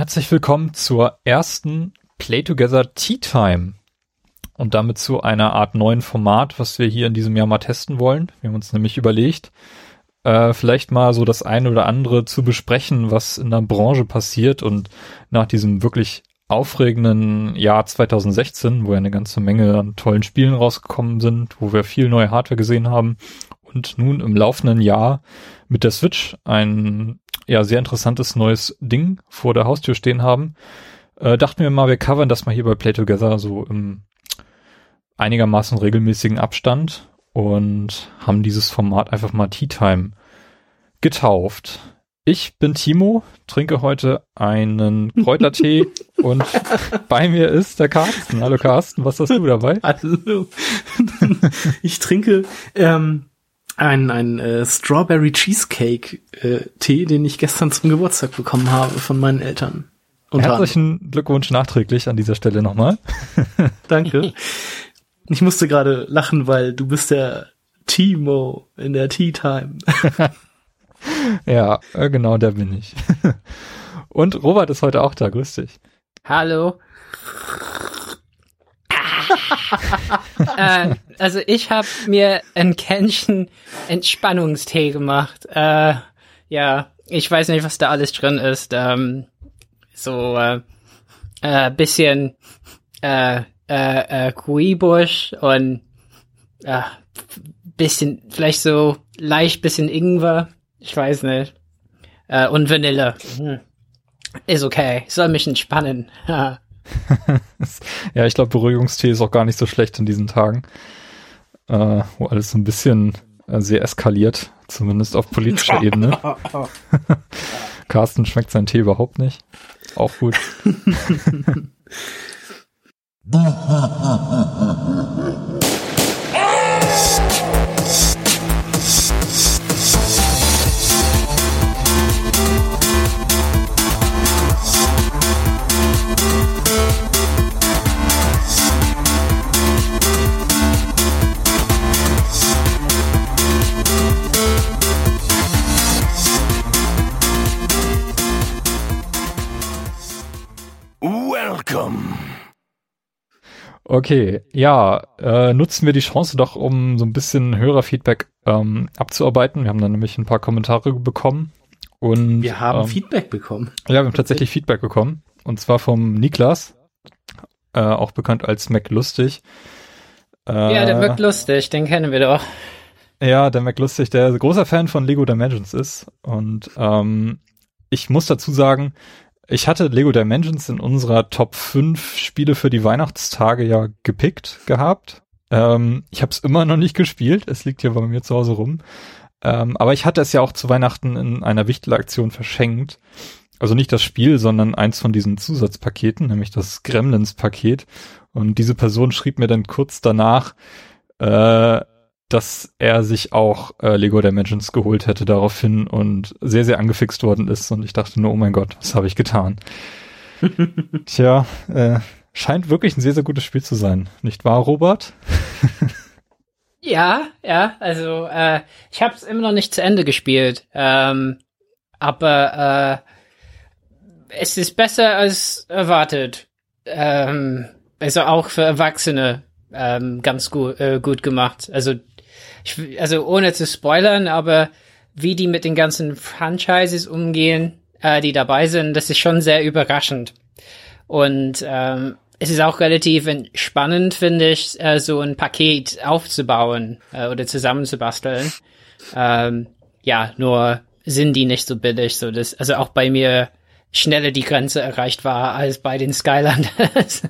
Herzlich willkommen zur ersten Play Together Tea Time und damit zu einer Art neuen Format, was wir hier in diesem Jahr mal testen wollen. Wir haben uns nämlich überlegt, äh, vielleicht mal so das eine oder andere zu besprechen, was in der Branche passiert und nach diesem wirklich aufregenden Jahr 2016, wo ja eine ganze Menge an tollen Spielen rausgekommen sind, wo wir viel neue Hardware gesehen haben und nun im laufenden Jahr mit der Switch ein ja sehr interessantes neues Ding vor der Haustür stehen haben, äh, dachten wir mal, wir covern das mal hier bei Play Together so im einigermaßen regelmäßigen Abstand und haben dieses Format einfach mal Tea Time getauft. Ich bin Timo, trinke heute einen Kräutertee und bei mir ist der Carsten. Hallo Carsten, was hast du dabei? Hallo. Ich trinke ähm, einen, einen äh, Strawberry Cheesecake äh, Tee, den ich gestern zum Geburtstag bekommen habe von meinen Eltern. Herzlichen Glückwunsch nachträglich an dieser Stelle nochmal. Danke. Ich musste gerade lachen, weil du bist der Timo in der Tea Time. ja, äh, genau, der bin ich. Und Robert ist heute auch da, grüß dich. Hallo. Äh, also ich habe mir ein Kännchen Entspannungstee gemacht. Äh, ja, ich weiß nicht, was da alles drin ist. Ähm, so äh, äh, bisschen äh, äh, äh, Kuibusch und äh, bisschen, vielleicht so leicht bisschen Ingwer. Ich weiß nicht. Äh, und Vanille. Hm. Ist okay. Soll mich entspannen. ja, ich glaube, Beruhigungstee ist auch gar nicht so schlecht in diesen Tagen, äh, wo alles so ein bisschen äh, sehr eskaliert, zumindest auf politischer Ebene. Carsten schmeckt sein Tee überhaupt nicht. Auch gut. Okay, ja, äh, nutzen wir die Chance doch, um so ein bisschen Hörerfeedback ähm, abzuarbeiten. Wir haben dann nämlich ein paar Kommentare bekommen. Und, wir haben ähm, Feedback bekommen. Ja, wir haben tatsächlich Feedback bekommen. Und zwar vom Niklas, äh, auch bekannt als Mac Lustig. Äh, ja, der Mac Lustig, den kennen wir doch. Ja, der Mac Lustig, der großer Fan von Lego Dimensions ist. Und ähm, ich muss dazu sagen, ich hatte Lego Dimensions in unserer Top 5 Spiele für die Weihnachtstage ja gepickt gehabt. Ähm, ich habe es immer noch nicht gespielt. Es liegt hier bei mir zu Hause rum. Ähm, aber ich hatte es ja auch zu Weihnachten in einer Wichtelaktion verschenkt. Also nicht das Spiel, sondern eins von diesen Zusatzpaketen, nämlich das Gremlins-Paket. Und diese Person schrieb mir dann kurz danach, äh, dass er sich auch äh, Lego Dimensions geholt hätte daraufhin und sehr, sehr angefixt worden ist. Und ich dachte nur, oh mein Gott, was habe ich getan? Tja, äh, scheint wirklich ein sehr, sehr gutes Spiel zu sein. Nicht wahr, Robert? ja, ja, also äh, ich habe es immer noch nicht zu Ende gespielt. Ähm, aber äh, es ist besser als erwartet. Ähm, also auch für Erwachsene ähm, ganz gut, äh, gut gemacht. Also ich, also ohne zu spoilern, aber wie die mit den ganzen Franchises umgehen, äh, die dabei sind, das ist schon sehr überraschend. Und ähm, es ist auch relativ spannend, finde ich, äh, so ein Paket aufzubauen äh, oder zusammenzubasteln. Ähm, ja, nur sind die nicht so billig. So das, also auch bei mir schneller die Grenze erreicht war als bei den Skylanders.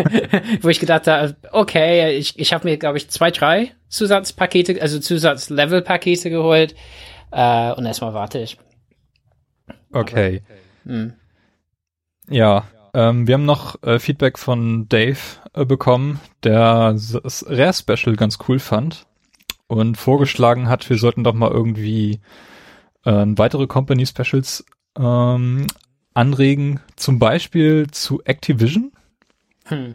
Wo ich gedacht habe, okay, ich, ich habe mir, glaube ich, zwei, drei Zusatzpakete, also Zusatzlevel-Pakete geholt. Äh, und erstmal warte ich. Okay. Aber, hm. Ja, ähm, wir haben noch äh, Feedback von Dave äh, bekommen, der das Rare Special ganz cool fand und vorgeschlagen hat, wir sollten doch mal irgendwie äh, weitere Company Specials ähm, anregen, zum Beispiel zu Activision. Hm.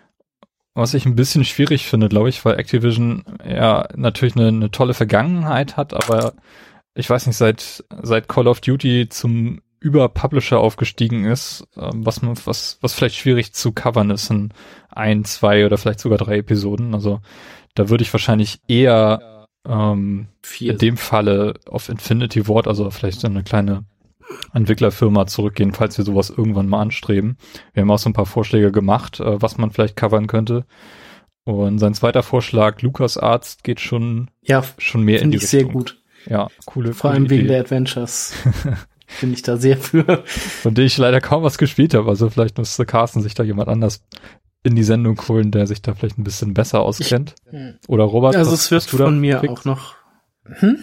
Was ich ein bisschen schwierig finde, glaube ich, weil Activision ja natürlich eine, eine tolle Vergangenheit hat, aber ich weiß nicht, seit, seit Call of Duty zum über Publisher aufgestiegen ist, ähm, was man, was, was vielleicht schwierig zu covern ist in ein, zwei oder vielleicht sogar drei Episoden. Also da würde ich wahrscheinlich eher ähm, in dem Falle auf Infinity Ward, also vielleicht so eine kleine Entwicklerfirma zurückgehen, falls wir sowas irgendwann mal anstreben. Wir haben auch so ein paar Vorschläge gemacht, äh, was man vielleicht covern könnte. Und sein zweiter Vorschlag, Lukas Arzt, geht schon, Ja, schon mehr in die finde ich sehr Richtung. gut. Ja, coole, Vor coole allem wegen Idee, der Adventures. Bin ich da sehr für. von der ich leider kaum was gespielt habe. Also vielleicht müsste Carsten sich da jemand anders in die Sendung holen, der sich da vielleicht ein bisschen besser auskennt. Hm. Oder Robert, Also es wird von mir fix? auch noch. Hm?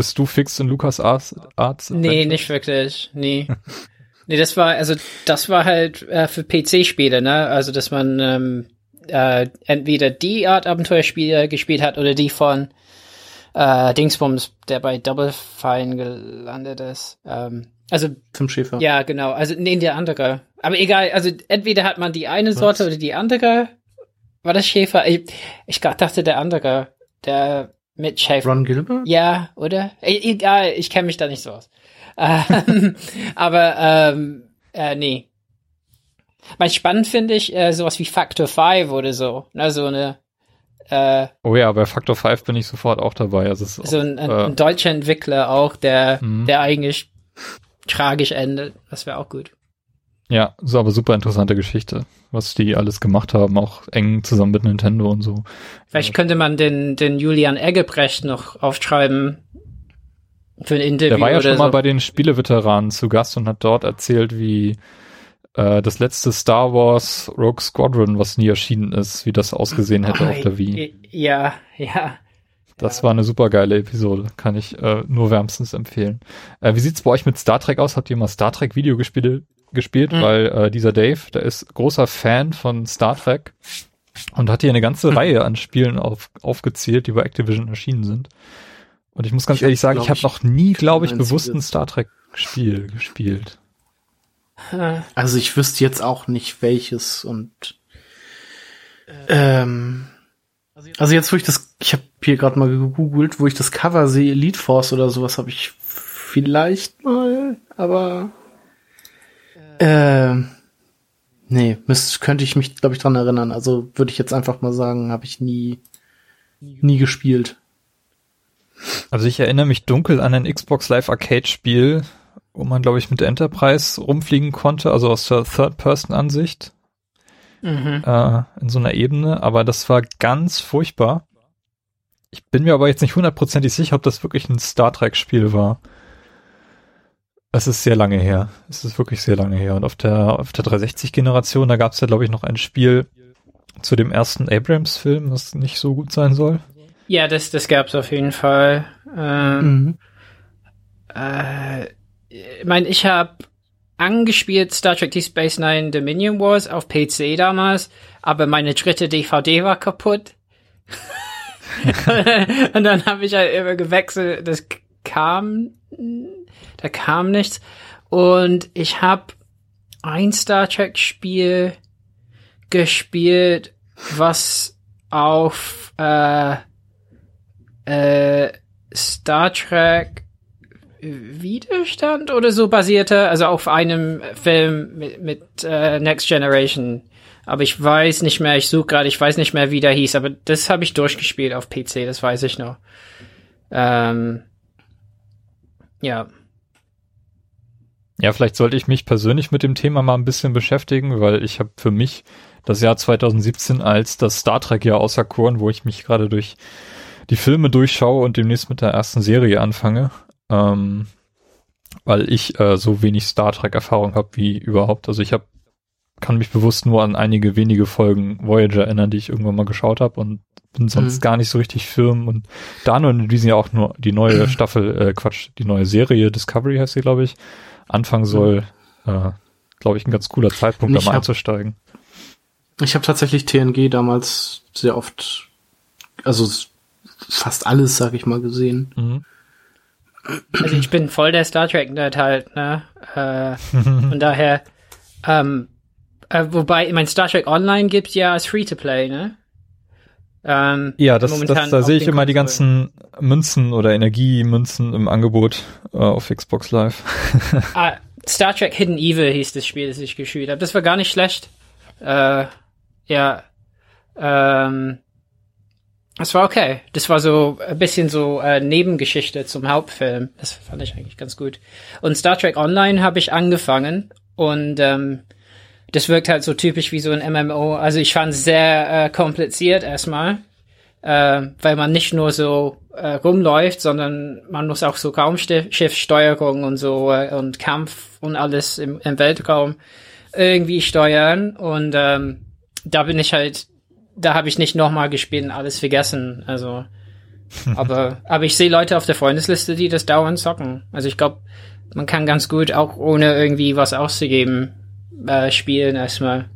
Bist du fix in Lukas Arzt? Arzt Nee, nicht wirklich. Nee. nee, das war, also das war halt äh, für PC-Spiele, ne? Also dass man ähm, äh, entweder die Art Abenteuerspiele gespielt hat oder die von äh, Dingsbums, der bei Double Fine gelandet ist. Ähm, also Tim Schäfer. ja, genau. Also nee, der andere. Aber egal, also entweder hat man die eine Sorte oder die andere. War das Schäfer? Ich, ich dachte der andere. Der mit Schäfer. Ron Gilbert? Ja, oder? E egal, ich kenne mich da nicht so aus. Ähm, aber ähm, äh, nee. Mal spannend finde ich äh, sowas wie Factor 5 oder so. Ne, so eine äh, Oh ja, bei Factor 5 bin ich sofort auch dabei. Also es ist so auch, ein, ein, äh, ein deutscher Entwickler auch, der Mhm. der eigentlich tragisch endet. Das wäre auch gut. Ja, so aber super interessante Geschichte, was die alles gemacht haben, auch eng zusammen mit Nintendo und so. Vielleicht könnte man den den Julian Eggebrecht noch aufschreiben für ein Interview Der war ja schon so. mal bei den Spieleveteranen zu Gast und hat dort erzählt, wie äh, das letzte Star Wars Rogue Squadron, was nie erschienen ist, wie das ausgesehen hätte auf der Wii. Ja, ja. Das war eine super geile Episode, kann ich äh, nur wärmstens empfehlen. Äh, wie sieht's bei euch mit Star Trek aus? Habt ihr mal Star Trek Videospiele gespielt? Mhm. Weil äh, dieser Dave, der ist großer Fan von Star Trek und hat hier eine ganze Mhm. Reihe an Spielen auf, aufgezählt, die bei Activision erschienen sind. Und ich muss ganz Ich ehrlich sagen, ich habe noch nie, glaube ich, bewusst ein. Star Trek Spiel gespielt. Äh, Also ich wüsste jetzt auch nicht welches und ähm, also jetzt wo ich das, ich habe hier gerade mal gegoogelt, wo ich das Cover sehe, Elite Force oder sowas habe ich vielleicht mal, aber ähm, nee, müsste, könnte ich mich glaube ich dran erinnern. Also würde ich jetzt einfach mal sagen, habe ich nie nie gespielt. Also ich erinnere mich dunkel an ein Xbox Live Arcade Spiel, wo man, glaube ich, mit der Enterprise rumfliegen konnte, also aus der Third-Person-Ansicht. mhm. äh, in so einer Ebene, aber das war ganz furchtbar. Ich bin mir aber jetzt nicht hundertprozentig sicher, ob das wirklich ein Star Trek Spiel war. Es ist sehr lange her. Es ist wirklich sehr lange her. Und auf der, auf der 360 Generation, da gab es ja, glaube ich, noch ein Spiel zu dem ersten Abrams-Film, was nicht so gut sein soll. Ja, das, das gab's auf jeden Fall. Ähm, Mhm. äh, ich meine, ich habe angespielt Star Trek Deep Space Nine Dominion Wars auf PC damals, aber meine dritte DVD war kaputt. Und dann habe ich halt immer gewechselt. Das kam, da kam nichts. Und ich habe ein Star Trek Spiel gespielt, was auf äh, äh, Star Trek Widerstand oder so basierte, also auf einem Film mit, mit äh, Next Generation. Aber ich weiß nicht mehr, ich suche gerade, ich weiß nicht mehr, wie der hieß, aber das habe ich durchgespielt auf PC, das weiß ich noch. Ähm, ja. Ja, vielleicht sollte ich mich persönlich mit dem Thema mal ein bisschen beschäftigen, weil ich habe für mich das Jahr 2017 als das Star Trek Jahr auserkoren, wo ich mich gerade durch die Filme durchschaue und demnächst mit der ersten Serie anfange, ähm, weil ich äh, so wenig Star Trek Erfahrung habe wie überhaupt. Also ich habe kann mich bewusst nur an einige wenige Folgen Voyager erinnern, die ich irgendwann mal geschaut habe und bin sonst Mhm. gar nicht so richtig firm und da nur in diesem Jahr auch nur die neue Staffel, äh, Quatsch, die neue Serie Discovery heißt sie, glaube ich, anfangen soll, äh, glaube ich, ein ganz cooler Zeitpunkt, da Ich mal hab- einzusteigen. Ich habe tatsächlich TNG damals sehr oft, also fast alles, sag ich mal, gesehen. Mhm. Also ich bin voll der Star Trek Nerd halt, ne? Äh, von daher, ähm, äh, wobei, mein Star Trek Online gibt's ja als Free-to-Play, ne? Ähm, Ja, das, das, da sehe ich immer die ganzen Münzen oder Energiemünzen im Angebot äh, auf Xbox Live. Ah, Star Trek Hidden Evil hieß das Spiel, das ich gespielt habe. Das war gar nicht schlecht. Äh, ja. Ähm, das war okay. Das war so ein bisschen so äh, Nebengeschichte zum Hauptfilm. Das fand ich eigentlich ganz gut. Und Star Trek Online habe ich angefangen und ähm, das wirkt halt so typisch wie so ein MMO. Also ich fand es sehr äh, kompliziert erstmal, äh, weil man nicht nur so äh, rumläuft, sondern man muss auch so Raumschiffsteuerung und so äh, und Kampf und alles im, im Weltraum irgendwie steuern. Und ähm, da bin ich halt, da habe ich nicht nochmal gespielt und alles vergessen. Also, aber aber ich sehe Leute auf der Freundesliste, die das dauernd zocken. Also ich glaube, man kann ganz gut auch ohne irgendwie was auszugeben äh, spielen erstmal.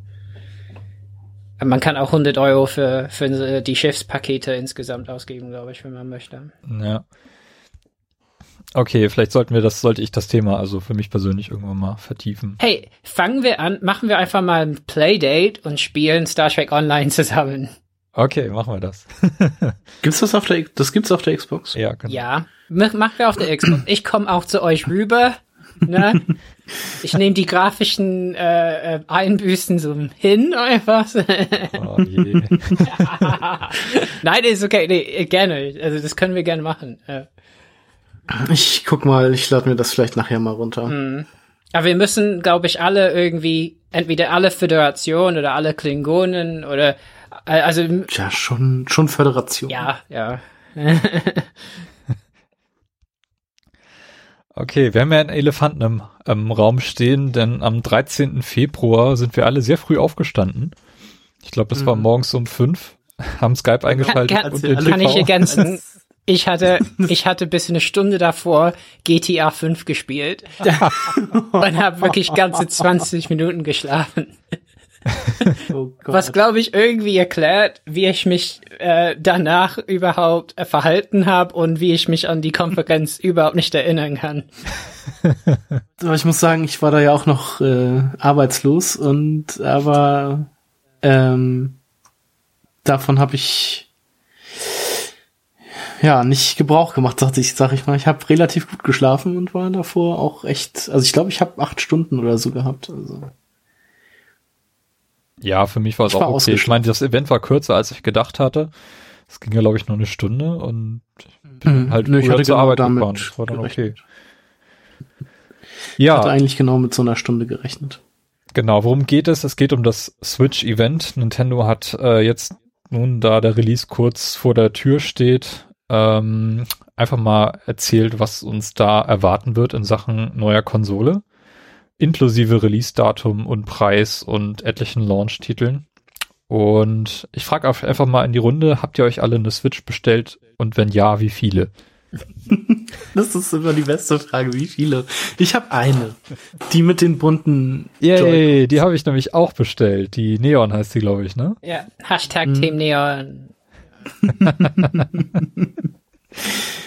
Man kann auch 100 Euro für, für die Schiffspakete insgesamt ausgeben, glaube ich, wenn man möchte. Ja. Okay, vielleicht sollten wir das, sollte ich das Thema also für mich persönlich irgendwann mal vertiefen. Hey, fangen wir an, machen wir einfach mal ein Playdate und spielen Star Trek Online zusammen. Okay, machen wir das. gibt's das auf der, das gibt's auf der Xbox? Ja, genau. Ja, machen wir auf der Xbox. Ich komme auch zu euch rüber. Ne? Ich nehme die grafischen äh, äh, Einbüßen so hin einfach. Oh je. Nein, ist okay, nee, gerne. Also das können wir gerne machen. Ich guck mal, ich lade mir das vielleicht nachher mal runter. Mhm. Aber wir müssen, glaube ich, alle irgendwie, entweder alle Föderationen oder alle Klingonen oder äh, also. Ja, schon, schon Föderation. Ja, ja. Okay, wir haben ja einen Elefanten im, im, Raum stehen, denn am 13. Februar sind wir alle sehr früh aufgestanden. Ich glaube, das mhm. war morgens um fünf, haben Skype eingeschaltet kann, kann, und kann ich ergänzen. Ich hatte, ich hatte bis eine Stunde davor GTA 5 gespielt und habe wirklich ganze 20 Minuten geschlafen. Oh Was glaube ich irgendwie erklärt, wie ich mich äh, danach überhaupt äh, verhalten habe und wie ich mich an die Konferenz überhaupt nicht erinnern kann. Aber ich muss sagen, ich war da ja auch noch äh, arbeitslos und aber ähm, davon habe ich ja nicht Gebrauch gemacht, dachte ich, sag ich mal. Ich habe relativ gut geschlafen und war davor auch echt, also ich glaube, ich habe acht Stunden oder so gehabt. Also ja, für mich war es auch okay. Ich meine, das Event war kürzer, als ich gedacht hatte. Es ging ja, glaube ich, nur eine Stunde und bin mhm. halt Nö, ich hatte zur genau Arbeit gefahren. Das war dann gerechnet. okay. Ja. Ich hatte eigentlich genau mit so einer Stunde gerechnet. Genau, worum geht es? Es geht um das Switch-Event. Nintendo hat äh, jetzt nun, da der Release kurz vor der Tür steht, ähm, einfach mal erzählt, was uns da erwarten wird in Sachen neuer Konsole inklusive Release-Datum und Preis und etlichen Launch-Titeln. Und ich frage einfach mal in die Runde, habt ihr euch alle eine Switch bestellt? Und wenn ja, wie viele? Das ist immer die beste Frage, wie viele? Ich habe eine. Die mit den bunten. Yay, die habe ich nämlich auch bestellt. Die Neon heißt sie, glaube ich, ne? Ja, Hashtag hm. Team Neon.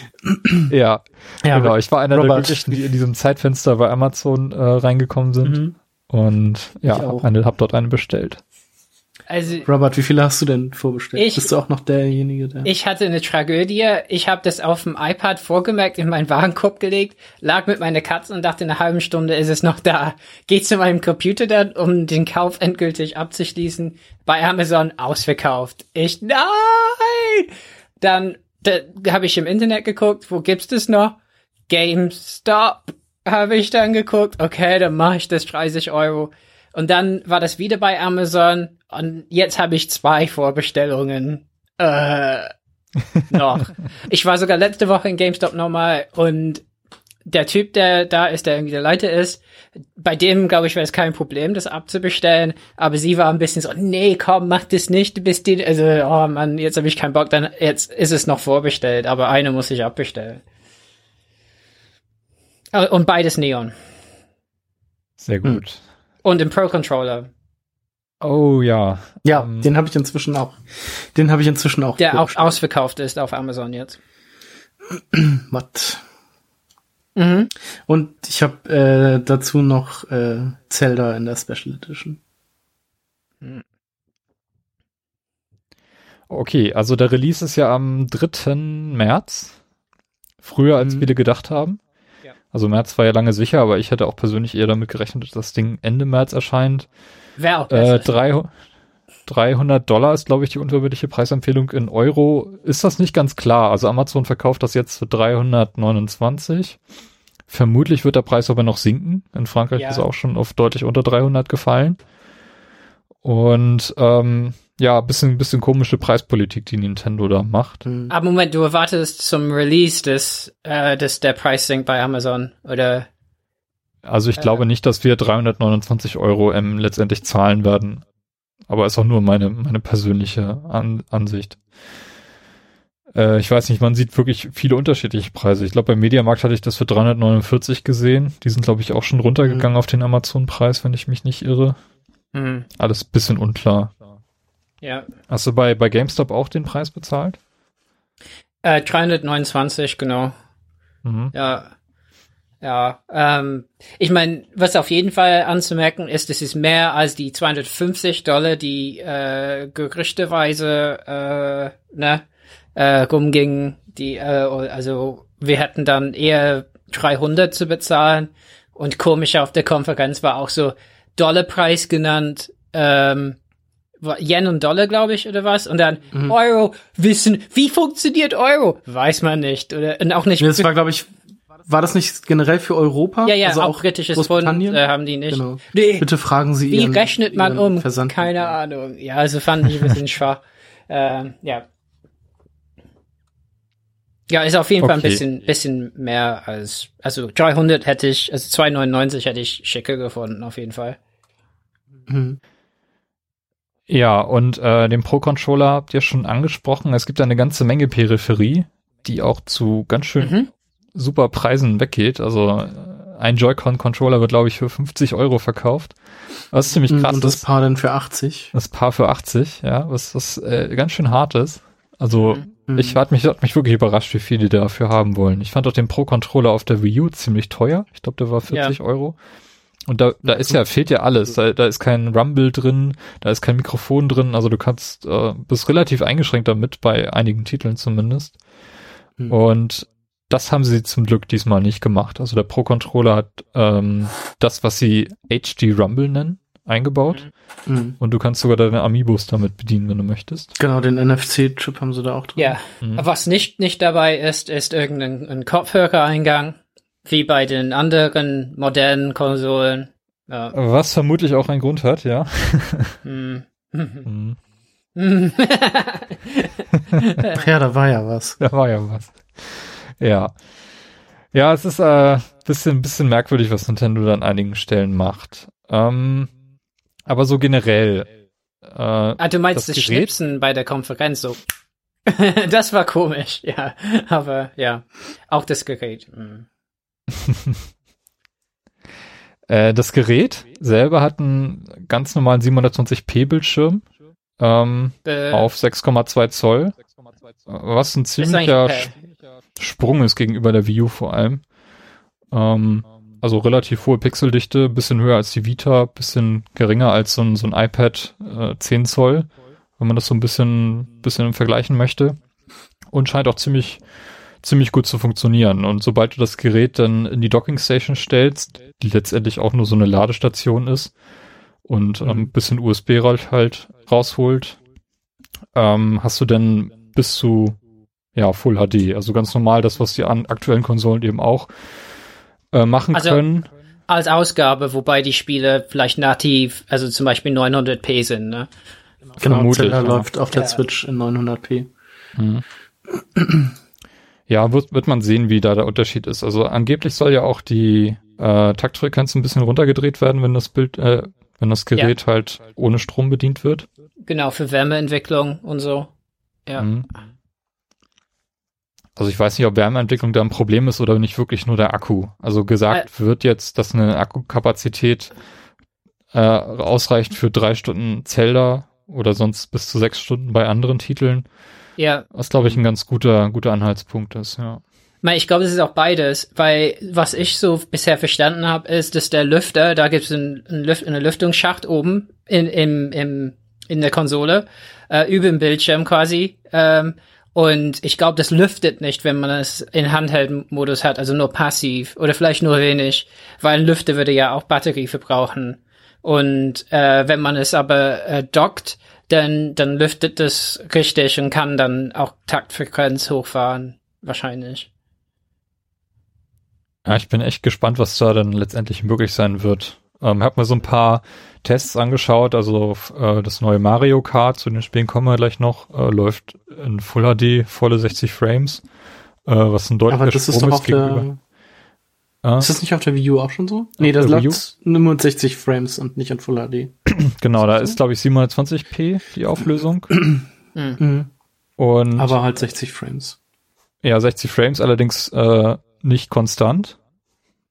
ja, ja, genau. Ich war einer Robert. der glücklichen, die in diesem Zeitfenster bei Amazon äh, reingekommen sind. Mhm. Und ja, hab, eine, hab dort eine bestellt. Also, Robert, wie viele hast du denn vorbestellt? Ich, Bist du auch noch derjenige, der? Ich hatte eine Tragödie. Ich habe das auf dem iPad vorgemerkt, in meinen Warenkorb gelegt, lag mit meiner Katze und dachte, in einer halben Stunde ist es noch da. Geh zu meinem Computer dann, um den Kauf endgültig abzuschließen. Bei Amazon ausverkauft. Ich, nein! Dann da habe ich im Internet geguckt, wo gibt's das noch? GameStop habe ich dann geguckt. Okay, dann mache ich das 30 Euro. Und dann war das wieder bei Amazon und jetzt habe ich zwei Vorbestellungen. Äh, noch. ich war sogar letzte Woche in GameStop nochmal und der Typ, der da ist, der irgendwie der Leiter ist, bei dem, glaube ich, wäre es kein Problem, das abzubestellen. Aber sie war ein bisschen so, nee, komm, mach das nicht, du bist die, also, oh Mann, jetzt habe ich keinen Bock, dann, jetzt ist es noch vorbestellt, aber eine muss ich abbestellen. Oh, und beides Neon. Sehr gut. Hm. Und im Pro-Controller. Oh ja. Ja, um, ähm, den habe ich inzwischen auch. Den habe ich inzwischen auch. Der auch ausverkauft ist auf Amazon jetzt. Was? Mhm. Und ich habe äh, dazu noch äh, Zelda in der Special Edition. Hm. Okay, also der Release ist ja am 3. März. Früher als mhm. viele gedacht haben. Ja. Also März war ja lange sicher, aber ich hätte auch persönlich eher damit gerechnet, dass das Ding Ende März erscheint. Wäre auch Äh, besser. drei, 300 Dollar ist, glaube ich, die unverbindliche Preisempfehlung. In Euro ist das nicht ganz klar. Also Amazon verkauft das jetzt für 329. Vermutlich wird der Preis aber noch sinken. In Frankreich Ja. ist er auch schon auf deutlich unter 300 gefallen. Und ähm, ja, bisschen, bisschen komische Preispolitik, die Nintendo da macht. Hm. Aber Moment, du erwartest zum Release, dass, äh, dass der Preis sinkt bei Amazon, oder? Also ich Äh. glaube nicht, dass wir 329 Euro ähm, letztendlich zahlen werden. Aber ist auch nur meine, meine persönliche An Ansicht. Äh, ich weiß nicht, man sieht wirklich viele unterschiedliche Preise. Ich glaube, beim Mediamarkt hatte ich das für 349 gesehen. Die sind, glaube ich, auch schon runtergegangen auf den Amazon-Preis, wenn ich mich nicht irre. Hm, Alles bisschen unklar. ja. Hast du bei, bei GameStop auch den Preis bezahlt? Äh, 329, genau. Mhm. Ja. Ja, ähm, ich meine, was auf jeden Fall anzumerken ist, es ist mehr als die 250 Dollar, die äh, gerüchteweise äh, ne, äh, rumgingen. Die, äh, also wir hätten dann eher 300 zu bezahlen und komisch auf der Konferenz war auch so Dollarpreis genannt, ähm, Yen und Dollar, glaube ich, oder was? Und dann Euro, wissen, wie funktioniert Euro? Weiß man nicht. Oder und auch nicht. Das war, glaube ich, war das nicht generell für Europa? Ja, ja, also auch britisches Pfund Großbritannien? äh, haben die nicht. Genau. Nee, Bitte fragen Sie wie Ihren, rechnet man Ihren um? Versand. Keine Ahnung. Ja, also fand ich ein bisschen schwach. Ähm, ja. Ja, ist auf jeden Fall ein Okay. bisschen, bisschen mehr als, also 300 hätte ich, also 299 hätte ich schicker gefunden, auf jeden Fall. Mhm. Ja, und äh, den Pro-Controller habt ihr schon angesprochen. Es gibt eine ganze Menge Peripherie, die auch zu ganz schön Mhm. Super Preisen weggeht. Also äh, ein Joy-Con-Controller wird, glaube ich, für 50 Euro verkauft. Was ziemlich krass Und das ist. Paar dann für 80. Das Paar für 80, ja, was das äh, ganz schön hart ist. Also Mhm. ich hat mich, hat mich wirklich überrascht, wie viele die dafür haben wollen. Ich fand auch den Pro-Controller auf der Wii U ziemlich teuer. Ich glaube, der war 40 Euro. Und da, da ist ja, fehlt ja alles. Da, da ist kein Rumble drin, da ist kein Mikrofon drin. Also du kannst, äh, bist relativ eingeschränkt damit, bei einigen Titeln zumindest. Mhm. Und das haben sie zum Glück diesmal nicht gemacht. Also der Pro-Controller hat ähm, das, was sie HD Rumble nennen, eingebaut. Mhm. Und du kannst sogar deine Amiibos damit bedienen, wenn du möchtest. Genau, den NFC-Chip haben sie da auch drin. Ja. Mhm. Was nicht, nicht dabei ist, ist irgendein ein Kopfhörereingang, wie bei den anderen modernen Konsolen. Ja. Was vermutlich auch einen Grund hat, ja. Hm. Mhm. Ach ja, da war ja was. Da war ja was. Ja. Ja, es ist äh, bisschen, bisschen merkwürdig, was Nintendo da an einigen Stellen macht. Ähm, aber so generell. Äh, Ah, du meinst Das das, Gerät? Schnipsen bei der Konferenz so. das war komisch, ja. Aber ja, auch das Gerät. hm. äh, das Gerät selber hat einen ganz normalen 720p Bildschirm ähm, Äh, auf 6,2 Zoll. Was ein ziemlicher. Sprung ist gegenüber der Wii U vor allem. Ähm, also relativ hohe Pixeldichte, bisschen höher als die Vita, bisschen geringer als so ein, so ein iPad äh, 10 Zoll, wenn man das so ein bisschen, bisschen vergleichen möchte. Und scheint auch ziemlich, ziemlich gut zu funktionieren. Und sobald du das Gerät dann in die Docking Station stellst, die letztendlich auch nur so eine Ladestation ist und ähm, ein bisschen USB halt rausholt, ähm, hast du dann bis zu ja, Full HD. Also ganz normal das, was die an aktuellen Konsolen eben auch äh, machen Also, können. Als Ausgabe, wobei die Spiele vielleicht nativ, also zum Beispiel 900p sind, ne? Genau, Vermutlich, Zelda ja. läuft auf der Ja. Switch in 900p. Mhm. Ja, wird, wird man sehen, wie da der Unterschied ist. Also angeblich soll ja auch die äh, Taktfrequenz ein bisschen runtergedreht werden, wenn das Bild, äh, wenn das Gerät halt ohne Strom bedient wird. Genau, für Wärmeentwicklung und so. Ja. Mhm. Also ich weiß nicht, ob Wärmeentwicklung da ein Problem ist oder nicht wirklich nur der Akku. Also gesagt wird jetzt, dass eine Akkukapazität äh, ausreicht für drei Stunden Zelda oder sonst bis zu sechs Stunden bei anderen Titeln. Ja, Was glaube ich ein ganz guter, guter Anhaltspunkt ist, ja. Ich glaube, das ist auch beides, weil was ich so bisher verstanden habe, ist, dass der Lüfter, da gibt es einen, einen Lüft, eine Lüftungsschacht oben in, im, im, in der Konsole, äh, über dem Bildschirm quasi. Ähm, Und ich glaube, das lüftet nicht, wenn man es in Handheld-Modus hat, also nur passiv oder vielleicht nur wenig, weil ein Lüfter würde ja auch Batterie verbrauchen. Und äh, wenn man es aber äh, dockt, dann, dann lüftet es richtig und kann dann auch Taktfrequenz hochfahren, wahrscheinlich. Ja, ich bin echt gespannt, was da dann letztendlich möglich sein wird. Ähm, hab mir so ein paar Tests angeschaut, also äh, das neue Mario Kart, zu den Spielen kommen wir gleich noch, äh, läuft in Full HD, volle 60 Frames, äh, was ein deutlicher Aber das ist Sprung doch auf gegenüber. der, Äh, ist das nicht auf der Wii U auch schon so? Nee, das läuft nur mit 60 Frames und nicht in Full HD. genau, da ist glaube ich 720p die Auflösung Mhm. und Aber halt 60 Frames. ja 60 Frames, allerdings äh, nicht konstant.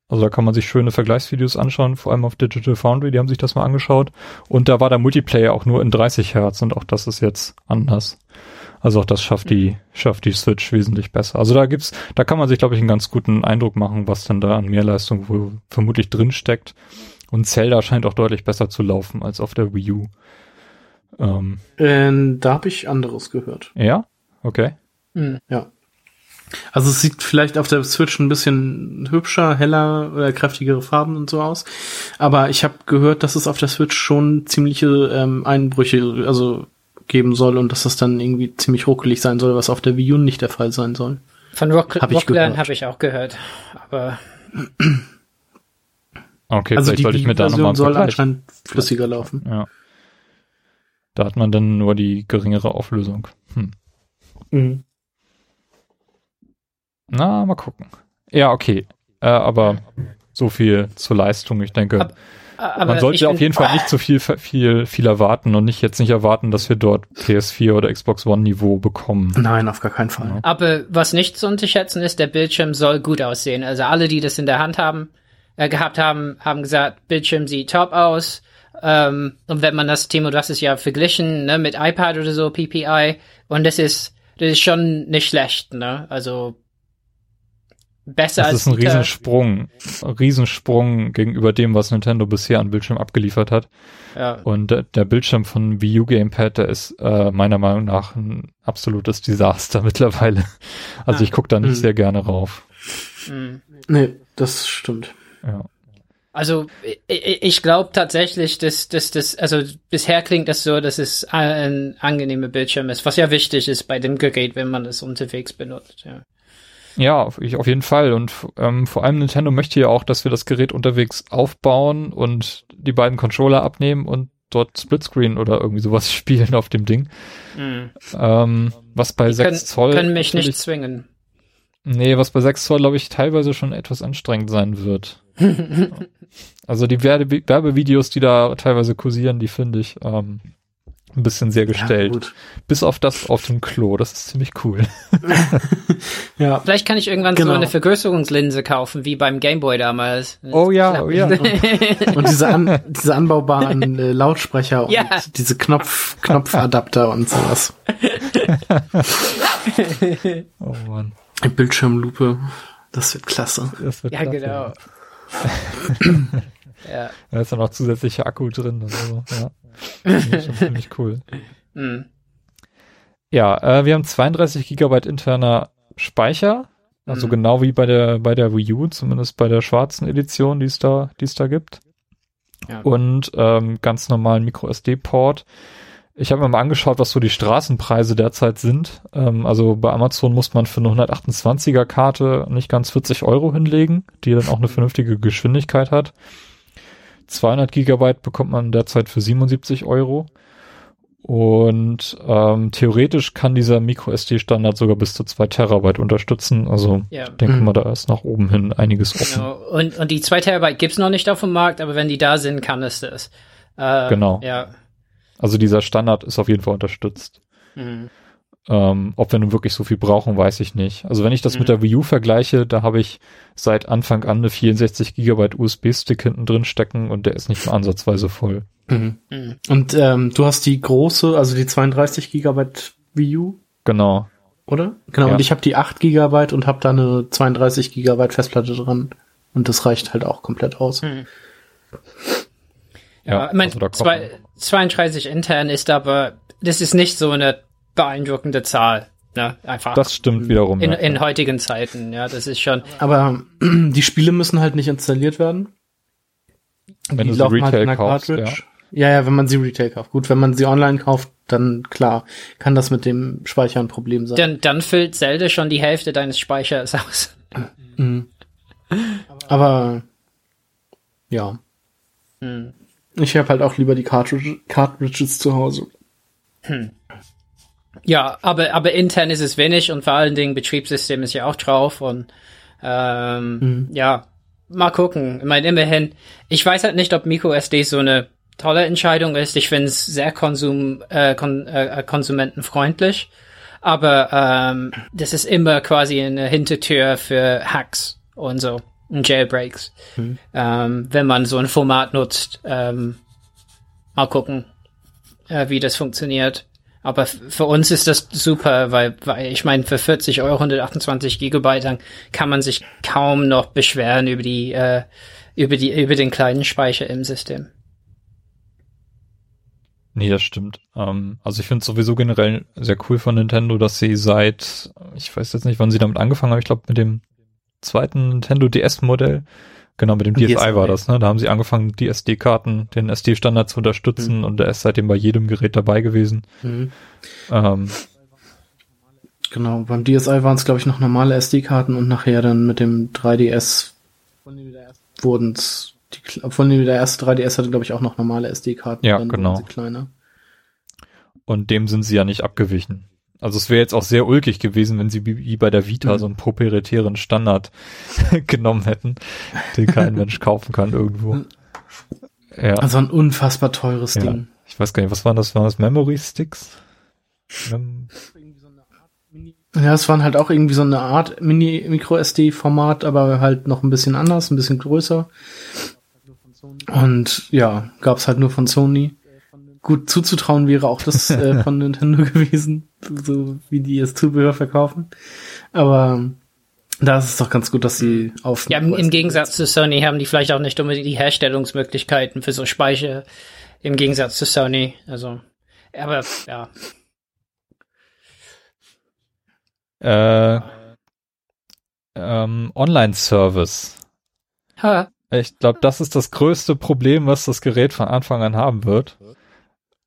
Also da kann man sich schöne Vergleichsvideos anschauen, vor allem auf Digital Foundry, die haben sich das mal angeschaut. Und da war der Multiplayer auch nur in 30 Hertz und auch das ist jetzt anders. Also auch das schafft die, schafft die Switch wesentlich besser. Also da gibt's, da kann man sich, glaube ich, einen ganz guten Eindruck machen, was dann da an Mehrleistung wohl vermutlich drin steckt. Und Zelda scheint auch deutlich besser zu laufen als auf der Wii U. Ähm, Äh, da habe ich anderes gehört. ja, okay. Hm. Ja. Also es sieht vielleicht auf der Switch ein bisschen hübscher, heller oder kräftigere Farben und so aus. Aber ich habe gehört, dass es auf der Switch schon ziemliche ähm, Einbrüche also geben soll und dass das dann irgendwie ziemlich ruckelig sein soll, was auf der Wii U nicht der Fall sein soll. Von Rock Hab ich Rockland habe ich auch gehört. Aber Okay, also vielleicht die sollte ich mir da nochmal soll anscheinend flüssiger laufen. Ja. Da hat man dann nur die geringere Auflösung. Hm. Mhm. Na, mal gucken. Ja, okay. Äh, aber so viel zur Leistung. Ich denke, Ab- aber man sollte auf jeden Fall nicht zu viel, viel, viel erwarten und nicht jetzt nicht erwarten, dass wir dort PS4 oder Xbox One Niveau bekommen. Nein, auf gar keinen Fall. Ja. Aber was nicht zu unterschätzen ist, der Bildschirm soll gut aussehen. Also alle, die das in der Hand haben, äh, gehabt haben, haben gesagt, Bildschirm sieht top aus. Ähm, und wenn man das Thema, du hast es ja verglichen, ne, mit iPad oder so, PPI, und das ist, das ist schon nicht schlecht, ne? Also besser Das als ist ein Vita. Riesensprung. Ein Riesensprung gegenüber dem, was Nintendo bisher an Bildschirm abgeliefert hat. Ja. Und der, der Bildschirm von Wii U Gamepad, der ist äh, meiner Meinung nach ein absolutes Desaster mittlerweile. Also Ah. ich gucke da nicht Mhm. sehr gerne rauf. Mhm. Nee, das stimmt. Ja. Also ich, ich glaube tatsächlich, dass dass das also bisher klingt das so, dass es ein angenehmer Bildschirm ist, was ja wichtig ist bei dem Gerät, wenn man es unterwegs benutzt. Ja. Ja, auf, ich, auf jeden Fall. Und ähm, vor allem Nintendo möchte ja auch, dass wir das Gerät unterwegs aufbauen und die beiden Controller abnehmen und dort Splitscreen oder irgendwie sowas spielen auf dem Ding. Mhm. Ähm, was bei Die 6 können, Zoll. können mich nicht zwingen. Nee, was bei 6 Zoll, glaube ich, teilweise schon etwas anstrengend sein wird. also die Werbe Werbevideos, die da teilweise kursieren, die finde ich ähm, ein bisschen sehr gestellt. Ja. Bis auf das auf dem Klo, das ist ziemlich cool. ja Vielleicht kann ich irgendwann Genau. so eine Vergrößerungslinse kaufen, wie beim Gameboy damals. Oh ja, oh ja. Und diese, an, diese anbaubaren äh, Lautsprecher und Ja. diese Knopf, Knopfadapter und sowas. Oh Mann. Bildschirmlupe. Das wird klasse. Das wird ja, klasse. genau. ja. Da ist dann auch zusätzlicher Akku drin. und so. ja. Finde ich cool. Mhm. Ja, äh, wir haben 32 Gigabyte interner Speicher. Also Mhm. genau wie bei der, bei der Wii U, zumindest bei der schwarzen Edition, die es da, die es da gibt. Ja. Und ähm, ganz normalen Micro-SD-Port. Ich habe mir mal angeschaut, was so die Straßenpreise derzeit sind. Ähm, also bei Amazon muss man für eine 128er Karte nicht ganz 40 Euro hinlegen, die dann auch eine vernünftige Geschwindigkeit hat. 200 Gigabyte bekommt man derzeit für 77 Euro. Und ähm, theoretisch kann dieser MicroSD-Standard sogar bis zu 2 Terabyte unterstützen. Also Ja. ich denke Mhm. mal, da ist nach oben hin einiges offen. Genau. Und, und die 2 Terabyte gibt's noch nicht auf dem Markt, aber wenn die da sind, kann es das. Äh, Genau. Ja. Also dieser Standard ist auf jeden Fall unterstützt. Mhm. Ähm, ob wir nun wirklich so viel brauchen, weiß ich nicht. Also wenn ich das Mhm. mit der Wii U vergleiche, da habe ich seit Anfang an eine 64 Gigabyte USB-Stick hinten drin stecken und der ist nicht mal ansatzweise voll. Mhm. Mhm. Und ähm, du hast die große, also die 32 Gigabyte Wii U, Genau. oder? Genau, Ja. und ich habe die 8 Gigabyte und habe da eine 32 Gigabyte Festplatte dran. Und das reicht halt auch komplett aus. Mhm. Ja, Ja, ich mein, also da kommt zwei, 32 intern ist aber, das ist nicht so eine beeindruckende Zahl. Ne? Einfach. Das stimmt wiederum. In, ja. in heutigen Zeiten, ja, das ist schon. Aber die Spiele müssen halt nicht installiert werden. Wenn die du sie laufen halt in Retail der kaufst, ja. Cartridge. Ja, ja, wenn man sie Retail kauft. Gut, wenn man sie online kauft, dann klar, kann das mit dem Speicher ein Problem sein. Dann, dann füllt Zelda schon die Hälfte deines Speichers aus. Mhm. Aber ja, Hm. ich habe halt auch lieber die Cartridge, Cartridges zu Hause. Ja, aber, aber intern ist es wenig und vor allen Dingen Betriebssystem ist ja auch drauf und ähm, Mhm. ja, mal gucken. Ich meine, immerhin, ich weiß halt nicht, ob MicroSD so eine tolle Entscheidung ist. Ich finde es sehr konsum, äh, kon, äh, konsumentenfreundlich, aber ähm, das ist immer quasi eine Hintertür für Hacks und so und Jailbreaks. Ähm, wenn man so ein Format nutzt, ähm, mal gucken, äh, wie das funktioniert. Aber für uns ist das super, weil, weil ich meine, für 40 Euro 128 Gigabyte dann kann man sich kaum noch beschweren über die, äh, über die, über den kleinen Speicher im System. Nee, das stimmt. Ähm, also ich finde es sowieso generell sehr cool von Nintendo, dass sie seit, ich weiß jetzt nicht, wann sie damit angefangen haben, ich glaube mit dem zweiten Nintendo DS-Modell, genau, mit dem DSi, DSi. war das, ne? Da haben sie angefangen, die SD-Karten, den SD-Standard zu unterstützen und der ist seitdem bei jedem Gerät dabei gewesen. Mhm. Ähm, Genau, beim DSi waren es, glaube ich, noch normale SD-Karten und nachher dann mit dem 3DS wurden es, obwohl nee, der erste 3DS hatte, glaube ich, auch noch normale SD-Karten. Ja, genau. Sie kleiner. und dem sind sie ja nicht abgewichen. Also es wäre jetzt auch sehr ulkig gewesen, wenn sie wie bei der Vita Mhm. so einen proprietären Standard genommen hätten, den kein Mensch kaufen kann irgendwo. Ja. Also ein unfassbar teures Ja. Ding. Ich weiß gar nicht, was waren das? Waren das Memory Sticks? Mem Ja, es waren halt auch irgendwie so eine Art Mini-Micro-SD-Format, aber halt noch ein bisschen anders, ein bisschen größer. Und ja, gab's halt nur von Sony. Gut zuzutrauen wäre auch das äh, von Nintendo gewesen, so wie die es Zubehör verkaufen. Aber da ist es doch ganz gut, dass sie auf Ja, im, im Gegensatz zu Sony haben die vielleicht auch nicht unbedingt die Herstellungsmöglichkeiten für so Speicher. Im Gegensatz zu Sony. Also, aber ja. äh, ähm, Online-Service. Ha, Ich glaube, das ist das größte Problem, was das Gerät von Anfang an haben wird.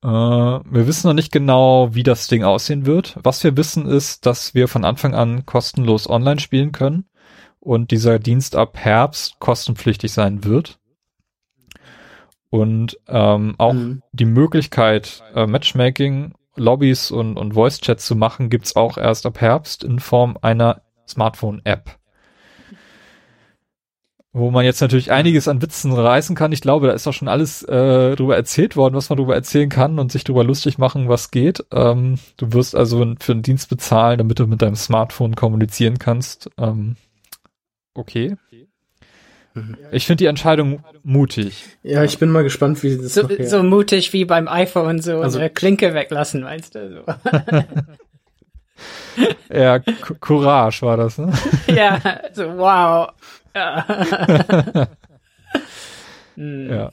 Äh, wir wissen noch nicht genau, wie das Ding aussehen wird. Was wir wissen ist, dass wir von Anfang an kostenlos online spielen können und dieser Dienst ab Herbst kostenpflichtig sein wird. Und ähm, auch Mhm. die Möglichkeit, äh, Matchmaking, Lobbys und, und Voice-Chat zu machen, gibt's auch erst ab Herbst in Form einer Smartphone-App. Wo man jetzt natürlich einiges an Witzen reißen kann. Ich glaube, da ist auch schon alles äh, drüber erzählt worden, was man drüber erzählen kann und sich drüber lustig machen, was geht. Ähm, du wirst also für einen Dienst bezahlen, damit du mit deinem Smartphone kommunizieren kannst. Ähm, okay. Mhm. Ich finde die Entscheidung mutig. Ja, ich bin mal gespannt, wie sie das so, nachher- so mutig wie beim iPhone so Also- eine Klinke weglassen, meinst du? So. Ja, Courage war das, ne? ja, so wow. Ja. hm. Ja.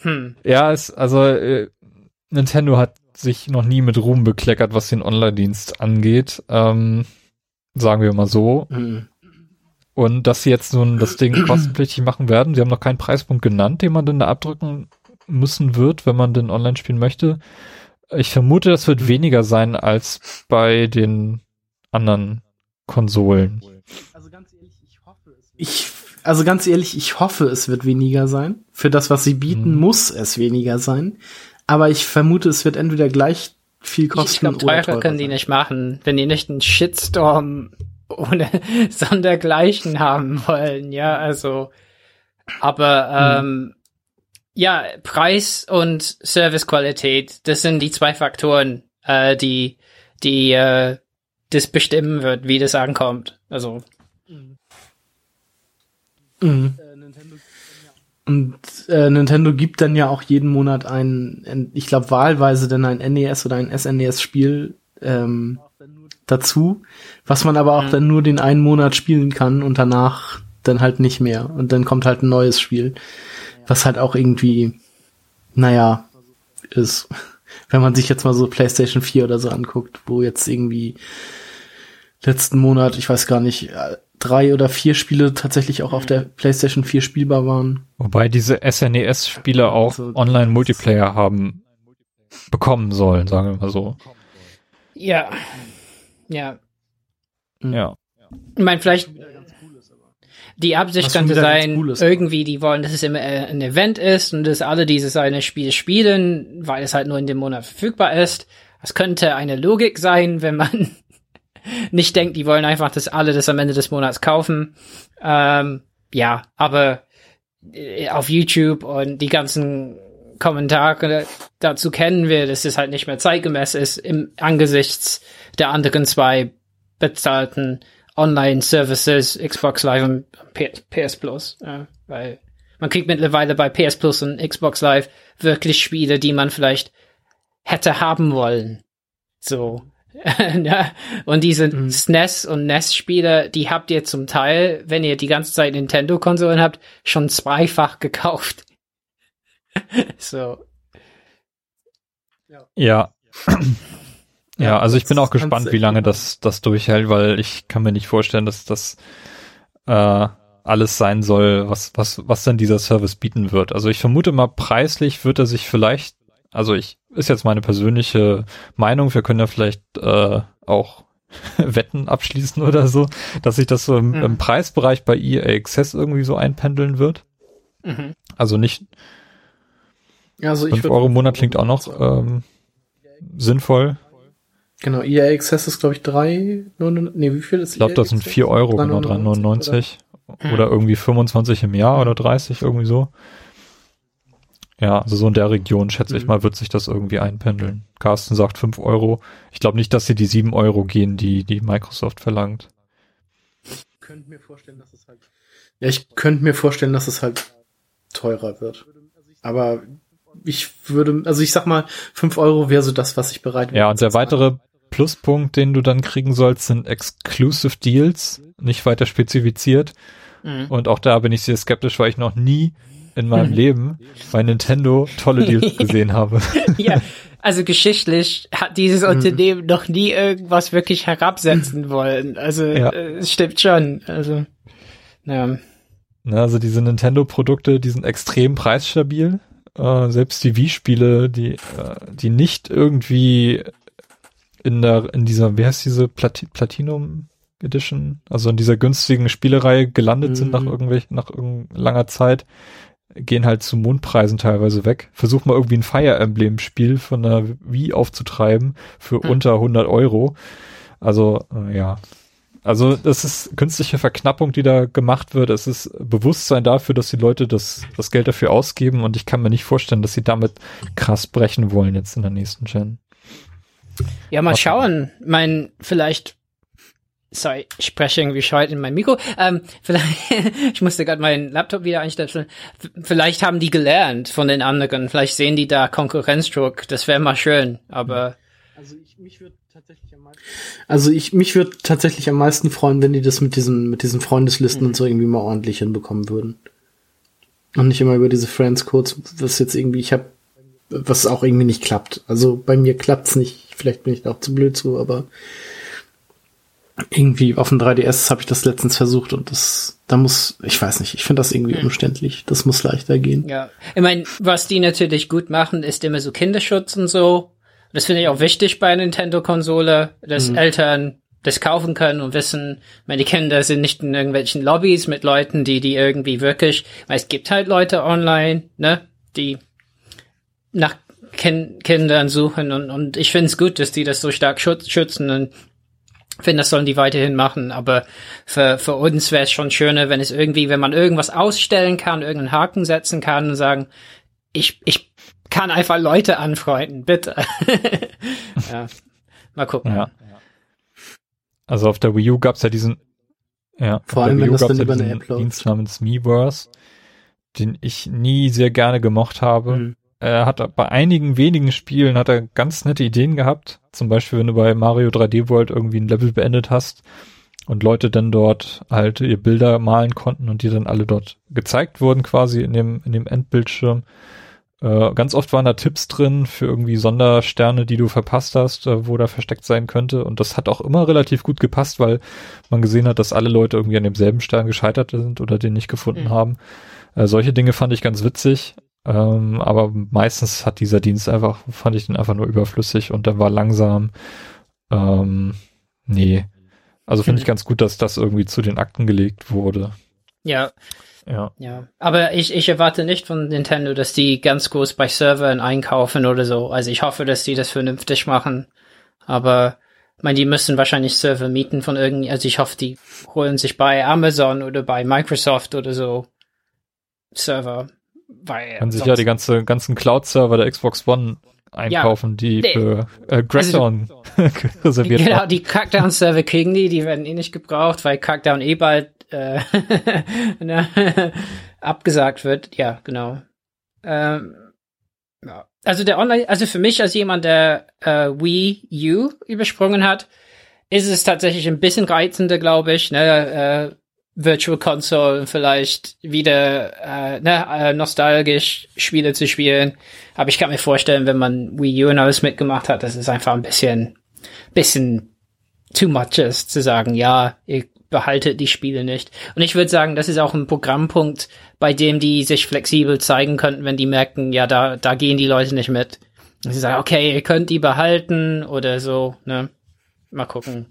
Hm. Ja, es, also äh, Nintendo hat sich noch nie mit Ruhm bekleckert, was den Online-Dienst angeht. Ähm, sagen wir mal so. Mhm. Und dass sie jetzt nun das Ding kostenpflichtig machen werden, sie haben noch keinen Preispunkt genannt, den man denn da abdrücken müssen wird, wenn man denn online spielen möchte. Ich vermute, das wird weniger sein als bei den anderen Konsolen. Ich, also ganz ehrlich, ich hoffe, es wird weniger sein. Für das, was sie bieten, Mhm. muss es weniger sein. Aber ich vermute, es wird entweder gleich viel kosten Ich glaube, oder teurer teurer können die sein. nicht machen, wenn die nicht einen Shitstorm ohne Sondergleichen haben wollen, ja, also. Aber ähm, ja, Preis und Servicequalität, das sind die zwei Faktoren, äh, die, die äh, das bestimmen wird, wie das ankommt. Also, Mhm. Und äh, Nintendo gibt dann ja auch jeden Monat ein, ich glaube wahlweise dann ein NES oder ein SNES-Spiel ähm, dazu, was man aber auch Mhm. dann nur den einen Monat spielen kann und danach dann halt nicht mehr. Und dann kommt halt ein neues Spiel, was halt auch irgendwie, naja, ist. Wenn man sich jetzt mal so PlayStation 4 oder so anguckt, wo jetzt irgendwie letzten Monat, ich weiß gar nicht, äh, drei oder vier Spiele tatsächlich auch auf der PlayStation 4 spielbar waren. Wobei diese SNES-Spiele auch also, Online-Multiplayer haben bekommen sollen, sagen wir mal so. Ja. Ja. Ja. Ich meine, vielleicht die Absicht könnte sein, cool irgendwie, die wollen, dass es immer äh, ein Event ist und dass alle dieses eine Spiel spielen, weil es halt nur in dem Monat verfügbar ist. Das könnte eine Logik sein, wenn man nicht denkt, die wollen einfach, dass alle das am Ende des Monats kaufen. Ähm, ja, aber äh, auf YouTube und die ganzen Kommentare dazu kennen wir, dass es halt nicht mehr zeitgemäß ist im angesichts der anderen zwei bezahlten Online-Services, Xbox Live und PS Plus, ja, weil man kriegt mittlerweile bei PS Plus und Xbox Live wirklich Spiele, die man vielleicht hätte haben wollen. So. Und diese mhm. SNES und NES-Spiele, die habt ihr zum Teil, wenn ihr die ganze Zeit Nintendo-Konsolen habt, schon zweifach gekauft. so. Ja. Ja. Ja, also ich bin auch gespannt, wie lange das, das durchhält, weil ich kann mir nicht vorstellen, dass das äh, alles sein soll, was, was, was denn dieser Service bieten wird. Also ich vermute mal, preislich wird er sich vielleicht, also ich, ist jetzt meine persönliche Meinung, wir können ja vielleicht äh, auch Wetten abschließen oder so, dass sich das so im, mhm. im Preisbereich bei EA Access irgendwie so einpendeln wird. Mhm. Also nicht also 5 Euro im Monat klingt auch noch ähm, sinnvoll. Genau, EA Access ist, glaube ich, drei, nee, wie viel ist Ich glaube, das sind vier Euro, genau, 3,99 oder? oder irgendwie 25 im Jahr oder 30, irgendwie so. Ja, also so in der Region, schätze mhm. ich mal, wird sich das irgendwie einpendeln. Carsten sagt fünf Euro. Ich glaube nicht, dass sie die sieben Euro gehen, die, die Microsoft verlangt. Ich könnte mir vorstellen, dass es halt. Ja, ich könnte mir vorstellen, dass es halt teurer wird. Aber ich würde, also ich sag mal, fünf Euro wäre so das, was ich bereit wäre. Ja, und der weitere Pluspunkt, den du dann kriegen sollst, sind Exclusive Deals, nicht weiter spezifiziert. Mhm. Und auch da bin ich sehr skeptisch, weil ich noch nie in meinem. Leben bei Nintendo tolle Deals gesehen habe. ja, also geschichtlich hat dieses mhm. Unternehmen noch nie irgendwas wirklich herabsetzen wollen. Also ja. Äh, es stimmt schon. Also ja. Na, also diese Nintendo-Produkte, die sind extrem preisstabil. Äh, selbst die Wii-Spiele, die, äh, die nicht irgendwie in der, in dieser, wie heißt diese Plati Platinum Edition, also in dieser günstigen Spielereihe gelandet mhm. sind nach mhm. irgendwelchen, nach langer Zeit, gehen halt zu Mondpreisen teilweise weg. Versuch mal irgendwie ein Fire Emblem Spiel von der Wii aufzutreiben für mhm. unter 100 Euro. Also, äh, ja. Also, das ist künstliche Verknappung, die da gemacht wird. Es ist Bewusstsein dafür, dass die Leute das, das Geld dafür ausgeben und ich kann mir nicht vorstellen, dass sie damit krass brechen wollen jetzt in der nächsten Gen. Ja, mal schauen. Mein, vielleicht Sorry, ich spreche irgendwie schalt in mein Mikro. Ähm, vielleicht, ich musste gerade meinen Laptop wieder einstellen. Vielleicht haben die gelernt von den anderen. Vielleicht sehen die da Konkurrenzdruck. Das wäre mal schön. Aber also ich mich würde tatsächlich am meisten. Also ich mich würde tatsächlich am meisten freuen, wenn die das mit diesen mit diesen Freundeslisten mhm. und so irgendwie mal ordentlich hinbekommen würden. Und nicht immer über diese Friends Codes, was jetzt irgendwie ich habe was auch irgendwie nicht klappt. Also bei mir klappt's nicht. Vielleicht bin ich da auch zu blöd zu, aber irgendwie auf dem 3DS habe ich das letztens versucht und das, da muss, ich weiß nicht, ich finde das irgendwie hm. umständlich. Das muss leichter gehen. Ja, ich meine, was die natürlich gut machen, ist immer so Kinderschutz und so. Das finde ich auch wichtig bei Nintendo-Konsole, dass mhm. Eltern das kaufen können und wissen, meine Kinder sind nicht in irgendwelchen Lobbys mit Leuten, die die irgendwie wirklich, weil es gibt halt Leute online, ne, die nach Kin Kindern suchen und, und ich finde es gut, dass die das so stark schützen und finde, das sollen die weiterhin machen, aber für, für uns wäre es schon schöner, wenn es irgendwie, wenn man irgendwas ausstellen kann, irgendeinen Haken setzen kann und sagen, ich, ich kann einfach Leute anfreunden, bitte. ja, mal gucken. Ja. Also auf der Wii U gab's ja diesen, ja, vor allem, wenn das dann über eine App läuft. Dienst namens Miiverse, den ich nie sehr gerne gemocht habe. Mhm er hat bei einigen wenigen Spielen hat er ganz nette Ideen gehabt. Zum Beispiel, wenn du bei Mario 3D World irgendwie ein Level beendet hast und Leute dann dort halt ihr Bilder malen konnten und die dann alle dort gezeigt wurden quasi in dem, in dem Endbildschirm. Äh, ganz oft waren da Tipps drin für irgendwie Sondersterne, die du verpasst hast, äh, wo da versteckt sein könnte. Und das hat auch immer relativ gut gepasst, weil man gesehen hat, dass alle Leute irgendwie an demselben Stern gescheitert sind oder den nicht gefunden mhm. haben. Äh, solche Dinge fand ich ganz witzig. Ähm, aber meistens hat dieser Dienst einfach, fand ich den einfach nur überflüssig und der war langsam. Ähm, nee. Also finde ich ganz gut, dass das irgendwie zu den Akten gelegt wurde. Ja. Ja. Ja. Aber ich, ich erwarte nicht von Nintendo, dass die ganz groß bei Servern einkaufen oder so. Also ich hoffe, dass die das vernünftig machen. Aber ich meine, die müssen wahrscheinlich Server mieten von irgendwie, also ich hoffe, die holen sich bei Amazon oder bei Microsoft oder so Server. Weil Kann sich ja die ganze, ganzen Cloud-Server der Xbox One einkaufen, ja, die nee. für äh, Crackdown also, reserviert Genau, die Crackdown-Server kriegen die, die werden eh nicht gebraucht, weil Crackdown eh bald äh, ne, abgesagt wird. Ja, genau. Ähm, ja. Also der Online, also für mich als jemand, der äh, Wii U übersprungen hat, ist es tatsächlich ein bisschen reizender, glaube ich. Ne? Virtual Console vielleicht wieder äh, ne, äh, nostalgisch Spiele zu spielen. Aber ich kann mir vorstellen, wenn man Wii U und alles mitgemacht hat, dass es einfach ein bisschen, bisschen too much ist, zu sagen, ja, ihr behaltet die Spiele nicht. Und ich würde sagen, das ist auch ein Programmpunkt, bei dem die sich flexibel zeigen könnten, wenn die merken, ja, da, da gehen die Leute nicht mit. Und sie sagen, okay, ihr könnt die behalten oder so, ne? Mal gucken.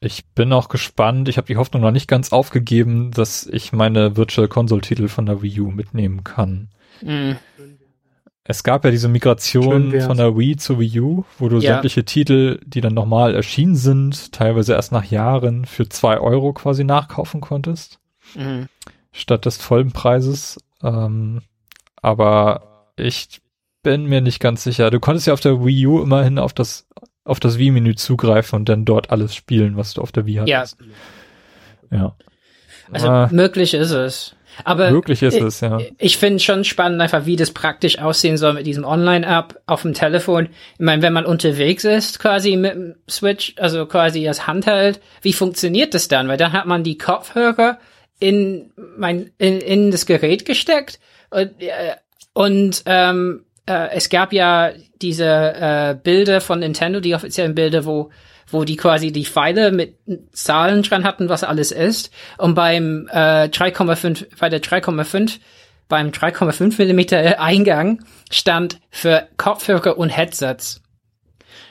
Ich bin auch gespannt. Ich habe die Hoffnung noch nicht ganz aufgegeben, dass ich meine Virtual Console Titel von der Wii U mitnehmen kann. Mhm. Es gab ja diese Migration von der Wii zu Wii U, wo du ja. sämtliche Titel, die dann nochmal erschienen sind, teilweise erst nach Jahren für zwei Euro quasi nachkaufen konntest. Mhm. Statt des vollen Preises. Ähm, aber ich bin mir nicht ganz sicher. Du konntest ja auf der Wii U immerhin auf das auf das Wii-Menü zugreifen und dann dort alles spielen, was du auf der Wii hattest. Ja. Ja. Also äh, möglich ist es. Aber möglich ist ich, es, ja. Ich finde schon spannend, einfach wie das praktisch aussehen soll mit diesem Online-App auf dem Telefon. Ich meine, wenn man unterwegs ist, quasi mit dem Switch, also quasi das Handheld, wie funktioniert das dann? Weil dann hat man die Kopfhörer in mein in, in das Gerät gesteckt und, äh, und ähm, äh, es gab ja diese äh, Bilder von Nintendo, die offiziellen Bilder, wo wo die quasi die Pfeile mit Zahlen dran hatten, was alles ist. Und beim äh, 3,5 bei der 3,5 beim 3,5 Millimeter Eingang stand für Kopfhörer und Headsets.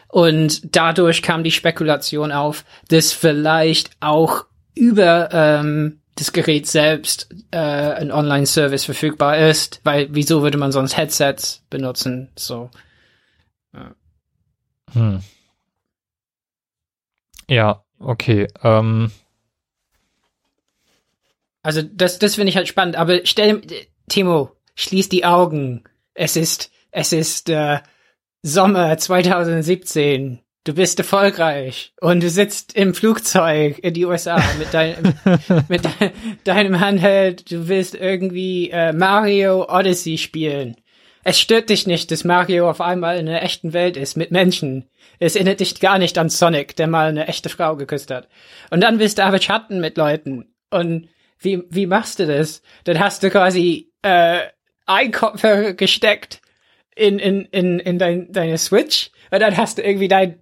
Und dadurch kam die Spekulation auf, dass vielleicht auch über ähm, das Gerät selbst äh, ein Online-Service verfügbar ist, weil wieso würde man sonst Headsets benutzen? So. Ja. Hm. Ja, okay. Ähm. Also das, das finde ich halt spannend. Aber stell, Timo, schließ die Augen. Es ist, es ist äh, Sommer 2017 du bist erfolgreich und du sitzt im Flugzeug in die USA mit, dein, mit de deinem Handheld, du willst irgendwie äh, Mario Odyssey spielen. Es stört dich nicht, dass Mario auf einmal in einer echten Welt ist, mit Menschen. Es erinnert dich gar nicht an Sonic, der mal eine echte Frau geküsst hat. Und dann willst du aber chatten mit Leuten. Und wie, wie machst du das? Dann hast du quasi äh, ein Kopfhörer gesteckt in, in, in, in dein, deine Switch und dann hast du irgendwie dein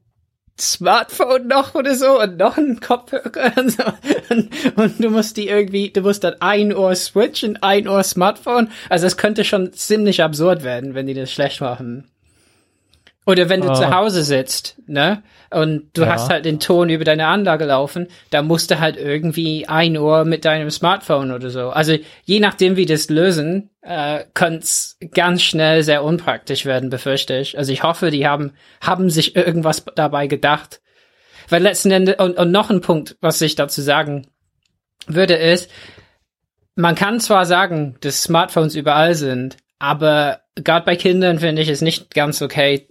Smartphone noch oder so und noch ein Kopfhörer und so. Und, und, du musst die irgendwie, du musst dann ein Ohr switchen, ein Ohr Smartphone. Also es könnte schon ziemlich absurd werden, wenn die das schlecht machen. Oder wenn du oh. zu Hause sitzt, ne? Und du ja. hast halt den Ton über deine Anlage laufen, da musst du halt irgendwie ein Ohr mit deinem Smartphone oder so. Also je nachdem, wie das lösen, äh, könnte es ganz schnell sehr unpraktisch werden, befürchte ich. Also ich hoffe, die haben, haben sich irgendwas dabei gedacht. Weil letzten Endes, und, und noch ein Punkt, was ich dazu sagen würde, ist, man kann zwar sagen, dass Smartphones überall sind, aber gerade bei Kindern finde ich es nicht ganz okay,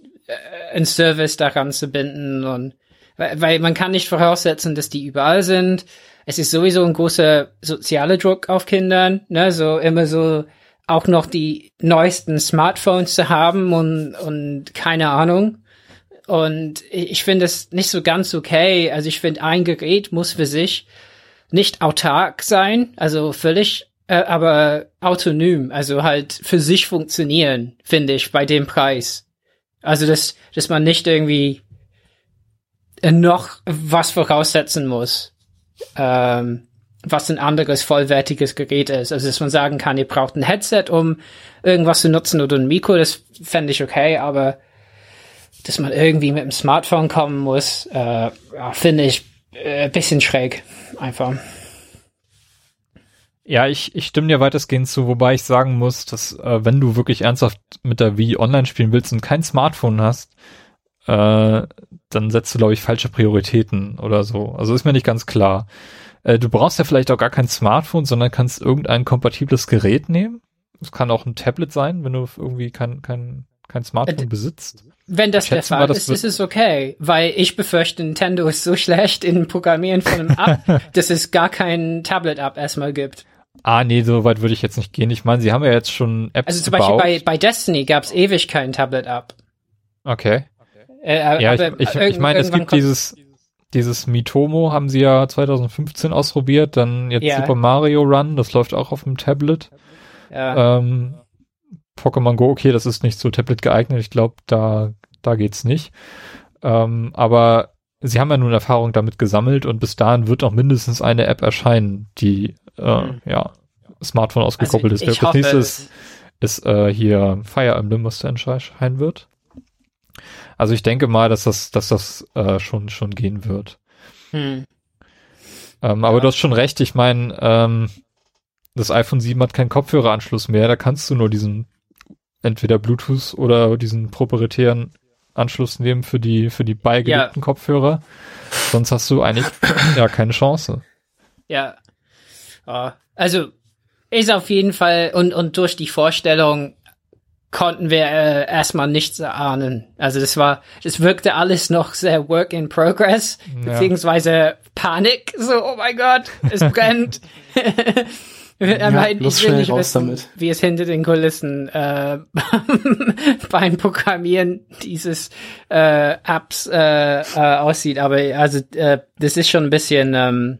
ein Service daran zu binden und weil, weil man kann nicht voraussetzen, dass die überall sind. Es ist sowieso ein großer sozialer Druck auf Kindern, ne, so immer so auch noch die neuesten Smartphones zu haben und, und keine Ahnung. Und ich finde es nicht so ganz okay. Also ich finde, ein Gerät muss für sich nicht autark sein, also völlig äh, aber autonom, also halt für sich funktionieren, finde ich, bei dem Preis. Also, dass, dass man nicht irgendwie noch was voraussetzen muss, ähm, was ein anderes vollwertiges Gerät ist. Also, dass man sagen kann, ihr braucht ein Headset, um irgendwas zu nutzen oder ein Mikro, das fände ich okay, aber dass man irgendwie mit dem Smartphone kommen muss, äh, finde ich äh, bisschen schräg, einfach. Ja, ich, ich stimme dir weitestgehend zu, wobei ich sagen muss, dass äh, wenn du wirklich ernsthaft mit der Wii online spielen willst und kein Smartphone hast, äh, dann setzt du, glaube ich, falsche Prioritäten oder so. Also ist mir nicht ganz klar. Äh, du brauchst ja vielleicht auch gar kein Smartphone, sondern kannst irgendein kompatibles Gerät nehmen. Es kann auch ein Tablet sein, wenn du irgendwie kein, kein, kein Smartphone äh, besitzt. Wenn das der Fall ist, ist es okay, weil ich befürchte, Nintendo ist so schlecht in Programmieren von einem App, dass es gar kein Tablet-App erstmal gibt. Ah, nee, so weit würde ich jetzt nicht gehen. Ich meine, sie haben ja jetzt schon Apps Also zum gebaut. Beispiel bei, bei Destiny gab es ewig kein Tablet-App. Okay. Äh, ja, ich, ich, ich meine, es gibt dieses, dieses Mitomo haben sie ja 2015 ausprobiert, dann jetzt ja. Super Mario Run, das läuft auch auf dem Tablet. Ja. Ähm, Pokémon Go, okay, das ist nicht so Tablet geeignet, ich glaube, da, da geht's nicht. Ähm, aber sie haben ja nun Erfahrung damit gesammelt und bis dahin wird auch mindestens eine App erscheinen, die äh, mhm. ja Smartphone ausgekoppelt also ist. Das nächste ist, ist äh, hier Fire Emblem, was da erscheinen wird. Also ich denke mal, dass das, dass das äh, schon schon gehen wird. Hm. Ähm, aber ja. du hast schon recht. Ich meine, ähm, das iPhone 7 hat keinen Kopfhöreranschluss mehr. Da kannst du nur diesen entweder Bluetooth oder diesen proprietären Anschluss nehmen für die für die beigelegten ja. Kopfhörer. Sonst hast du eigentlich ja keine Chance. Ja. Also ist auf jeden Fall und und durch die Vorstellung konnten wir äh, erstmal nichts erahnen. Also das war, das wirkte alles noch sehr Work in Progress, ja. beziehungsweise Panik. So, oh mein Gott, es brennt. ja, ich will nicht wissen, damit. wie es hinter den Kulissen äh, beim Programmieren dieses äh, Apps äh, äh, aussieht. Aber also äh, das ist schon ein bisschen ähm,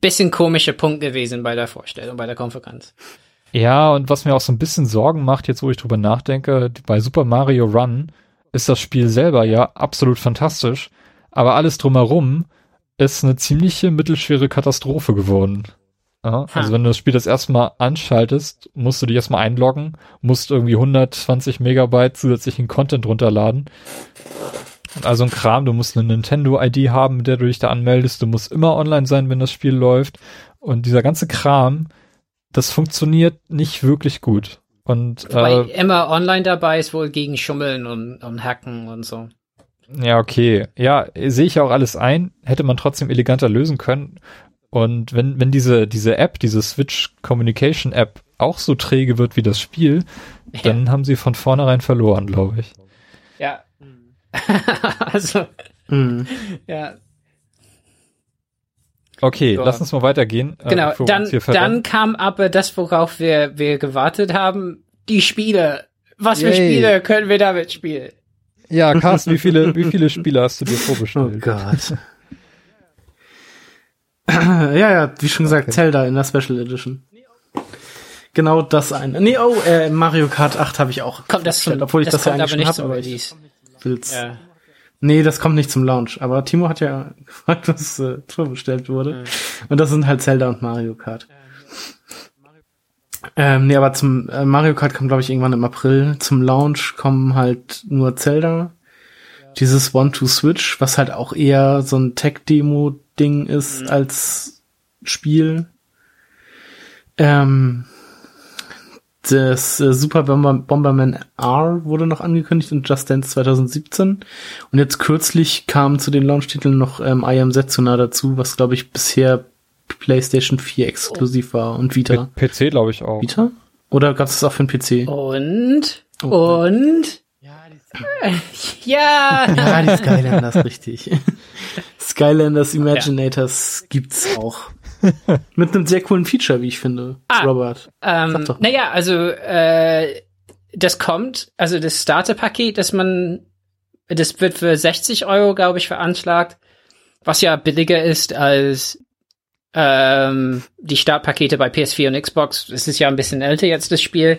bisschen komischer Punkt gewesen bei der Vorstellung, bei der Konferenz. Ja, und was mir auch so ein bisschen Sorgen macht, jetzt wo ich drüber nachdenke, bei Super Mario Run ist das Spiel selber ja absolut fantastisch, aber alles drumherum ist eine ziemliche mittelschwere Katastrophe geworden. Ja, also wenn du das Spiel das erste Mal anschaltest, musst du dich erstmal einloggen, musst irgendwie 120 Megabyte zusätzlichen Content runterladen. Also ein Kram, du musst eine Nintendo-ID haben, mit der du dich da anmeldest, du musst immer online sein, wenn das Spiel läuft. Und dieser ganze Kram, das funktioniert nicht wirklich gut. Und Wobei äh, immer online dabei ist wohl gegen Schummeln und, und Hacken und so. Ja, okay. Ja, sehe ich auch alles ein. Hätte man trotzdem eleganter lösen können. Und wenn, wenn diese, diese App, diese Switch Communication App auch so träge wird wie das Spiel, ja. dann haben sie von vornherein verloren, glaube ich. Ja. also, mhm. ja, Okay, so. lass uns mal weitergehen. Äh, genau, äh, dann, dann kam aber das, worauf wir, wir gewartet haben, die Spiele. Was Yay. für Spiele können wir damit spielen? Ja, Carsten, wie viele, wie viele Spiele hast du dir vorgestellt? Oh Gott. ja, ja, wie schon gesagt, okay. Zelda in der Special Edition. Genau das eine. Nee, oh, äh, Mario Kart 8 habe ich auch. Kommt das schon, obwohl ich das, das ja eigentlich schon habe, aber ich will's. Ja. Nee, das kommt nicht zum Launch. Aber Timo hat ja gefragt, was äh, vorbestellt wurde. Mhm. Und das sind halt Zelda und Mario Kart. Ähm, nee, aber zum äh, Mario Kart kommt, glaube ich, irgendwann im April. Zum Launch kommen halt nur Zelda. Dieses One-to-Switch, was halt auch eher so ein Tech-Demo-Ding ist mhm. als Spiel. Ähm, das äh, Super Bomber, Bomberman R wurde noch angekündigt in Just Dance 2017. Und jetzt kürzlich kam zu den Launch-Titeln noch ähm, I Am Setsuna dazu, was glaube ich bisher PlayStation 4 exklusiv war und Vita. P PC glaube ich auch. Vita? Oder gab es das auch für den PC? Und? Oh. Und? Ja, die ja. ja, die Skylanders, richtig. Skylanders Imaginators ja. gibt's auch. Mit einem sehr coolen Feature, wie ich finde, ah, Robert. Ähm, naja, also äh, das kommt, also das Starter-Paket, das man, das wird für 60 Euro, glaube ich, veranschlagt, was ja billiger ist als ähm, die Startpakete bei PS4 und Xbox. Es ist ja ein bisschen älter jetzt das Spiel.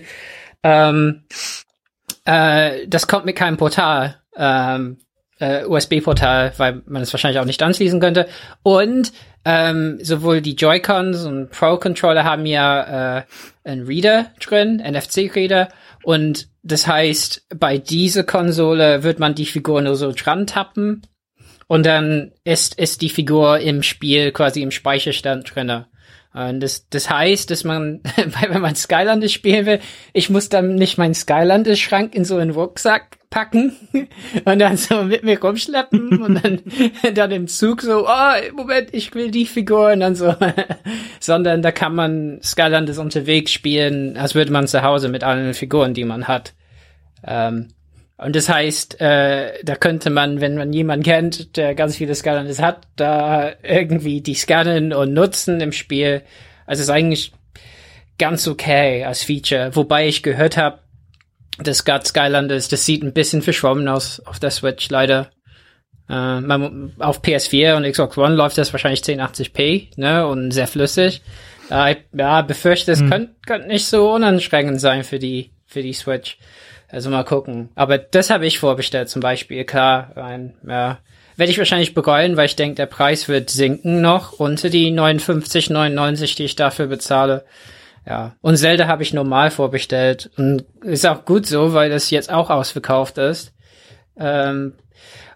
Ähm, äh, das kommt mit keinem Portal. Ähm, äh, USB-Portal, weil man es wahrscheinlich auch nicht anschließen könnte. Und ähm, sowohl die Joy-Cons und Pro-Controller haben ja äh, einen Reader drin, NFC-Reader. Und das heißt, bei dieser Konsole wird man die Figur nur so dran tappen. Und dann ist, ist die Figur im Spiel quasi im Speicherstand drinne. Und das, das heißt, dass man, wenn man Skylanders spielen will, ich muss dann nicht meinen Skylanders-Schrank in so einen Rucksack packen und dann so mit mir rumschleppen und dann, dann im Zug so, oh, Moment, ich will die Figur und dann so, sondern da kann man Skylanders unterwegs spielen, als würde man zu Hause mit allen Figuren, die man hat. Ähm, und das heißt, äh, da könnte man, wenn man jemanden kennt, der ganz viele Skylanders hat, da irgendwie die scannen und nutzen im Spiel. Also es ist eigentlich ganz okay als Feature. Wobei ich gehört habe, das God Skylanders, das sieht ein bisschen verschwommen aus auf der Switch leider. Äh, man, auf PS4 und Xbox One läuft das wahrscheinlich 1080p, ne, und sehr flüssig. Äh, ich ja, befürchte, es hm. könnte könnt nicht so unanstrengend sein für die für die Switch. Also mal gucken. Aber das habe ich vorbestellt zum Beispiel. Klar, ein, ja, werde ich wahrscheinlich bereuen, weil ich denke, der Preis wird sinken noch unter die 59,99, die ich dafür bezahle. Ja. Und Zelda habe ich normal vorbestellt. Und ist auch gut so, weil das jetzt auch ausverkauft ist. Ähm,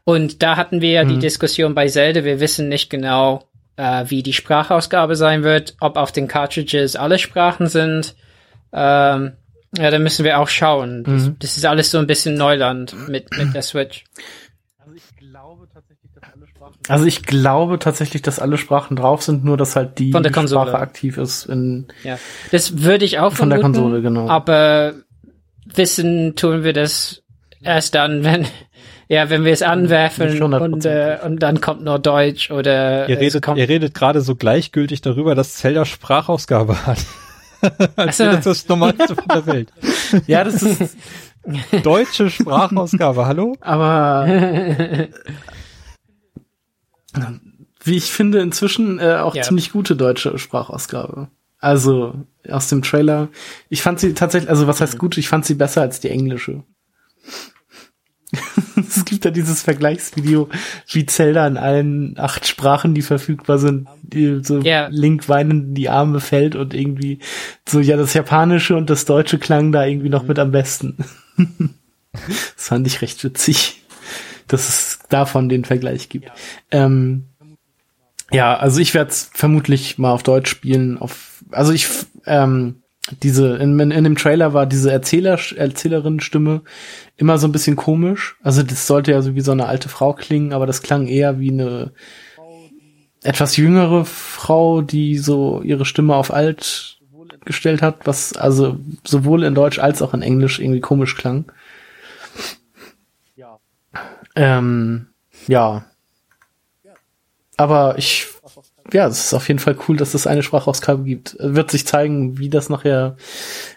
und da hatten wir ja mhm. die Diskussion bei Zelda. Wir wissen nicht genau, äh, wie die Sprachausgabe sein wird, ob auf den Cartridges alle Sprachen sind. Ähm, ja, da müssen wir auch schauen. Das, mhm. das ist alles so ein bisschen Neuland mit, mit der Switch. Also ich glaube tatsächlich, dass alle Sprachen. Also ich glaube tatsächlich, dass alle Sprachen drauf sind, nur dass halt die, von der Konsole. Sprache aktiv ist in. Ja, das würde ich auch von vermuten, der Konsole genau. Aber wissen tun wir das erst dann, wenn ja, wenn wir es anwerfen und, äh, und dann kommt nur Deutsch oder ihr redet, ihr redet gerade so gleichgültig darüber, dass Zelda Sprachausgabe hat. Als so. das das Normalste von der Welt. Ja, das ist deutsche Sprachausgabe, hallo? Aber wie ich finde, inzwischen äh, auch ja. ziemlich gute deutsche Sprachausgabe. Also aus dem Trailer. Ich fand sie tatsächlich, also was heißt gut, ich fand sie besser als die englische. es gibt ja dieses Vergleichsvideo, wie Zelda in allen acht Sprachen, die verfügbar sind, die so yeah. Link weinend die Arme fällt und irgendwie so, ja, das Japanische und das Deutsche klang da irgendwie noch mit am besten. das fand ich recht witzig, dass es davon den Vergleich gibt. Ja, ähm, ja also ich werde es vermutlich mal auf Deutsch spielen. Auf, also ich, ähm, diese, in, in, in dem Trailer war diese Erzähler, Erzählerin-Stimme immer so ein bisschen komisch. Also das sollte ja so wie so eine alte Frau klingen, aber das klang eher wie eine etwas jüngere Frau, die so ihre Stimme auf alt gestellt hat, was also sowohl in Deutsch als auch in Englisch irgendwie komisch klang. Ja. Ähm, ja. Aber ich ja, es ist auf jeden Fall cool, dass es eine Sprachausgabe gibt. Wird sich zeigen, wie das nachher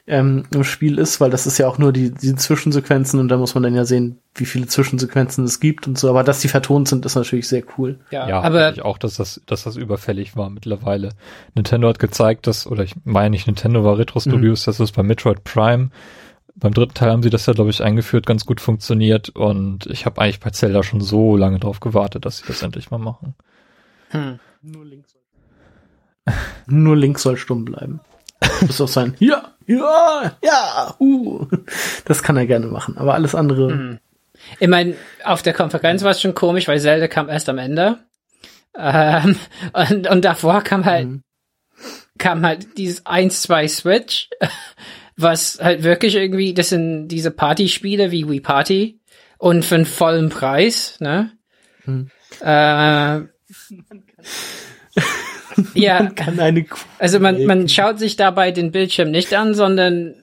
ähm, im Spiel ist, weil das ist ja auch nur die, die Zwischensequenzen und da muss man dann ja sehen, wie viele Zwischensequenzen es gibt und so. Aber dass die vertont sind, ist natürlich sehr cool. Ja, ja aber ich auch, dass das, dass das überfällig war mittlerweile. Nintendo hat gezeigt, dass, oder ich meine nicht Nintendo war Retro Studios, mhm. dass es bei Metroid Prime beim dritten Teil haben sie das ja, glaube ich, eingeführt, ganz gut funktioniert und ich habe eigentlich bei Zelda schon so lange drauf gewartet, dass sie das endlich mal machen. Hm. Nur Link soll, Nur Link soll stumm bleiben. Bis auf sein Ja, ja, ja, uh. Das kann er gerne machen, aber alles andere. Hm. Ich meine, auf der Konferenz war es schon komisch, weil Zelda kam erst am Ende. Ähm, und, und davor kam halt, mhm. kam halt dieses 1-2 Switch, was halt wirklich irgendwie, das sind diese Partyspiele wie Wii Party und für einen vollen Preis, ne? Mhm. Äh, ja, man kann eine Kuh also man, man schaut sich dabei den Bildschirm nicht an, sondern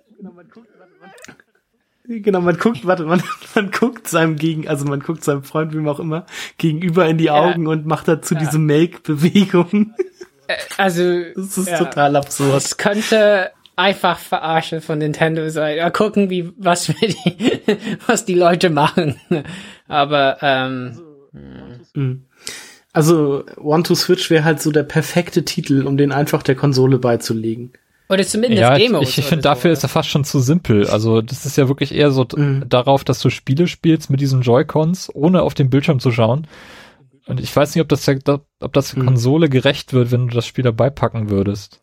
Genau, man guckt, warte, man, man guckt seinem Gegen, also man guckt seinem Freund, wie auch immer, gegenüber in die Augen ja. und macht dazu ja. diese Make-Bewegung. Äh, also. Das ist ja. total absurd. Es könnte einfach verarsche von Nintendo sein. Ja, gucken, wie, was wir die, was die Leute machen. Aber, ähm. Mhm. Also One-to-Switch wäre halt so der perfekte Titel, um den einfach der Konsole beizulegen. Oder zumindest ja, Demos. ich, ich oder finde, so, dafür ja. ist er fast schon zu simpel. Also das ist ja wirklich eher so Mhm. darauf, dass du Spiele spielst mit diesen Joy-Cons, ohne auf den Bildschirm zu schauen. Und ich weiß nicht, ob das der, ob das der Mhm. Konsole gerecht wird, wenn du das Spiel dabei packen würdest.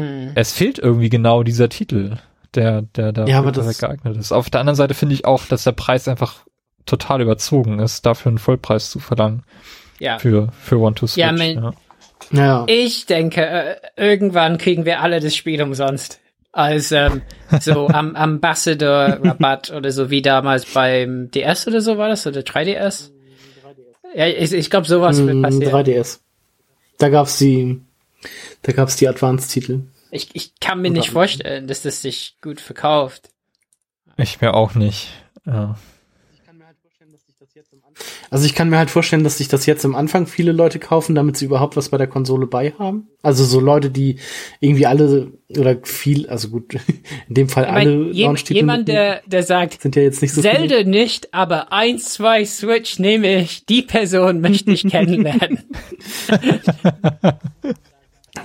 Hm. Es fehlt irgendwie genau dieser Titel, der, der da Ja, aber perfekt das- geeignet ist. Auf der anderen Seite finde ich auch, dass der Preis einfach total überzogen ist, dafür einen Vollpreis zu verlangen Ja. für, für One to Switch. Ja, mein- ja. Ja. Ich denke, äh, irgendwann kriegen wir alle das Spiel umsonst. Als ähm, so am Ambassador-Rabatt oder so wie damals beim DS oder so war das, oder 3DS? Ja, ich, ich glaube, sowas wird Mm, passieren. 3DS. Da gab's die, da gab's die Advanced-Titel. Ich, ich kann mir nicht vorstellen, dass das sich gut verkauft. Ich mir auch nicht. Ja. Also ich kann mir halt vorstellen, dass sich das jetzt am Anfang viele Leute kaufen, damit sie überhaupt was bei der Konsole bei haben. Also so Leute, die irgendwie alle oder viel, also gut, in dem Fall Ich alle mein, je, Launch-Titel jemand, der, der sagt, sind ja jetzt nicht so viele. Zelda nicht, aber 1, 2 Switch nehme ich, die Person möchte ich kennenlernen.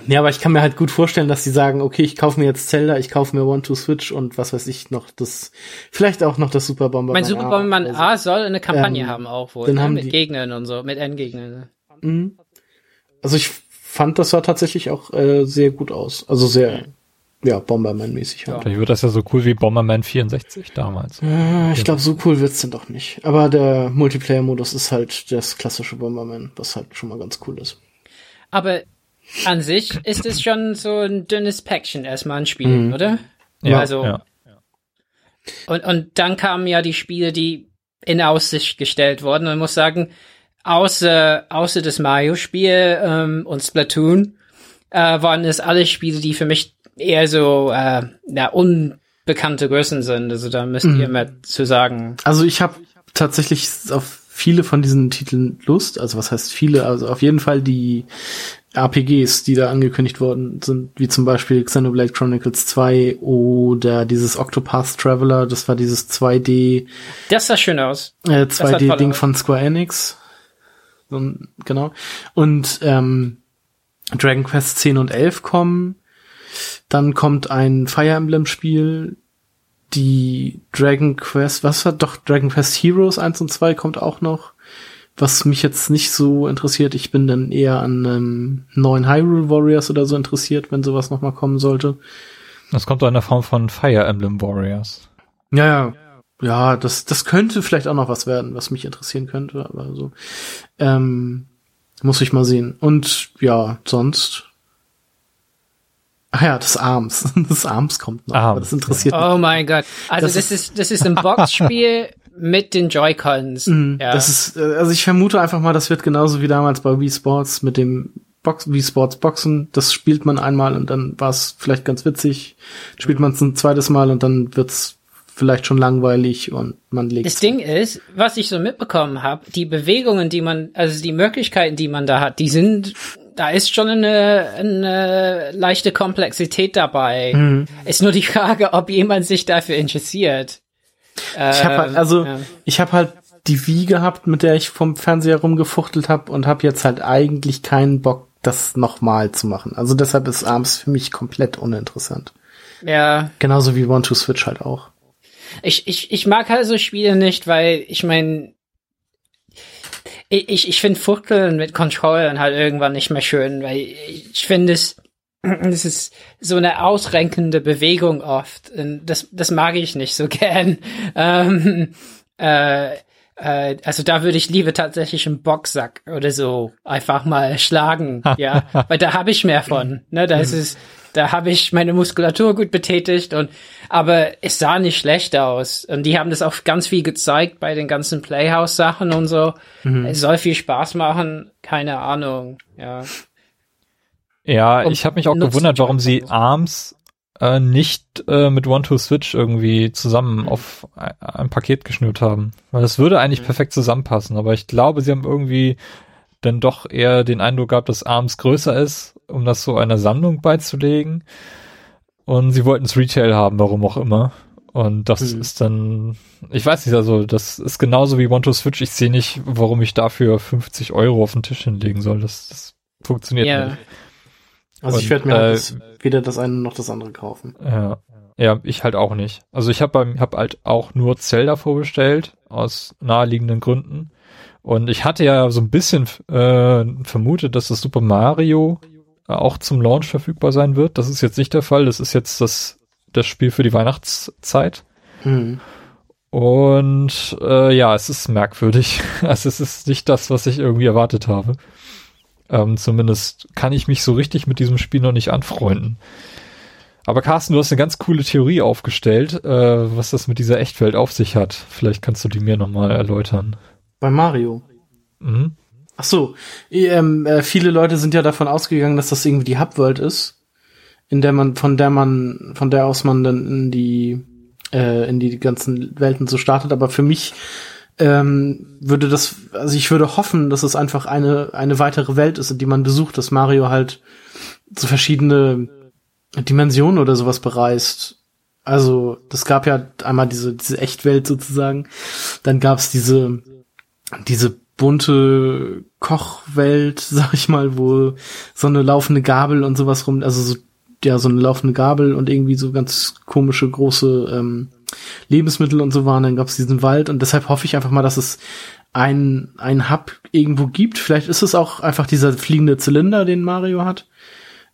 Ja, aber ich kann mir halt gut vorstellen, dass sie sagen, okay, ich kaufe mir jetzt Zelda, ich kaufe mir One to Switch und was weiß ich noch, das vielleicht auch noch das Super Bomberman. mein Super Bomberman also, A soll eine Kampagne Ähm, haben auch wohl, dann ne? haben mit die- Gegnern und so, mit Endgegnern. Mhm. Also ich fand, das sah tatsächlich auch äh, sehr gut aus. Also sehr, ja, Bomberman-mäßig. Halt. Vielleicht wird das ja so cool wie Bomberman 64 damals. Äh, ich glaube, so cool wird's denn doch nicht. Aber der Multiplayer-Modus ist halt das klassische Bomberman, was halt schon mal ganz cool ist. Aber an sich ist es schon so ein dünnes Päckchen erstmal ein Spiel, Mhm. oder? Ja, also, ja. Und, und dann kamen ja die Spiele, die in Aussicht gestellt wurden. Und ich muss sagen, außer, außer das Mario-Spiel ähm, und Splatoon äh, waren es alle Spiele, die für mich eher so äh, ja, unbekannte Größen sind. Also da müsst Mhm. ihr mehr zu sagen. Also ich habe tatsächlich auf viele von diesen Titeln Lust. Also was heißt viele? Also auf jeden Fall die RPGs, die da angekündigt worden sind, wie zum Beispiel Xenoblade Chronicles 2 oder dieses Octopath Traveler, das war dieses 2D, Das sah schön aus. äh, hat toll 2D-Ding aus. von Square Enix. So, genau. Und ähm, Dragon Quest 10 und 11 kommen. Dann kommt ein Fire Emblem-Spiel. Die Dragon Quest, was war doch Dragon Quest Heroes 1 und 2 kommt auch noch. Was mich jetzt nicht so interessiert. Ich bin dann eher an ähm, neuen Hyrule Warriors oder so interessiert, wenn sowas nochmal kommen sollte. Das kommt doch in der Form von Fire Emblem Warriors. Ja, ja. Ja, das, das könnte vielleicht auch noch was werden, was mich interessieren könnte, aber so. Ähm, muss ich mal sehen. Und ja, sonst. Ach ja, das Arms. Das Arms kommt noch. Arms, aber das interessiert mich. Oh mein Gott. Also Das das, ist, das ist ein Boxspiel mit den Joy-Cons. Mhm, ja. Das ist, äh, also ich vermute einfach mal, das wird genauso wie damals bei Wii Sports mit dem Box, Wii Sports Boxen. Das spielt man einmal und dann war es vielleicht ganz witzig. Spielt man es ein zweites Mal und dann wird's vielleicht schon langweilig und man legt. Das Ding ist, was ich so mitbekommen habe, die Bewegungen, die man, also die Möglichkeiten, die man da hat, die sind, da ist schon eine, eine leichte Komplexität dabei. Mhm. Ist nur die Frage, ob jemand sich dafür interessiert. Ich habe halt, Ähm, also ja. ich habe halt die Wii gehabt, mit der ich vom Fernseher rumgefuchtelt habe und habe jetzt halt eigentlich keinen Bock, das nochmal zu machen. Also deshalb ist Arms für mich komplett uninteressant. Ja, Genauso wie One to Switch halt auch. ich, ich, ich mag halt so Spiele nicht, weil ich meine, ich, ich, finde Fuchteln mit Controllern halt irgendwann nicht mehr schön, weil ich finde es, es ist so eine ausrenkende Bewegung oft. Und das, das mag ich nicht so gern. Ähm, äh, äh, also da würde ich lieber tatsächlich einen Boxsack oder so einfach mal schlagen, ja, weil da habe ich mehr von. Ne, da ist es, da habe ich meine Muskulatur gut betätigt und aber es sah nicht schlecht aus und die haben das auch ganz viel gezeigt bei den ganzen Playhouse Sachen und so. Es soll viel Spaß machen, keine Ahnung, ja. Ja, Und ich habe mich auch gewundert, warum sie. ARMS äh, nicht äh, mit One-to-Switch irgendwie zusammen auf ein, ein Paket geschnürt haben. Weil das würde eigentlich perfekt zusammenpassen, aber ich glaube, sie haben irgendwie dann doch eher den Eindruck gehabt, dass ARMS größer ist, um das so einer Sammlung beizulegen. Und sie wollten es Retail haben, warum auch immer. Und das Mhm. ist dann, ich weiß nicht, also das ist genauso wie One to Switch. Ich sehe nicht, warum ich dafür 50 Euro auf den Tisch hinlegen soll. Das, das funktioniert Ja. nicht. Also ich Und, werde mir halt äh, das, weder das eine noch das andere kaufen. Ja. Ja, ich halt auch nicht. Also ich habe hab halt auch nur Zelda vorbestellt aus naheliegenden Gründen und ich hatte ja so ein bisschen äh, vermutet, dass das Super Mario auch zum Launch verfügbar sein wird. Das ist jetzt nicht der Fall. Das ist jetzt das das Spiel für die Weihnachtszeit. Mhm. Und äh, ja, es ist merkwürdig. Also es ist nicht das, was ich irgendwie erwartet habe. Ähm, zumindest kann ich mich so richtig mit diesem Spiel noch nicht anfreunden. Aber Carsten, du hast eine ganz coole Theorie aufgestellt, äh, was das mit dieser Echtwelt auf sich hat. Vielleicht kannst du die mir nochmal erläutern. Bei Mario. Mhm. Ach so, ähm, äh, viele Leute sind ja davon ausgegangen, dass das irgendwie die Hubworld ist, in der man, von der man, von der aus man dann in die, äh, in die ganzen Welten so startet. Aber für mich ähm, würde das, also ich würde hoffen, dass es einfach eine eine weitere Welt ist, in die man besucht, dass Mario halt so verschiedene Dimensionen oder sowas bereist. Also das gab ja einmal diese diese Echtwelt sozusagen, dann gab's diese diese bunte Kochwelt, sag ich mal, wo so eine laufende Gabel und sowas rum, also so, ja, so eine laufende Gabel und irgendwie so ganz komische große ähm, Lebensmittel und so waren. Dann gab's diesen Wald und deshalb hoffe ich einfach mal, dass es ein, ein Hub irgendwo gibt. Vielleicht ist es auch einfach dieser fliegende Zylinder, den Mario hat.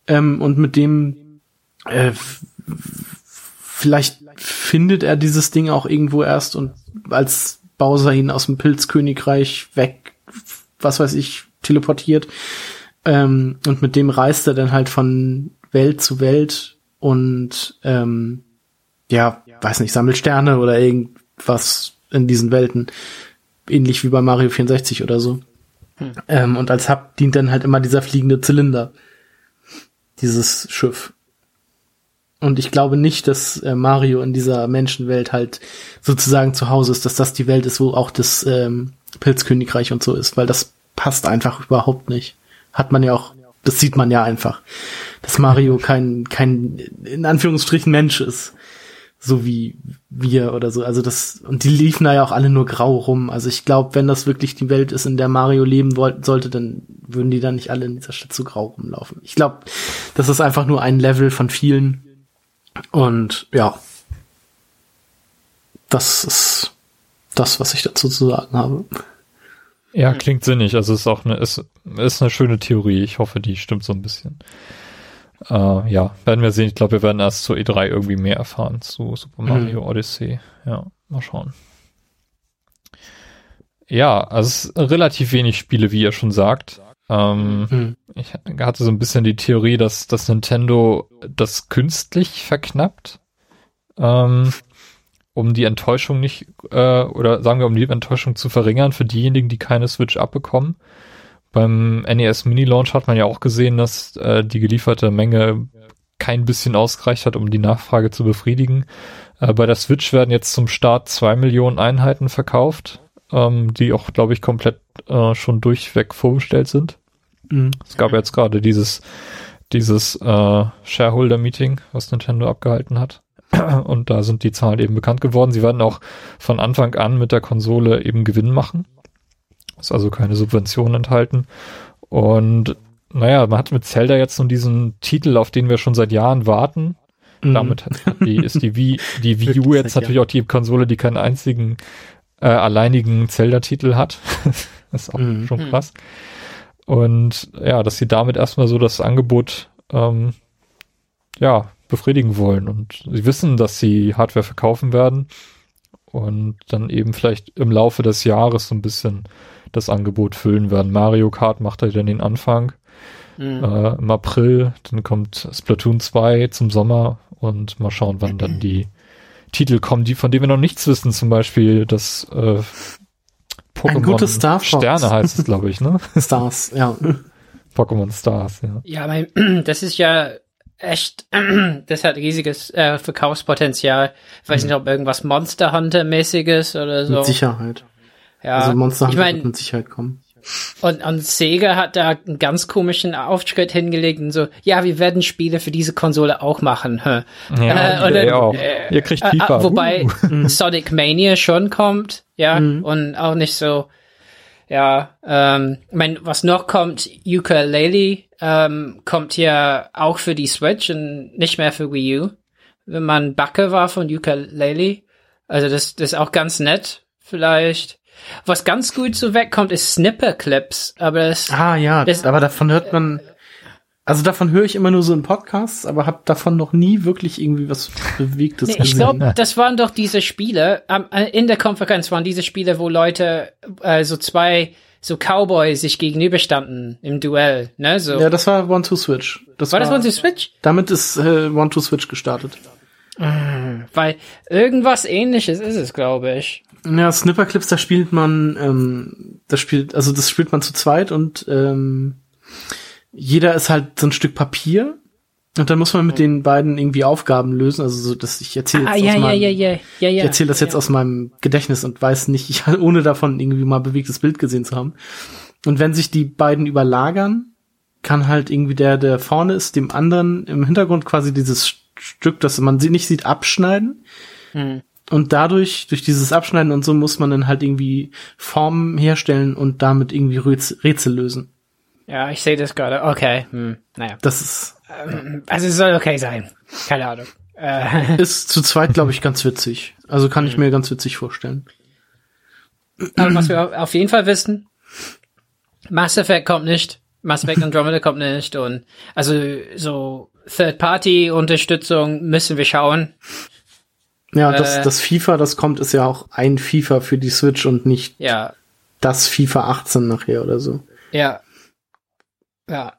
Ähm, und mit dem äh, vielleicht findet er dieses Ding auch irgendwo erst und als Bowser ihn aus dem Pilzkönigreich weg, was weiß ich, teleportiert. Ähm, und mit dem reist er dann halt von Welt zu Welt und ähm, ja, weiß nicht, sammelt Sterne oder irgendwas in diesen Welten. Ähnlich wie bei Mario 64 oder so. Ähm, und als Hub dient dann halt immer dieser fliegende Zylinder. Dieses Schiff. Und ich glaube nicht, dass äh, Mario in dieser Menschenwelt halt sozusagen zu Hause ist, dass das die Welt ist, wo auch das ähm, Pilzkönigreich und so ist, weil das passt einfach überhaupt nicht. Hat man ja auch, das sieht man ja einfach, dass Mario kein, kein, in Anführungsstrichen Mensch ist. So wie wir oder so. Also das, und die liefen da ja auch alle nur grau rum. Also ich glaube, wenn das wirklich die Welt ist, in der Mario leben wollte, sollte, dann würden die dann nicht alle in dieser Stadt so grau rumlaufen. Ich glaube, das ist einfach nur ein Level von vielen. Und ja, das ist das, was ich dazu zu sagen habe. Ja, klingt sinnig. Also ist auch eine, ist, ist eine schöne Theorie. Ich hoffe, die stimmt so ein bisschen. Äh, ja, werden wir sehen. Ich glaube, wir werden erst zur E3 irgendwie mehr erfahren zu Super Mario Odyssey. Ja, mal schauen. Ja, also es ist relativ wenig Spiele, wie ihr schon sagt. Ähm, Hm. ich hatte so ein bisschen die Theorie, dass, dass Nintendo das künstlich verknappt, ähm, um die Enttäuschung nicht, äh, oder sagen wir, um die Enttäuschung zu verringern für diejenigen, die keine Switch abbekommen. Beim NES Mini Launch hat man ja auch gesehen, dass äh, die gelieferte Menge kein bisschen ausgereicht hat, um die Nachfrage zu befriedigen. Äh, bei der Switch werden jetzt zum Start zwei Millionen Einheiten verkauft, ähm, die auch, glaube ich, komplett äh, schon durchweg vorbestellt sind. Hm. Es gab jetzt gerade dieses, dieses äh, Shareholder-Meeting, was Nintendo abgehalten hat. Und da sind die Zahlen eben bekannt geworden. Sie werden auch von Anfang an mit der Konsole eben Gewinn machen. Ist also keine Subvention enthalten. Und naja, man hat mit Zelda jetzt nun diesen Titel, auf den wir schon seit Jahren warten. Mhm. Damit die, ist die Wii, die Wii U jetzt natürlich auch die Konsole, die keinen einzigen äh, alleinigen Zelda-Titel hat. das ist auch Mhm. schon krass. Und ja, dass sie damit erstmal so das Angebot ähm, ja, befriedigen wollen. Und sie wissen, dass sie Hardware verkaufen werden und dann eben vielleicht im Laufe des Jahres so ein bisschen das Angebot füllen werden. Mario Kart macht ja dann den Anfang Hm. äh, im April, dann kommt Splatoon 2 zum Sommer und mal schauen, wann dann die Titel kommen, die von denen wir noch nichts wissen, zum Beispiel das äh, Pokémon gutes Star Fox. Sterne heißt es, glaube ich, ne? Stars, ja. Pokémon Stars, ja. Ja, mein, das ist ja echt, das hat riesiges äh, Verkaufspotenzial. Ich weiß nicht, ob irgendwas Monster Hunter mäßiges oder so. Mit Sicherheit. Ja, also Monster ich Hunter mein- wird mit Sicherheit kommen. Und, und Sega hat da einen ganz komischen Auftritt hingelegt und so, ja, wir werden Spiele für diese Konsole auch machen. Hä? Ja, Äh, dann, auch. äh, Ihr kriegt FIFA. äh, wobei Uh. Sonic Mania schon kommt, ja, und auch nicht so, ja, ähm, mein, was noch kommt, Ukulele, ähm, kommt ja auch für die Switch und nicht mehr für Wii U. Wenn man Backe war von Ukulele, also das, das ist auch ganz nett, vielleicht. Was ganz gut so wegkommt, ist Snipper-Clips, aber das, Ah ja, Das- aber davon hört man, also davon höre ich immer nur so in Podcasts, aber habe davon noch nie wirklich irgendwie was Bewegtes Nee, ich glaube, das waren doch diese Spiele, ähm, äh, in der Konferenz waren diese Spiele, wo Leute, äh, so zwei, so Cowboys sich gegenüberstanden im Duell, ne, so. ja, das war One-to-Switch. Das war das One to Switch? Damit ist äh, One-to-Switch gestartet. Weil irgendwas ähnliches ist es, glaube ich. Ja, Snipperclips, da spielt man, ähm, das spielt, also das spielt man zu zweit und ähm, jeder ist halt so ein Stück Papier und dann muss man mit den beiden irgendwie Aufgaben lösen. Also so, dass ich erzähle Ah, jetzt ja, aus ja, meinem, ja, ja, ja, ja. ich erzähle das jetzt aus meinem Gedächtnis und weiß nicht, ich ohne davon irgendwie mal bewegtes Bild gesehen zu haben. Und wenn sich die beiden überlagern, kann halt irgendwie der, der vorne ist, dem anderen im Hintergrund quasi dieses Stück, das man sie nicht sieht, abschneiden. Hm. Und dadurch, durch dieses Abschneiden und so, muss man dann halt irgendwie Formen herstellen und damit irgendwie Rätsel, lösen. Ja, ich sehe das gerade. Okay, hm, naja. Das ist, Also es soll okay sein. Keine Ahnung. Äh, ist zu zweit, glaube ich, ganz witzig. Also kann ich mir ganz witzig vorstellen. aber was wir auf jeden Fall wissen, Mass Effect kommt nicht. Mass Effect Andromeda kommt nicht und also so Third-Party-Unterstützung müssen wir schauen. Ja, das, Äh. das FIFA, das kommt, ist ja auch ein FIFA für die Switch und nicht Ja, das FIFA 18 nachher oder so. ja. Ja.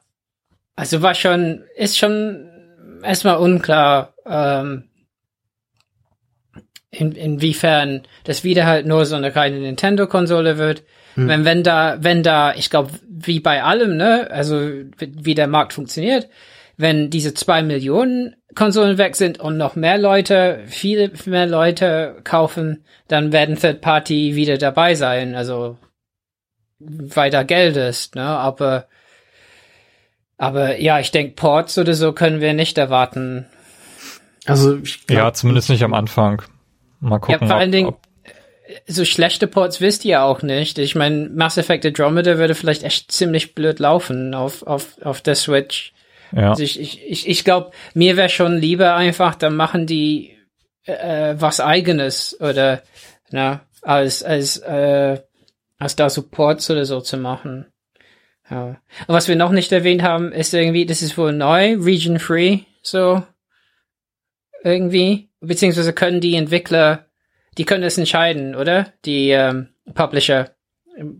Also war schon, ist schon erstmal unklar, ähm, in, inwiefern das wieder halt nur so eine reine Nintendo-Konsole wird. Wenn, wenn da, wenn da, ich glaube, wie bei allem, ne, also wie der Markt funktioniert, wenn diese zwei Millionen Konsolen weg sind und noch mehr Leute, viele mehr Leute kaufen, dann werden Third Party wieder dabei sein, also weil da Geld ist, ne, aber aber ja, ich denke, Ports oder so können wir nicht erwarten. Also ich glaub, Ja, zumindest nicht am Anfang. Mal gucken. ja, vor allen ob- Dingen, ob- so schlechte Ports wisst ihr auch nicht. Ich meine, Mass Effect Andromeda würde vielleicht echt ziemlich blöd laufen auf, auf, auf der Switch. Ja. Also ich, ich, ich, ich glaube, mir wäre schon lieber einfach, dann machen die äh, was eigenes oder na, als, als, äh, als da Supports oder so zu machen. Ja. Und was wir noch nicht erwähnt haben, ist irgendwie, das ist wohl neu, Region Free, so irgendwie. Beziehungsweise können die Entwickler, die können es entscheiden, oder? Die ähm, Publisher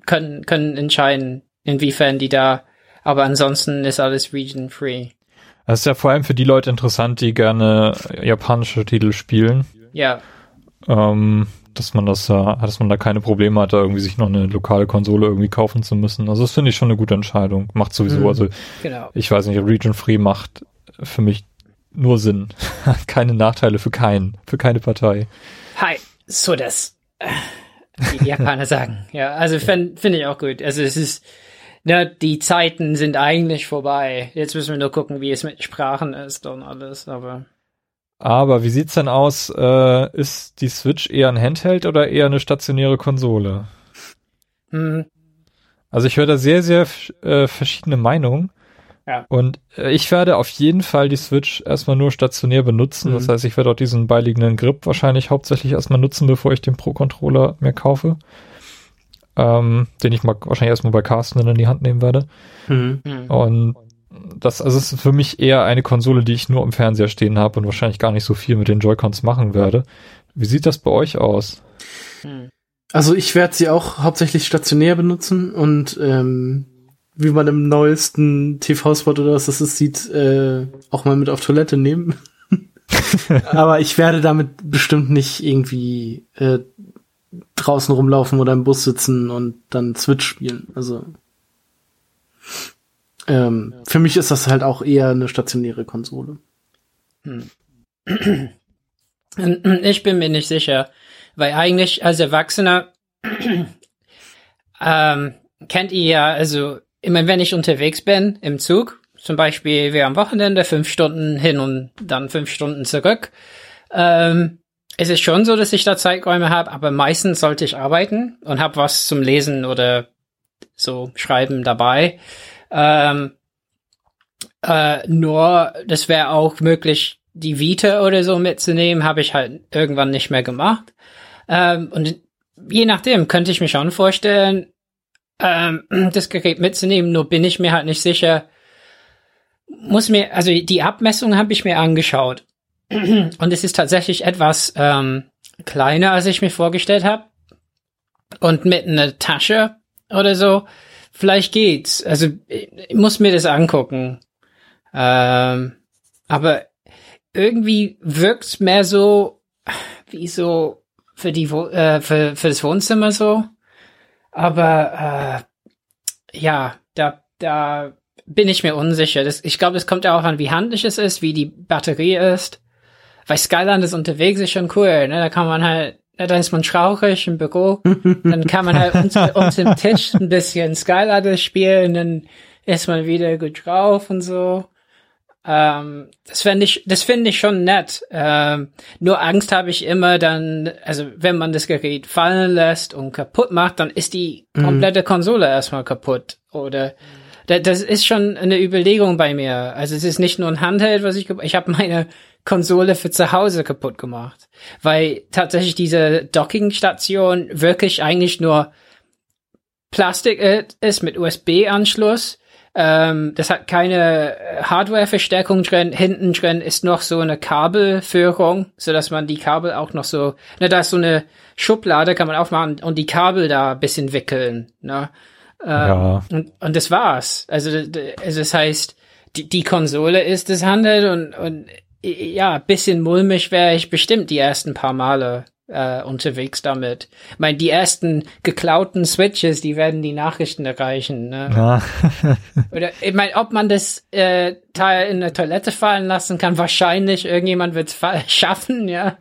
können, können entscheiden, inwiefern die da, aber ansonsten ist alles Region Free. Das ist ja vor allem für die Leute interessant, die gerne japanische Titel spielen, Ja, ähm, dass man das, dass man da keine Probleme hat, da irgendwie sich noch eine lokale Konsole irgendwie kaufen zu müssen. Also das finde ich schon eine gute Entscheidung. Macht sowieso, Mhm. also genau. ich weiß nicht, Region Free macht für mich nur Sinn. Keine Nachteile für keinen, für keine Partei. Hi, so das. äh, Die Japaner sagen. Ja, also finde find ich auch gut. Also es ist, ne, die Zeiten sind eigentlich vorbei. Jetzt müssen wir nur gucken, wie es mit Sprachen ist und alles, aber. Aber wie sieht's denn aus? Äh, ist die Switch eher ein Handheld oder eher eine stationäre Konsole? Hm, Also ich höre da sehr, sehr äh, verschiedene Meinungen. Ja. Und äh, ich werde auf jeden Fall die Switch erstmal nur stationär benutzen. Das Mhm. heißt, ich werde auch diesen beiliegenden Grip wahrscheinlich hauptsächlich erstmal nutzen, bevor ich den Pro-Controller mir kaufe. Ähm, den ich mal wahrscheinlich erstmal bei Carsten in die Hand nehmen werde. Mhm. hm. Und das, also es ist für mich eher eine Konsole, die ich nur im Fernseher stehen habe und wahrscheinlich gar nicht so viel mit den Joy-Cons machen werde. Wie sieht das bei euch aus? Hm. Also ich werde sie auch hauptsächlich stationär benutzen und ähm, wie man im neuesten TV-Spot oder was das ist, sieht, äh, auch mal mit auf Toilette nehmen. Aber ich werde damit bestimmt nicht irgendwie äh, draußen rumlaufen oder im Bus sitzen und dann Switch spielen. Also ähm, für mich ist das halt auch eher eine stationäre Konsole. Ich bin mir nicht sicher, weil eigentlich als Erwachsener, ähm, kennt ihr ja, also immer wenn ich unterwegs bin im Zug, zum Beispiel wir am Wochenende fünf Stunden hin und dann fünf Stunden zurück, ähm, es ist schon so, dass ich da Zeiträume habe, aber meistens sollte ich arbeiten und habe was zum Lesen oder so Schreiben dabei. Ähm, äh, nur, das wäre auch möglich, die Vita oder so mitzunehmen, habe ich halt irgendwann nicht mehr gemacht. Ähm, und je nachdem könnte ich mir schon vorstellen, ähm, das Gerät mitzunehmen, nur bin ich mir halt nicht sicher. Muss mir, also die Abmessung habe ich mir angeschaut. Und es ist tatsächlich etwas ähm, kleiner, als ich mir vorgestellt habe. Und mit einer Tasche oder so, vielleicht geht's. Also ich muss mir das angucken. Ähm, aber irgendwie wirkt's mehr so wie so für die äh, für, für das Wohnzimmer so. Aber äh, ja, da da bin ich mir unsicher. Das, ich glaube, es kommt auch an, wie handlich es ist, wie die Batterie ist. Weil Skyland ist unterwegs ist schon cool, ne? Da kann man halt, ja, da ist man schrauchig im Büro, dann kann man halt uns im Tisch ein bisschen Skylanders spielen, dann ist man wieder gut drauf und so. Ähm, das finde ich, das finde ich schon nett. Ähm, nur Angst habe ich immer dann, also wenn man das Gerät fallen lässt und kaputt macht, dann ist die mhm. komplette Konsole erstmal kaputt. Oder das ist schon eine Überlegung bei mir. Also es ist nicht nur ein Handheld, was ich, ich habe meine Konsole für zu Hause kaputt gemacht, weil tatsächlich diese Dockingstation wirklich eigentlich nur Plastik ist mit USB-Anschluss. Ähm, das hat keine Hardware-Verstärkung drin. Hinten drin ist noch so eine Kabelführung, so dass man die Kabel auch noch so, ne, da ist so eine Schublade, kann man aufmachen und die Kabel da ein bisschen wickeln, ne. Äh, ja. und, und das war's. Also, also das heißt, die, die Konsole ist das Handel und, und ja, bisschen mulmig wäre ich bestimmt die ersten paar Male äh, unterwegs damit. Ich meine, die ersten geklauten Switches, die werden die Nachrichten erreichen. Ne? Ja. Oder ich meine, ob man das äh, Teil in der Toilette fallen lassen kann, wahrscheinlich irgendjemand wird es schaffen, ja.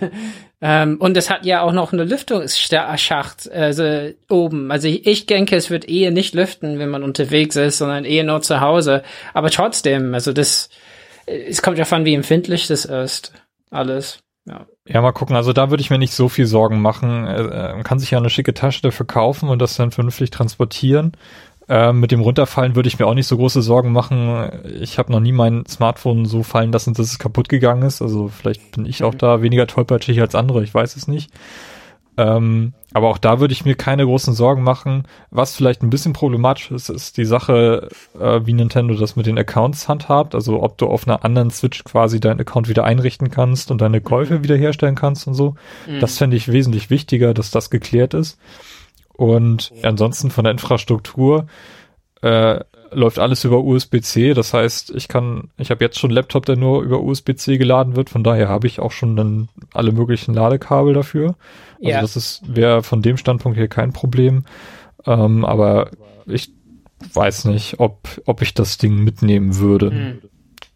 ähm, und es hat ja auch noch eine Lüftungsschacht also oben. Also ich, ich denke, es wird eher nicht lüften, wenn man unterwegs ist, sondern eher nur zu Hause. Aber trotzdem, also das es kommt ja von, wie empfindlich das ist. Alles. Ja. ja, mal gucken. Also da würde ich mir nicht so viel Sorgen machen. Äh, man kann sich ja eine schicke Tasche dafür kaufen und das dann vernünftig transportieren. Äh, mit dem Runterfallen würde ich mir auch nicht so große Sorgen machen. Ich habe noch nie mein Smartphone so fallen lassen, dass es kaputt gegangen ist. Also vielleicht bin ich auch mhm. da weniger tollpatschig als andere. Ich weiß es nicht. Ähm, aber auch da würde ich mir keine großen Sorgen machen. Was vielleicht ein bisschen problematisch ist, ist die Sache, äh, wie Nintendo das mit den Accounts handhabt. Also ob du auf einer anderen Switch quasi deinen Account wieder einrichten kannst und deine Käufe mhm. wiederherstellen kannst und so. Mhm. Das fände ich wesentlich wichtiger, dass das geklärt ist. Und ansonsten von der Infrastruktur äh, läuft alles über USB-C. Das heißt, ich kann, ich habe jetzt schon einen Laptop, der nur über USB-C geladen wird. Von daher habe ich auch schon dann alle möglichen Ladekabel dafür. Also ja. das ist wäre von dem Standpunkt hier kein Problem. Ähm, aber ich weiß nicht, ob ob ich das Ding mitnehmen würde. Hm.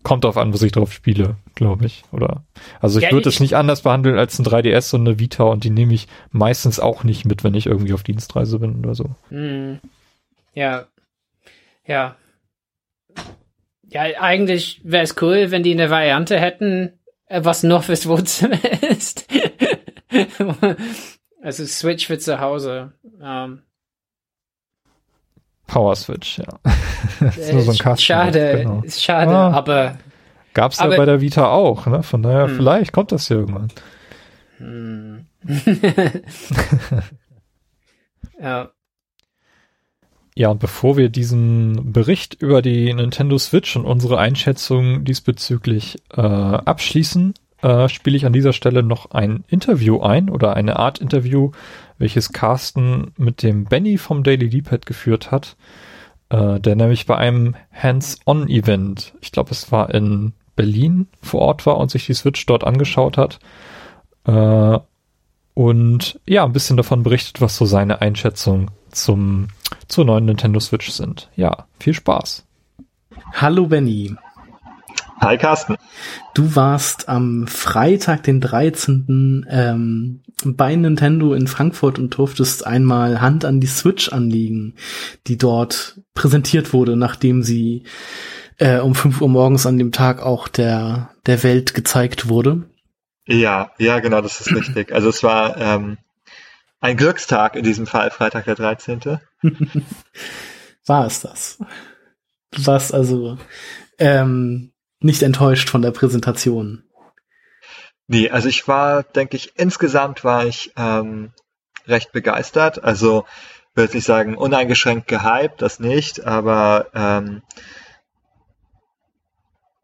Kommt darauf an, was ich drauf spiele, glaube ich. Oder also ich ja, würde es nicht anders behandeln als ein 3DS und eine Vita und die nehme ich meistens auch nicht mit, wenn ich irgendwie auf Dienstreise bin oder so. Hm. Ja, ja. Ja, eigentlich wäre es cool, wenn die eine Variante hätten, äh, was noch fürs Wohnzimmer ist. also Switch für zu Hause. Um. Ähm. Power Switch, ja. ist nur so ein Kasten, schade, genau. ist schade, ah, aber. Gab's aber, ja bei der Vita auch, ne? Von daher, hm. vielleicht kommt das hier irgendwann. Hm. ja. Ja, und bevor wir diesen Bericht über die Nintendo Switch und unsere Einschätzung diesbezüglich äh, abschließen, äh, spiele ich an dieser Stelle noch ein Interview ein oder eine Art Interview, welches Carsten mit dem Benny vom Daily D-Pad geführt hat, äh, der nämlich bei einem Hands-on-Event, ich glaube es war in Berlin, vor Ort war und sich die Switch dort angeschaut hat. Äh, und ja, ein bisschen davon berichtet, was so seine Einschätzung zum, zur neuen Nintendo Switch sind. Ja, viel Spaß. Hallo Benny. Hi Carsten. Du warst am Freitag, den 13. Ähm, bei Nintendo in Frankfurt und durftest einmal Hand an die Switch anlegen, die dort präsentiert wurde, nachdem sie äh, um 5 Uhr morgens an dem Tag auch der, der Welt gezeigt wurde. Ja, ja, genau, das ist richtig. Also es war ähm, ein Glückstag in diesem Fall, Freitag der 13. war es das? Du warst also ähm, nicht enttäuscht von der Präsentation. Nee, also ich war, denke ich, insgesamt war ich ähm, recht begeistert. Also würde ich sagen, uneingeschränkt gehypt, das nicht, aber ähm,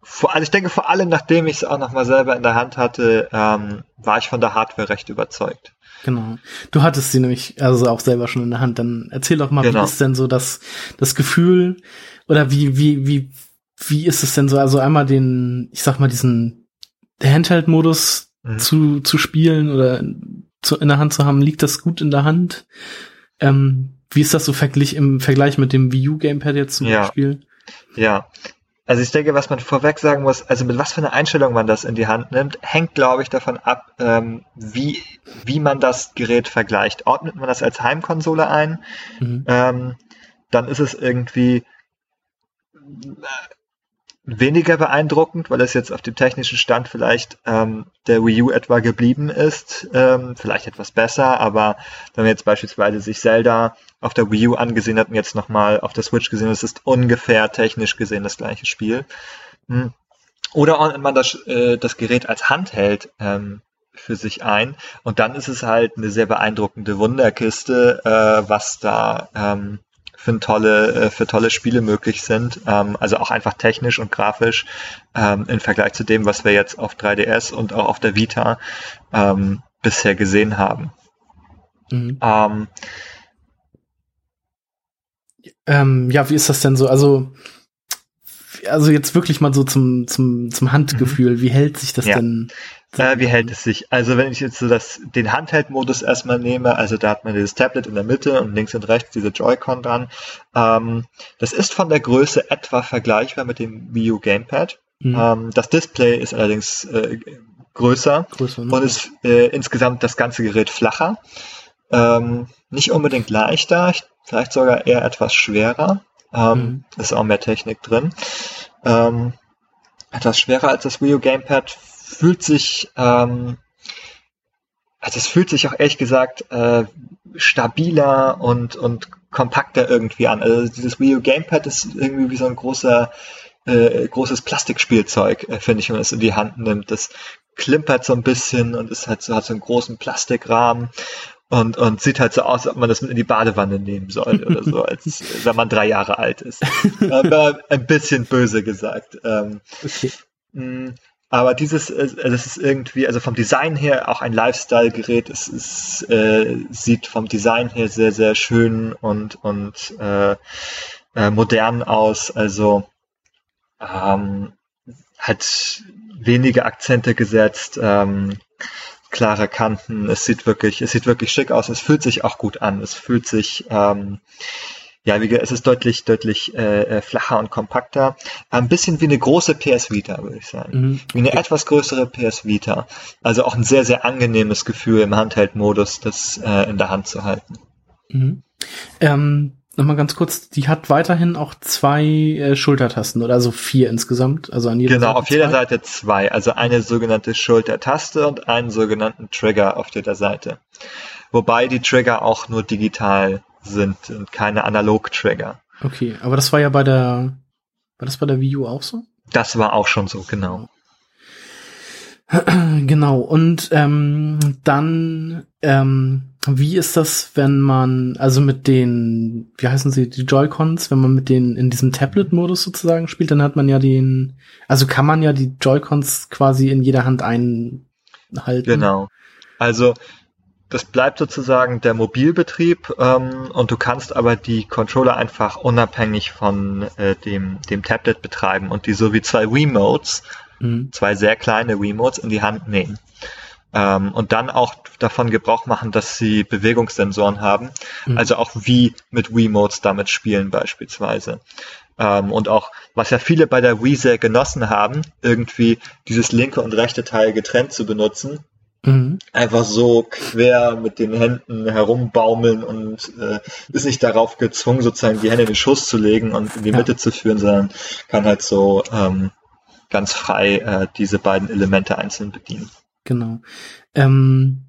vor, also ich denke vor allem, nachdem ich es auch nochmal selber in der Hand hatte, ähm, war ich von der Hardware recht überzeugt. Genau. Du hattest sie nämlich also auch selber schon in der Hand. Dann erzähl doch mal, genau. wie ist denn so das, das Gefühl oder wie, wie, wie, wie ist es denn so? Also einmal den, ich sag mal, diesen Handheld-Modus mhm. zu, zu spielen oder zu, in der Hand zu haben, liegt das gut in der Hand? Ähm, wie ist das so verglich, im Vergleich mit dem Wii U Gamepad jetzt zum ja. Beispiel? Ja, also ich denke, was man vorweg sagen muss, also mit was für einer Einstellung man das in die Hand nimmt, hängt, glaube ich, davon ab, ähm, wie, wie man das Gerät vergleicht. Ordnet man das als Heimkonsole ein, mhm. ähm, dann ist es irgendwie weniger beeindruckend, weil es jetzt auf dem technischen Stand vielleicht ähm, der Wii U etwa geblieben ist, ähm, vielleicht etwas besser, aber wenn man jetzt beispielsweise sich Zelda auf der Wii U angesehen hat und jetzt nochmal auf der Switch gesehen, es ist ungefähr technisch gesehen das gleiche Spiel. Hm. Oder man das, äh, das Gerät als Handheld ähm, für sich ein und dann ist es halt eine sehr beeindruckende Wunderkiste, äh, was da ähm, für tolle, äh, für tolle Spiele möglich sind. Ähm, also auch einfach technisch und grafisch ähm, im Vergleich zu dem, was wir jetzt auf 3DS und auch auf der Vita ähm, bisher gesehen haben. Mhm. Ähm, ja, wie ist das denn so? Also, also jetzt wirklich mal so zum, zum, zum Handgefühl. Mhm. Wie hält sich das ja. denn? Äh, wie hält es sich? Also wenn ich jetzt so das, den Handheld-Modus erstmal nehme, also da hat man dieses Tablet in der Mitte und links und rechts diese Joy-Con dran. Ähm, das ist von der Größe etwa vergleichbar mit dem Wii U Gamepad. Mhm. Ähm, das Display ist allerdings äh, größer, größer ne? und ist äh, insgesamt das ganze Gerät flacher. Ähm, nicht unbedingt leichter, vielleicht sogar eher etwas schwerer. Ähm, mhm. Ist auch mehr Technik drin. Ähm, etwas schwerer als das Wii U Gamepad fühlt sich, ähm, also es fühlt sich auch ehrlich gesagt äh, stabiler und, und kompakter irgendwie an. Also dieses Wii U Gamepad ist irgendwie wie so ein großer, äh, großes Plastikspielzeug, äh, finde ich, wenn man es in die Hand nimmt. Das klimpert so ein bisschen und ist halt so, hat so einen großen Plastikrahmen und, und sieht halt so aus, als ob man das mit in die Badewanne nehmen soll oder so, als wenn man drei Jahre alt ist. Aber ein bisschen böse gesagt. Ähm, okay. Mm, aber dieses, äh, das ist irgendwie, also vom Design her auch ein Lifestyle-Gerät. Es ist, äh, sieht vom Design her sehr, sehr schön und, und äh, äh, modern aus. Also ähm, hat wenige Akzente gesetzt, ähm, klare Kanten. Es sieht wirklich, es sieht wirklich schick aus. Es fühlt sich auch gut an. Es fühlt sich ähm, ja, wie, es ist deutlich, deutlich äh, äh, flacher und kompakter. Ein bisschen wie eine große PS Vita, würde ich sagen. Mhm. Wie eine etwas größere PS Vita. Also auch ein sehr, sehr angenehmes Gefühl im Handheld-Modus, das äh, in der Hand zu halten. Mhm. Ähm, Nochmal ganz kurz, die hat weiterhin auch zwei äh, Schultertasten oder also vier insgesamt, also an jeder genau, Seite. Genau, auf jeder Seite zwei, also eine sogenannte Schultertaste und einen sogenannten Trigger auf jeder Seite. Wobei die Trigger auch nur digital sind und keine Analog-Trigger. Okay, aber das war ja bei der, war das bei der Wii U auch so? Das war auch schon so, genau. Genau, und ähm, dann, ähm, wie ist das, wenn man, also mit den, wie heißen sie, die Joy-Cons, wenn man mit denen in diesem Tablet-Modus sozusagen spielt, dann hat man ja den, also kann man ja die Joy-Cons quasi in jeder Hand einhalten. Genau. Also das bleibt sozusagen der Mobilbetrieb ähm, und du kannst aber die Controller einfach unabhängig von äh, dem, dem Tablet betreiben und die so wie zwei Wiimotes, mhm. zwei sehr kleine Wiimotes in die Hand nehmen. Ähm, und dann auch davon Gebrauch machen, dass sie Bewegungssensoren haben, mhm. also auch wie mit Wiimotes damit spielen beispielsweise. Ähm, und auch, was ja viele bei der Wii sehr genossen haben, irgendwie dieses linke und rechte Teil getrennt zu benutzen. Mhm. Einfach so quer mit den Händen herumbaumeln und äh, ist nicht darauf gezwungen, sozusagen die Hände in den Schuss zu legen und in die ja. Mitte zu führen, sondern kann halt so ähm, ganz frei äh, diese beiden Elemente einzeln bedienen. Genau. Ähm,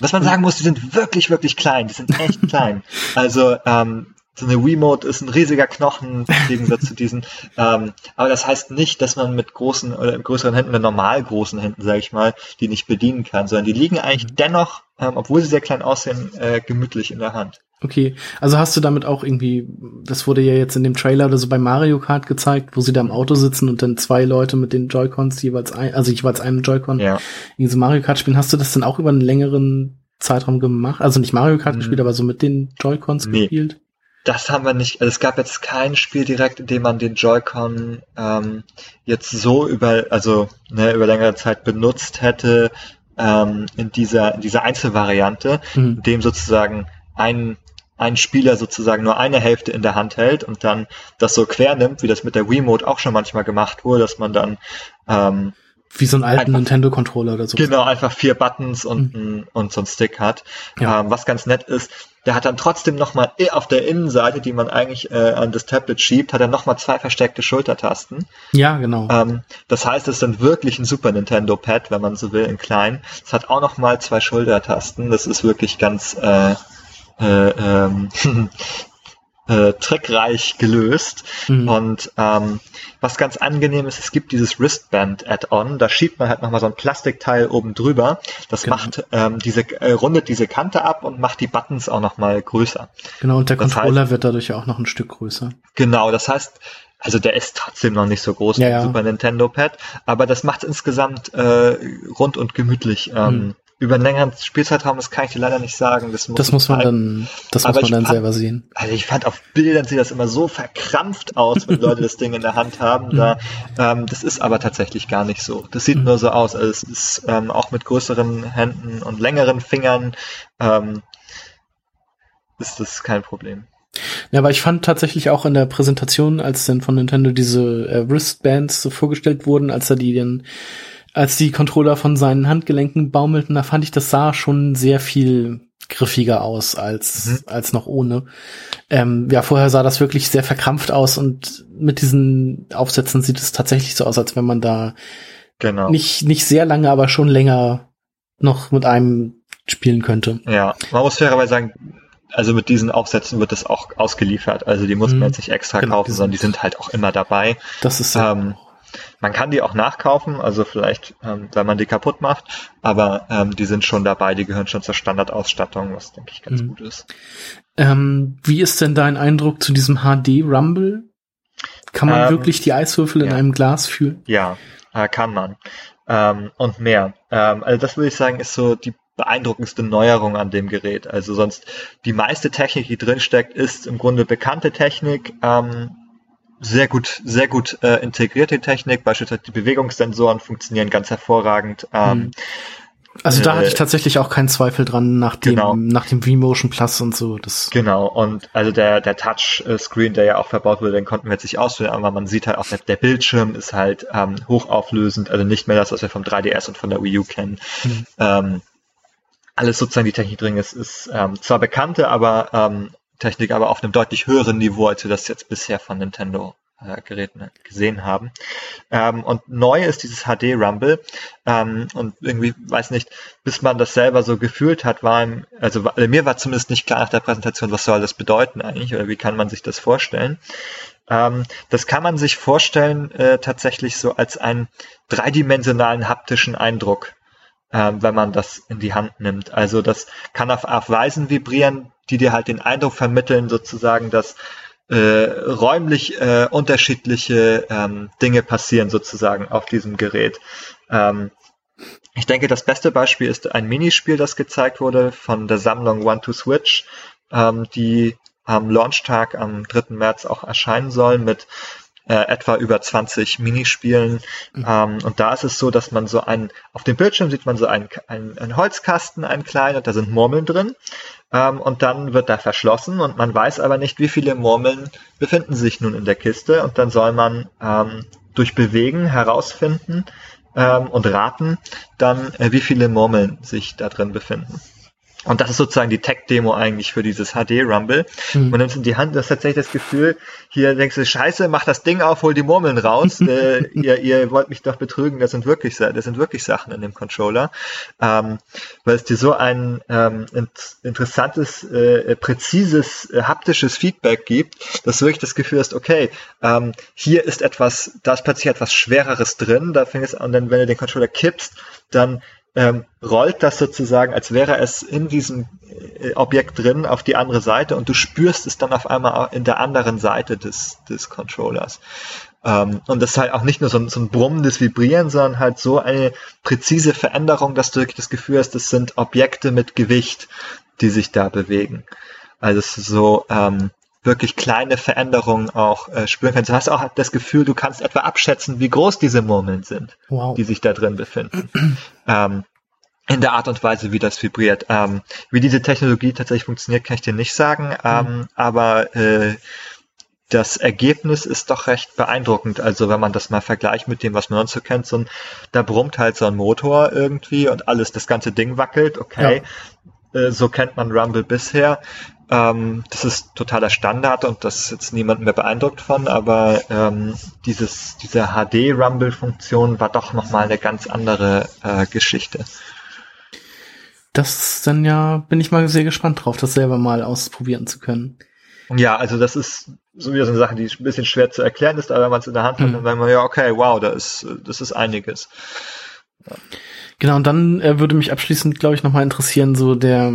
Was man sagen muss, die sind wirklich, wirklich klein. Die sind echt klein. Also ähm, so eine Wiimote ist ein riesiger Knochen im Gegensatz zu diesen. Ähm, aber das heißt nicht, dass man mit großen oder größeren Händen, mit normal großen Händen, sage ich mal, die nicht bedienen kann, sondern die liegen eigentlich mhm. dennoch, ähm, obwohl sie sehr klein aussehen, äh, gemütlich in der Hand. Okay, also hast du damit auch irgendwie, das wurde ja jetzt in dem Trailer oder so bei Mario Kart gezeigt, wo sie da im Auto sitzen und dann zwei Leute mit den Joy-Cons jeweils ein, also jeweils einen Joy-Con ja. in so Mario Kart spielen. Hast du das denn auch über einen längeren Zeitraum gemacht? Also nicht Mario Kart mhm. gespielt, aber so mit den Joy-Cons nee. gespielt? Das haben wir nicht. Also es gab jetzt kein Spiel direkt, in dem man den Joy-Con ähm, jetzt so über, also ne, über längere Zeit benutzt hätte ähm, in dieser in dieser Einzelvariante, mhm. in dem sozusagen ein ein Spieler sozusagen nur eine Hälfte in der Hand hält und dann das so quer nimmt, wie das mit der Wiimote auch schon manchmal gemacht wurde, dass man dann ähm, wie so einen alten Nintendo-Controller oder so. Genau, einfach vier Buttons und, mhm. und so ein Stick hat. Ja. Ähm, was ganz nett ist, der hat dann trotzdem nochmal auf der Innenseite, die man eigentlich äh, an das Tablet schiebt, hat er nochmal zwei versteckte Schultertasten. Ja, genau. Ähm, das heißt, es ist dann wirklich ein Super Nintendo Pad, wenn man so will, in klein. Es hat auch nochmal zwei Schultertasten. Das ist wirklich ganz äh, äh, ähm, äh, trickreich gelöst. Mhm. Und ähm, was ganz angenehm ist, es gibt dieses Wristband-Add-on, da schiebt man halt nochmal so ein Plastikteil oben drüber. Das genau. macht ähm, diese, äh, rundet diese Kante ab und macht die Buttons auch nochmal größer. Genau, und der das Controller heißt, wird dadurch auch noch ein Stück größer. Genau, das heißt, also der ist trotzdem noch nicht so groß ja, wie ja. Super Nintendo Pad, aber das macht insgesamt äh, rund und gemütlich. Ähm, mhm über einen längeren Spielzeitraum, das kann ich dir leider nicht sagen. Das muss, das muss man dann, das muss man dann fand, selber sehen. Also ich fand auf Bildern sieht das immer so verkrampft aus, wenn Leute das Ding in der Hand haben. Da, ähm, das ist aber tatsächlich gar nicht so. Das sieht mhm. nur so aus. Also es ist ähm, auch mit größeren Händen und längeren Fingern ähm, ist das kein Problem. Ja, aber ich fand tatsächlich auch in der Präsentation, als dann von Nintendo diese äh, Wristbands so vorgestellt wurden, als er die dann als die Controller von seinen Handgelenken baumelten, da fand ich, das sah schon sehr viel griffiger aus als, mhm. als noch ohne. Ähm, ja, vorher sah das wirklich sehr verkrampft aus und mit diesen Aufsätzen sieht es tatsächlich so aus, als wenn man da genau. nicht, nicht sehr lange, aber schon länger noch mit einem spielen könnte. Ja, man muss fairerweise sagen, also mit diesen Aufsätzen wird das auch ausgeliefert. Also die muss man mhm. jetzt nicht extra genau, kaufen, sondern die sind halt auch immer dabei. Das ist ähm, man kann die auch nachkaufen, also vielleicht, ähm, wenn man die kaputt macht, aber ähm, die sind schon dabei, die gehören schon zur Standardausstattung, was denke ich ganz mhm. gut ist. Ähm, wie ist denn dein Eindruck zu diesem HD Rumble? Kann man ähm, wirklich die Eiswürfel ja. in einem Glas fühlen? Ja, äh, kann man. Ähm, und mehr. Ähm, also das würde ich sagen, ist so die beeindruckendste Neuerung an dem Gerät. Also sonst die meiste Technik, die drinsteckt, ist im Grunde bekannte Technik. Ähm, sehr gut, sehr gut äh, integrierte Technik. Beispielsweise die Bewegungssensoren funktionieren ganz hervorragend. Ähm, mhm. also da hatte ich äh, tatsächlich auch keinen Zweifel dran nach dem, genau. nach dem V-Motion Plus und so. Das genau. Und also der, der Touchscreen, der ja auch verbaut wurde, den konnten wir jetzt nicht auswählen, aber man sieht halt auch, der Bildschirm ist halt ähm, hochauflösend, also nicht mehr das, was wir vom 3DS und von der Wii U kennen. Mhm. Ähm, alles sozusagen die Technik drin ist, ist ähm, zwar bekannte, aber ähm, Technik, aber auf einem deutlich höheren Niveau, als wir das jetzt bisher von Nintendo äh, Geräten gesehen haben. Ähm, und neu ist dieses HD Rumble. Ähm, und irgendwie, weiß nicht, bis man das selber so gefühlt hat, war ihm, also mir war zumindest nicht klar nach der Präsentation, was soll das bedeuten eigentlich oder wie kann man sich das vorstellen. Ähm, das kann man sich vorstellen äh, tatsächlich so als einen dreidimensionalen haptischen Eindruck ähm, wenn man das in die Hand nimmt. Also das kann auf, auf Weisen vibrieren, die dir halt den Eindruck vermitteln, sozusagen, dass äh, räumlich äh, unterschiedliche ähm, Dinge passieren sozusagen auf diesem Gerät. Ähm, ich denke, das beste Beispiel ist ein Minispiel, das gezeigt wurde von der Sammlung One to Switch, ähm, die am Launchtag am 3. März auch erscheinen soll mit äh, etwa über 20 Minispielen. Mhm. Ähm, und da ist es so, dass man so ein, auf dem Bildschirm sieht man so einen, einen, einen Holzkasten, einen kleinen, und da sind Murmeln drin. Ähm, und dann wird da verschlossen und man weiß aber nicht, wie viele Murmeln befinden sich nun in der Kiste. Und dann soll man ähm, durch Bewegen herausfinden ähm, und raten dann, äh, wie viele Murmeln sich da drin befinden. Und das ist sozusagen die Tech-Demo eigentlich für dieses HD-Rumble. Mhm. Man nimmt es in die Hand, du hast tatsächlich das Gefühl, hier denkst du, scheiße, mach das Ding auf, hol die Murmeln raus. äh, ihr, ihr wollt mich doch betrügen, das sind wirklich, das sind wirklich Sachen in dem Controller. Ähm, weil es dir so ein ähm, interessantes, äh, präzises, äh, haptisches Feedback gibt, dass du wirklich das Gefühl hast, okay, ähm, hier ist etwas, da ist plötzlich etwas Schwereres drin, da fängt es an, dann, wenn du den Controller kippst, dann ähm, rollt das sozusagen, als wäre es in diesem äh, Objekt drin auf die andere Seite und du spürst es dann auf einmal in der anderen Seite des, des Controllers. Ähm, und das ist halt auch nicht nur so ein, so ein brummendes Vibrieren, sondern halt so eine präzise Veränderung, dass du wirklich das Gefühl hast, das sind Objekte mit Gewicht, die sich da bewegen. Also es so ähm, wirklich kleine Veränderungen auch äh, spüren kannst. Du hast auch das Gefühl, du kannst etwa abschätzen, wie groß diese Murmeln sind, wow. die sich da drin befinden. ähm, in der Art und Weise, wie das vibriert. Ähm, wie diese Technologie tatsächlich funktioniert, kann ich dir nicht sagen, ähm, mhm. aber äh, das Ergebnis ist doch recht beeindruckend. Also wenn man das mal vergleicht mit dem, was man sonst so kennt, so ein, da brummt halt so ein Motor irgendwie und alles, das ganze Ding wackelt, okay. Ja. Äh, so kennt man Rumble bisher. Ähm, das ist totaler Standard und das ist jetzt niemand mehr beeindruckt von, aber ähm, dieses, diese HD-Rumble-Funktion war doch nochmal eine ganz andere äh, Geschichte. Das dann ja, bin ich mal sehr gespannt drauf, das selber mal ausprobieren zu können. Ja, also das ist so wieder so eine Sache, die ein bisschen schwer zu erklären ist, aber wenn man es in der Hand hat, mhm. dann weiß man ja, okay, wow, da ist, das ist einiges. Ja. Genau, und dann äh, würde mich abschließend, glaube ich, nochmal interessieren, so der,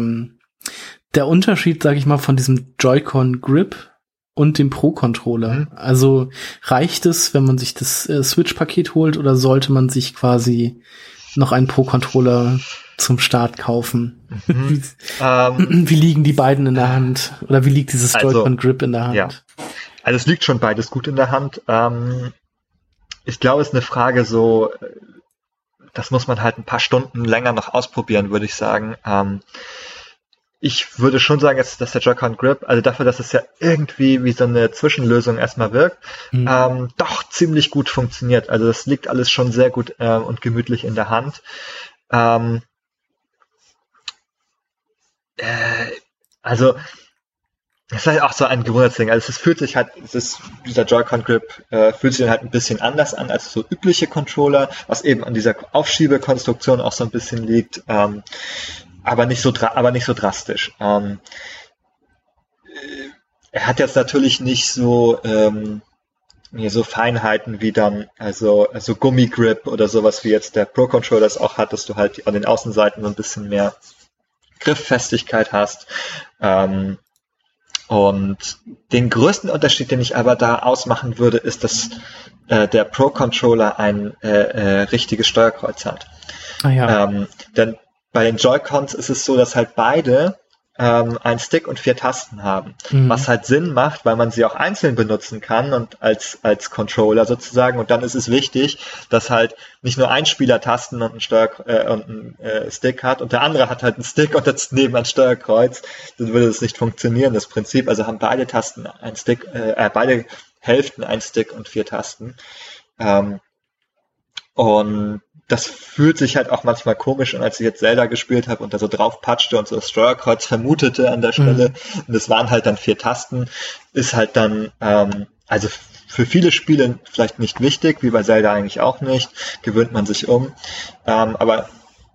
der Unterschied, sage ich mal, von diesem Joy-Con Grip und dem Pro-Controller. Mhm. Also reicht es, wenn man sich das äh, Switch-Paket holt oder sollte man sich quasi noch einen Pro-Controller zum Start kaufen? Mhm. wie, ähm, wie, liegen die beiden in der Hand? Oder wie liegt dieses also, Joy-Con Grip in der Hand? Ja. Also es liegt schon beides gut in der Hand. Ähm, ich glaube, es ist eine Frage so, das muss man halt ein paar Stunden länger noch ausprobieren, würde ich sagen. Ähm, ich würde schon sagen, dass der Joy-Con Grip, also dafür, dass es ja irgendwie wie so eine Zwischenlösung erstmal wirkt, mhm. ähm, doch ziemlich gut funktioniert. Also das liegt alles schon sehr gut äh, und gemütlich in der Hand. Ähm, äh, also es ist halt auch so ein Gewohnheitsding. Also es fühlt sich halt, es ist, dieser Joy-Con Grip äh, fühlt sich halt ein bisschen anders an als so übliche Controller, was eben an dieser Aufschiebekonstruktion auch so ein bisschen liegt. Ähm, aber nicht so, aber nicht so drastisch. Ähm, er hat jetzt natürlich nicht so, ähm, so Feinheiten wie dann, also, also Gummigrip oder sowas wie jetzt der Pro Controller es auch hat, dass du halt an den Außenseiten so ein bisschen mehr Grifffestigkeit hast. Ähm, und den größten Unterschied, den ich aber da ausmachen würde, ist, dass äh, der Pro Controller ein äh, äh, richtiges Steuerkreuz hat. Ah, ja. ähm, denn bei den Joy-Cons ist es so, dass halt beide ähm, einen Stick und vier Tasten haben. Mhm. Was halt Sinn macht, weil man sie auch einzeln benutzen kann und als, als Controller sozusagen. Und dann ist es wichtig, dass halt nicht nur ein Spieler Tasten und einen, Steuer, äh, und einen äh, Stick hat und der andere hat halt einen Stick und das neben ein Steuerkreuz. Dann würde das nicht funktionieren, das Prinzip. Also haben beide Tasten ein Stick, äh, äh beide Hälften ein Stick und vier Tasten. Ähm, und das fühlt sich halt auch manchmal komisch an, als ich jetzt Zelda gespielt habe und da so drauf patschte und so das Steuerkreuz vermutete an der Stelle. Mhm. Und es waren halt dann vier Tasten. Ist halt dann, ähm, also für viele Spiele vielleicht nicht wichtig, wie bei Zelda eigentlich auch nicht. Gewöhnt man sich um. Ähm, aber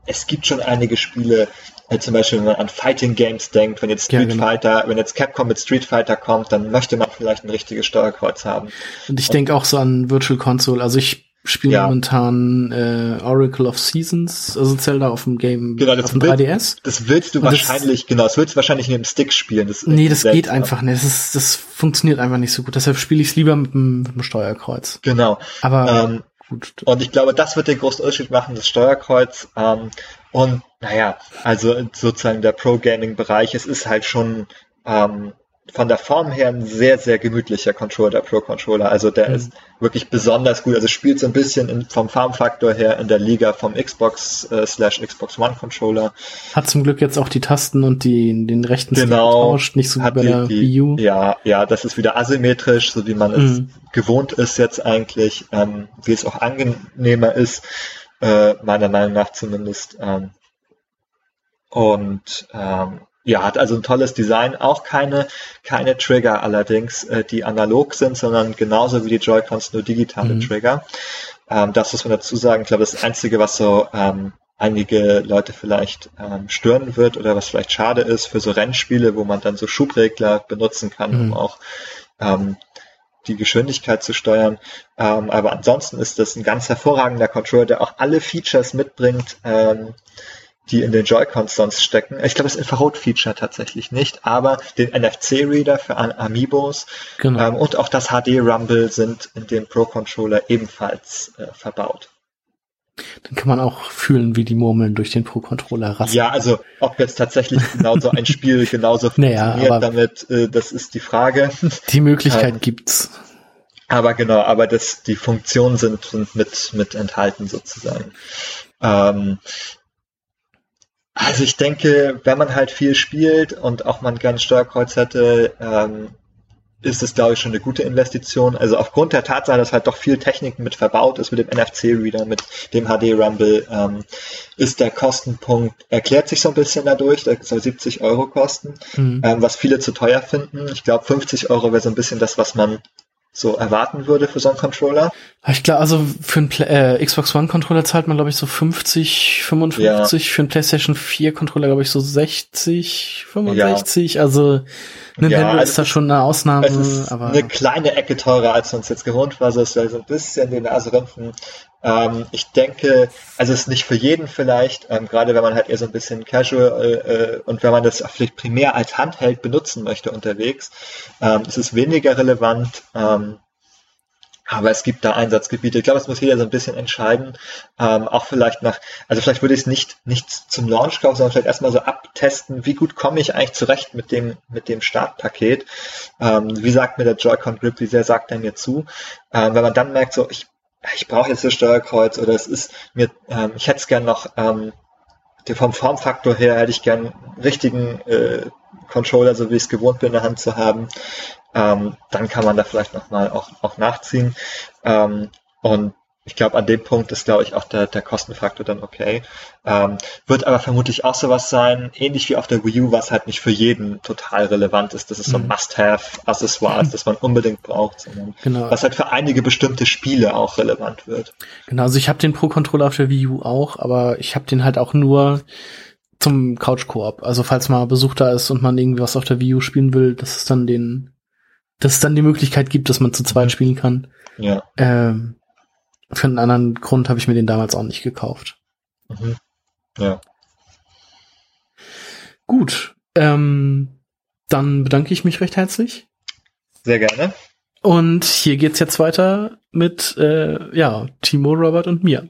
es gibt schon einige Spiele, äh, zum Beispiel wenn man an Fighting Games denkt, wenn jetzt Street ja, genau. Fighter, wenn jetzt Capcom mit Street Fighter kommt, dann möchte man vielleicht ein richtiges Steuerkreuz haben. Und ich denke auch so an Virtual Console. Also ich spiele ja. momentan äh, Oracle of Seasons, also Zelda auf dem Game, genau, das auf dem will, 3DS. Das willst du Und wahrscheinlich, das, genau, das willst du wahrscheinlich mit dem Stick spielen. Das nee, das geht einfach nicht. Das, ist, das funktioniert einfach nicht so gut. Deshalb spiele ich es lieber mit dem, mit dem, Steuerkreuz. Genau. Aber ähm, gut. Und ich glaube, das wird den großen Unterschied machen, das Steuerkreuz. Ähm, und naja, also sozusagen der Pro-Gaming-Bereich, es ist halt schon ähm, von der Form her ein sehr, sehr gemütlicher Controller, der Pro-Controller. Also der mhm. ist wirklich besonders gut. Also spielt so ein bisschen in, vom Farmfaktor her in der Liga vom Xbox äh, slash Xbox One Controller. Hat zum Glück jetzt auch die Tasten und die, den rechten genau, getauscht, nicht so wie bei der Wii U. Ja, ja, das ist wieder asymmetrisch, so wie man mhm. es gewohnt ist jetzt eigentlich, ähm, wie es auch angenehmer ist, äh, meiner Meinung nach zumindest. Ähm, und ähm, ja, hat also ein tolles Design, auch keine, keine Trigger allerdings, äh, die analog sind, sondern genauso wie die Joy-Cons nur digitale mhm. Trigger. Ähm, das muss man dazu sagen. Ich glaube, das Einzige, was so ähm, einige Leute vielleicht ähm, stören wird oder was vielleicht schade ist für so Rennspiele, wo man dann so Schubregler benutzen kann, mhm. um auch ähm, die Geschwindigkeit zu steuern. Ähm, aber ansonsten ist das ein ganz hervorragender Controller, der auch alle Features mitbringt, ähm, die in den Joy-Cons sonst stecken. Ich glaube, das Infrarot-Feature tatsächlich nicht, aber den NFC-Reader für Amiibos genau. ähm, und auch das HD-Rumble sind in dem Pro-Controller ebenfalls äh, verbaut. Dann kann man auch fühlen, wie die Murmeln durch den Pro-Controller rasten. Ja, also ob jetzt tatsächlich genauso ein Spiel genauso naja, funktioniert damit, äh, das ist die Frage. Die Möglichkeit ähm, gibt's. Aber genau, aber das, die Funktionen sind, sind mit, mit enthalten sozusagen. Ähm, also ich denke, wenn man halt viel spielt und auch man gerne Steuerkreuz hätte, ähm, ist es, glaube ich, schon eine gute Investition. Also aufgrund der Tatsache, dass halt doch viel Technik mit verbaut ist, mit dem NFC-Reader, mit dem HD-Rumble, ähm, ist der Kostenpunkt, erklärt sich so ein bisschen dadurch, der soll 70 Euro kosten, mhm. ähm, was viele zu teuer finden. Ich glaube, 50 Euro wäre so ein bisschen das, was man so erwarten würde für so einen Controller. Ich glaube, also für einen Play äh, Xbox One Controller zahlt man glaube ich so 50, 55, ja. für einen PlayStation 4 Controller glaube ich so 60, 65, ja. also Nintendo ja, also ist da schon eine Ausnahme, es ist aber eine kleine Ecke teurer als uns jetzt gewohnt war, so ist so ein bisschen den Nase rümpfen. Ähm, ich denke, also es ist nicht für jeden vielleicht, ähm, gerade wenn man halt eher so ein bisschen casual äh, und wenn man das vielleicht primär als Handheld benutzen möchte unterwegs, ähm, ist es weniger relevant. Ähm, aber es gibt da Einsatzgebiete. Ich glaube, das muss jeder so ein bisschen entscheiden. Ähm, auch vielleicht nach, also vielleicht würde ich es nicht, nicht zum Launch kaufen, sondern vielleicht erstmal so abtesten, wie gut komme ich eigentlich zurecht mit dem, mit dem Startpaket. Ähm, wie sagt mir der Joy-Con Grip, wie sehr sagt er mir zu? Ähm, wenn man dann merkt, so, ich ich brauche jetzt das Steuerkreuz oder es ist mir, ähm, ich hätte es gern noch, ähm, vom Formfaktor her hätte ich gern richtigen äh, Controller, so wie ich es gewohnt bin, in der Hand zu haben. Ähm, dann kann man da vielleicht nochmal auch, auch nachziehen. Ähm, und ich glaube, an dem Punkt ist, glaube ich, auch der, der Kostenfaktor dann okay. Ähm, wird aber vermutlich auch sowas sein, ähnlich wie auf der Wii U, was halt nicht für jeden total relevant ist. Das ist so ein mhm. Must-Have-Accessoire, mhm. das man unbedingt braucht, sondern genau. was halt für einige bestimmte Spiele auch relevant wird. Genau, also ich habe den Pro-Controller auf der Wii U auch, aber ich habe den halt auch nur zum Couch-Koop. Also falls mal Besuch da ist und man irgendwie was auf der Wii U spielen will, dass es dann den, dass es dann die Möglichkeit gibt, dass man zu zweit spielen kann. Ja. Ähm, für einen anderen Grund habe ich mir den damals auch nicht gekauft. Mhm. Ja. Gut. Ähm, dann bedanke ich mich recht herzlich. Sehr gerne. Und hier geht's jetzt weiter mit äh, ja Timo, Robert und mir.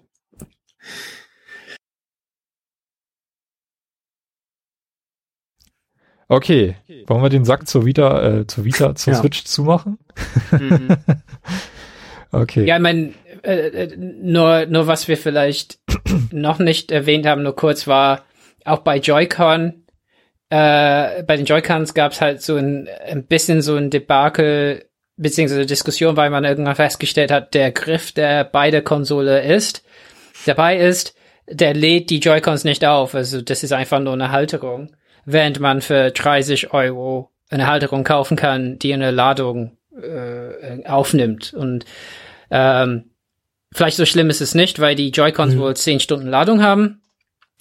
Okay, wollen wir den Sack zur Vita, äh, zur Vita, zur ja. Switch zumachen? Mhm. okay. Ja, ich meine, äh, äh, nur, nur was wir vielleicht noch nicht erwähnt haben, nur kurz war, auch bei Joy-Con, äh, bei den Joy-Cons gab es halt so ein, ein bisschen so ein Debakel, beziehungsweise Diskussion, weil man irgendwann festgestellt hat, der Griff, der bei der Konsole ist, dabei ist, der lädt die Joy-Cons nicht auf. Also das ist einfach nur eine Halterung. Während man für 30 Euro eine Halterung kaufen kann, die eine Ladung äh, aufnimmt. Und ähm, Vielleicht so schlimm ist es nicht, weil die Joy-Cons mhm. wohl 10 Stunden Ladung haben.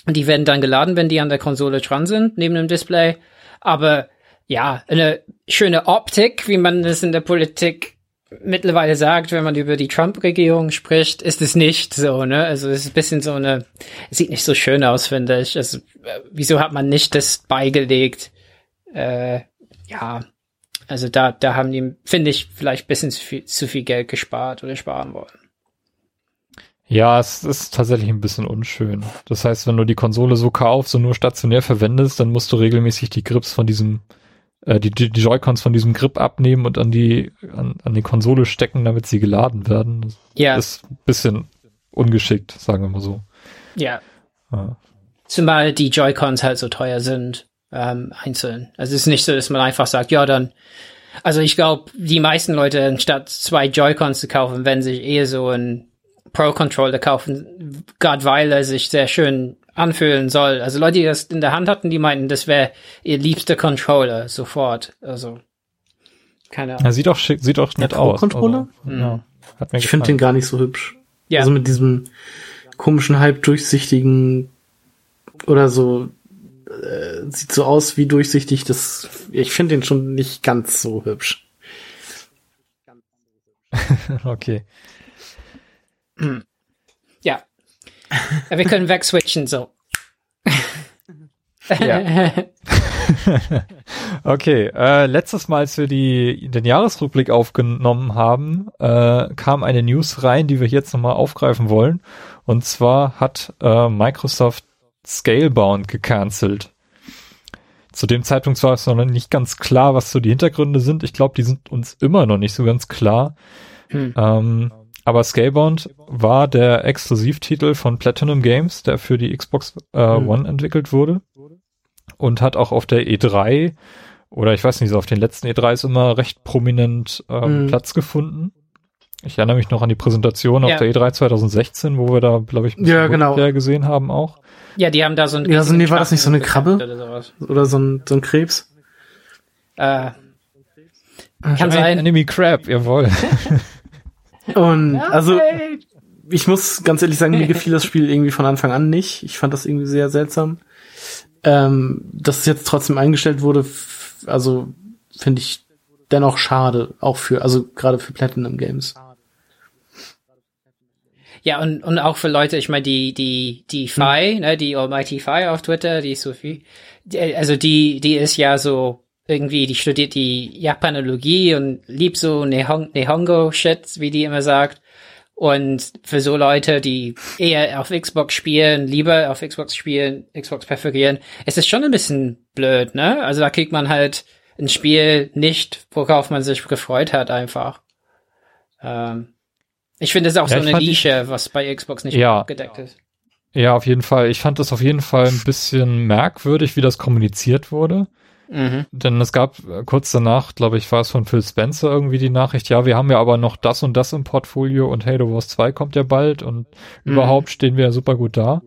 Und die werden dann geladen, wenn die an der Konsole dran sind, neben dem Display. Aber ja, eine schöne Optik, wie man es in der Politik mittlerweile sagt, wenn man über die Trump-Regierung spricht, ist es nicht so, ne? Also es ist ein bisschen so eine, es sieht nicht so schön aus, finde ich. Also, wieso hat man nicht das beigelegt? Äh, ja, also da, da haben die, finde ich, vielleicht ein bisschen zu viel, zu viel Geld gespart oder sparen wollen. Ja, es ist tatsächlich ein bisschen unschön. Das heißt, wenn du die Konsole so kaufst und nur stationär verwendest, dann musst du regelmäßig die Grips von diesem äh, die, die, Joy-Cons von diesem Grip abnehmen und an die, an, an die Konsole stecken, damit sie geladen werden. Das Ja, ist ein bisschen ungeschickt, sagen wir mal so. ja. Ja. Zumal die Joy-Cons halt so teuer sind, ähm, einzeln. Also es ist nicht so, dass man einfach sagt, ja dann. Also ich glaube, die meisten Leute, anstatt zwei Joy-Cons zu kaufen, werden sich eher so einen Pro-Controller kaufen, gerade weil er sich sehr schön anfühlen soll. Also Leute, die das in der Hand hatten, die meinten, das wäre ihr liebster Controller sofort. Also keine Ahnung. Er sieht auch schick, sieht auch nett aus. Pro-Controller? Also, ja, hat mir Ich finde den gar nicht so hübsch. Ja. Also mit diesem komischen, halb durchsichtigen oder so, äh, sieht so aus wie durchsichtig. Das, ich finde den schon nicht ganz so hübsch. Okay. Ja. Wir können wegswitchen, so. Ja. Okay, äh, letztes Mal, als wir die, den Jahresrückblick aufgenommen haben, äh, kam eine News rein, die wir jetzt nochmal aufgreifen wollen. Und zwar hat äh, Microsoft Scalebound gecancelt. Zu dem Zeitpunkt war es noch nicht ganz klar, was so die Hintergründe sind. Ich glaube, die sind uns immer noch nicht so ganz klar. Hm. Ähm, aber Scalebound war der Exklusivtitel von Platinum Games, der für die Xbox äh, Mhm. One entwickelt wurde. Und hat auch auf der E3 oder ich weiß nicht, so auf den letzten E3s immer recht prominent ähm, Mhm. Platz gefunden. Ich erinnere mich noch an die Präsentation Ja. auf der E3 2016, wo wir da, glaube ich, ein Ja, bisschen genau. Gesehen haben auch. Ja, die haben da so ein Ja, so- nee, war das nicht so eine Krabbe? Oder sowas. Oder so ein, so ein Krebs. Äh, kann Ein sein. Enemy Crab, jawohl. Und also ich muss ganz ehrlich sagen, mir gefiel das Spiel irgendwie von Anfang an nicht. Ich fand das irgendwie sehr seltsam. Ähm, dass es jetzt trotzdem eingestellt wurde, also finde ich dennoch schade, auch für, also gerade für Platinum Games. Ja, und, und auch für Leute, ich meine, die, die, die Fi, ne, die Almighty Fi auf Twitter, die Sophie, die, also die, die ist ja so irgendwie, die studiert die Japanologie und liebt so Nihon, Nihongo-Shit, wie die immer sagt. Und für so Leute, die eher auf Xbox spielen, lieber auf Xbox spielen, Xbox ist es schon ein bisschen blöd, ne? Also da kriegt man halt ein Spiel nicht, worauf man sich gefreut hat, einfach. Ähm, ich finde es ist auch Ja, so eine Nische, was bei Xbox nicht Ja. gedeckt ist. Ja, auf jeden Fall. Ich fand das auf jeden Fall ein bisschen merkwürdig, wie das kommuniziert wurde. Mhm. Denn es gab äh, kurz danach, glaube ich, war es von Phil Spencer irgendwie die Nachricht, ja, wir haben ja aber noch das und das im Portfolio und Halo Wars 2 kommt ja bald und Mhm. überhaupt stehen wir ja super gut da.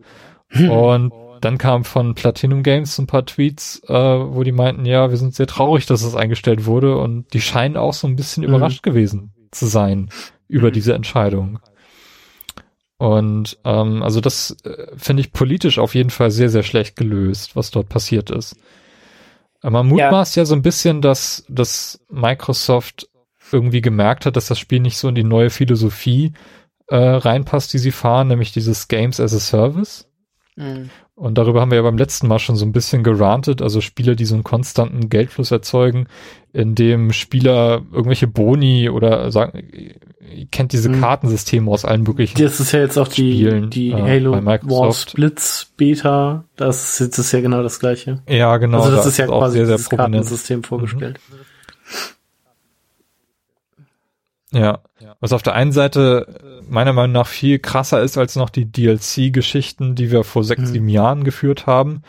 Und dann kam von Platinum Games ein paar Tweets, äh, wo die meinten, ja, wir sind sehr traurig, dass es eingestellt wurde und die scheinen auch so ein bisschen Mhm. überrascht gewesen zu sein über Mhm. diese Entscheidung. Und ähm, also das äh, finde ich politisch auf jeden Fall sehr, sehr schlecht gelöst, was dort passiert ist. Man mutmaßt ja. so ein bisschen, dass, dass Microsoft irgendwie gemerkt hat, dass das Spiel nicht so in die neue Philosophie äh, reinpasst, die sie fahren, nämlich dieses Games as a Service. Mhm. Und darüber haben wir ja beim letzten Mal schon so ein bisschen gerantet, also Spiele, die so einen konstanten Geldfluss erzeugen, in dem Spieler irgendwelche Boni oder sagen, ihr kennt diese Mhm. Kartensysteme aus allen möglichen. Das ist ja jetzt auch die, Spielen, die äh, Halo. Wars Blitz Beta. Das ist jetzt ist ja genau das gleiche. Ja, genau. also das da ist ja auch quasi sehr, sehr dieses prominent. Kartensystem vorgestellt. Ja. Was auf der einen Seite äh, meiner Meinung nach viel krasser ist als noch die DLC-Geschichten, die wir vor sechs, Mhm. sieben Jahren geführt haben,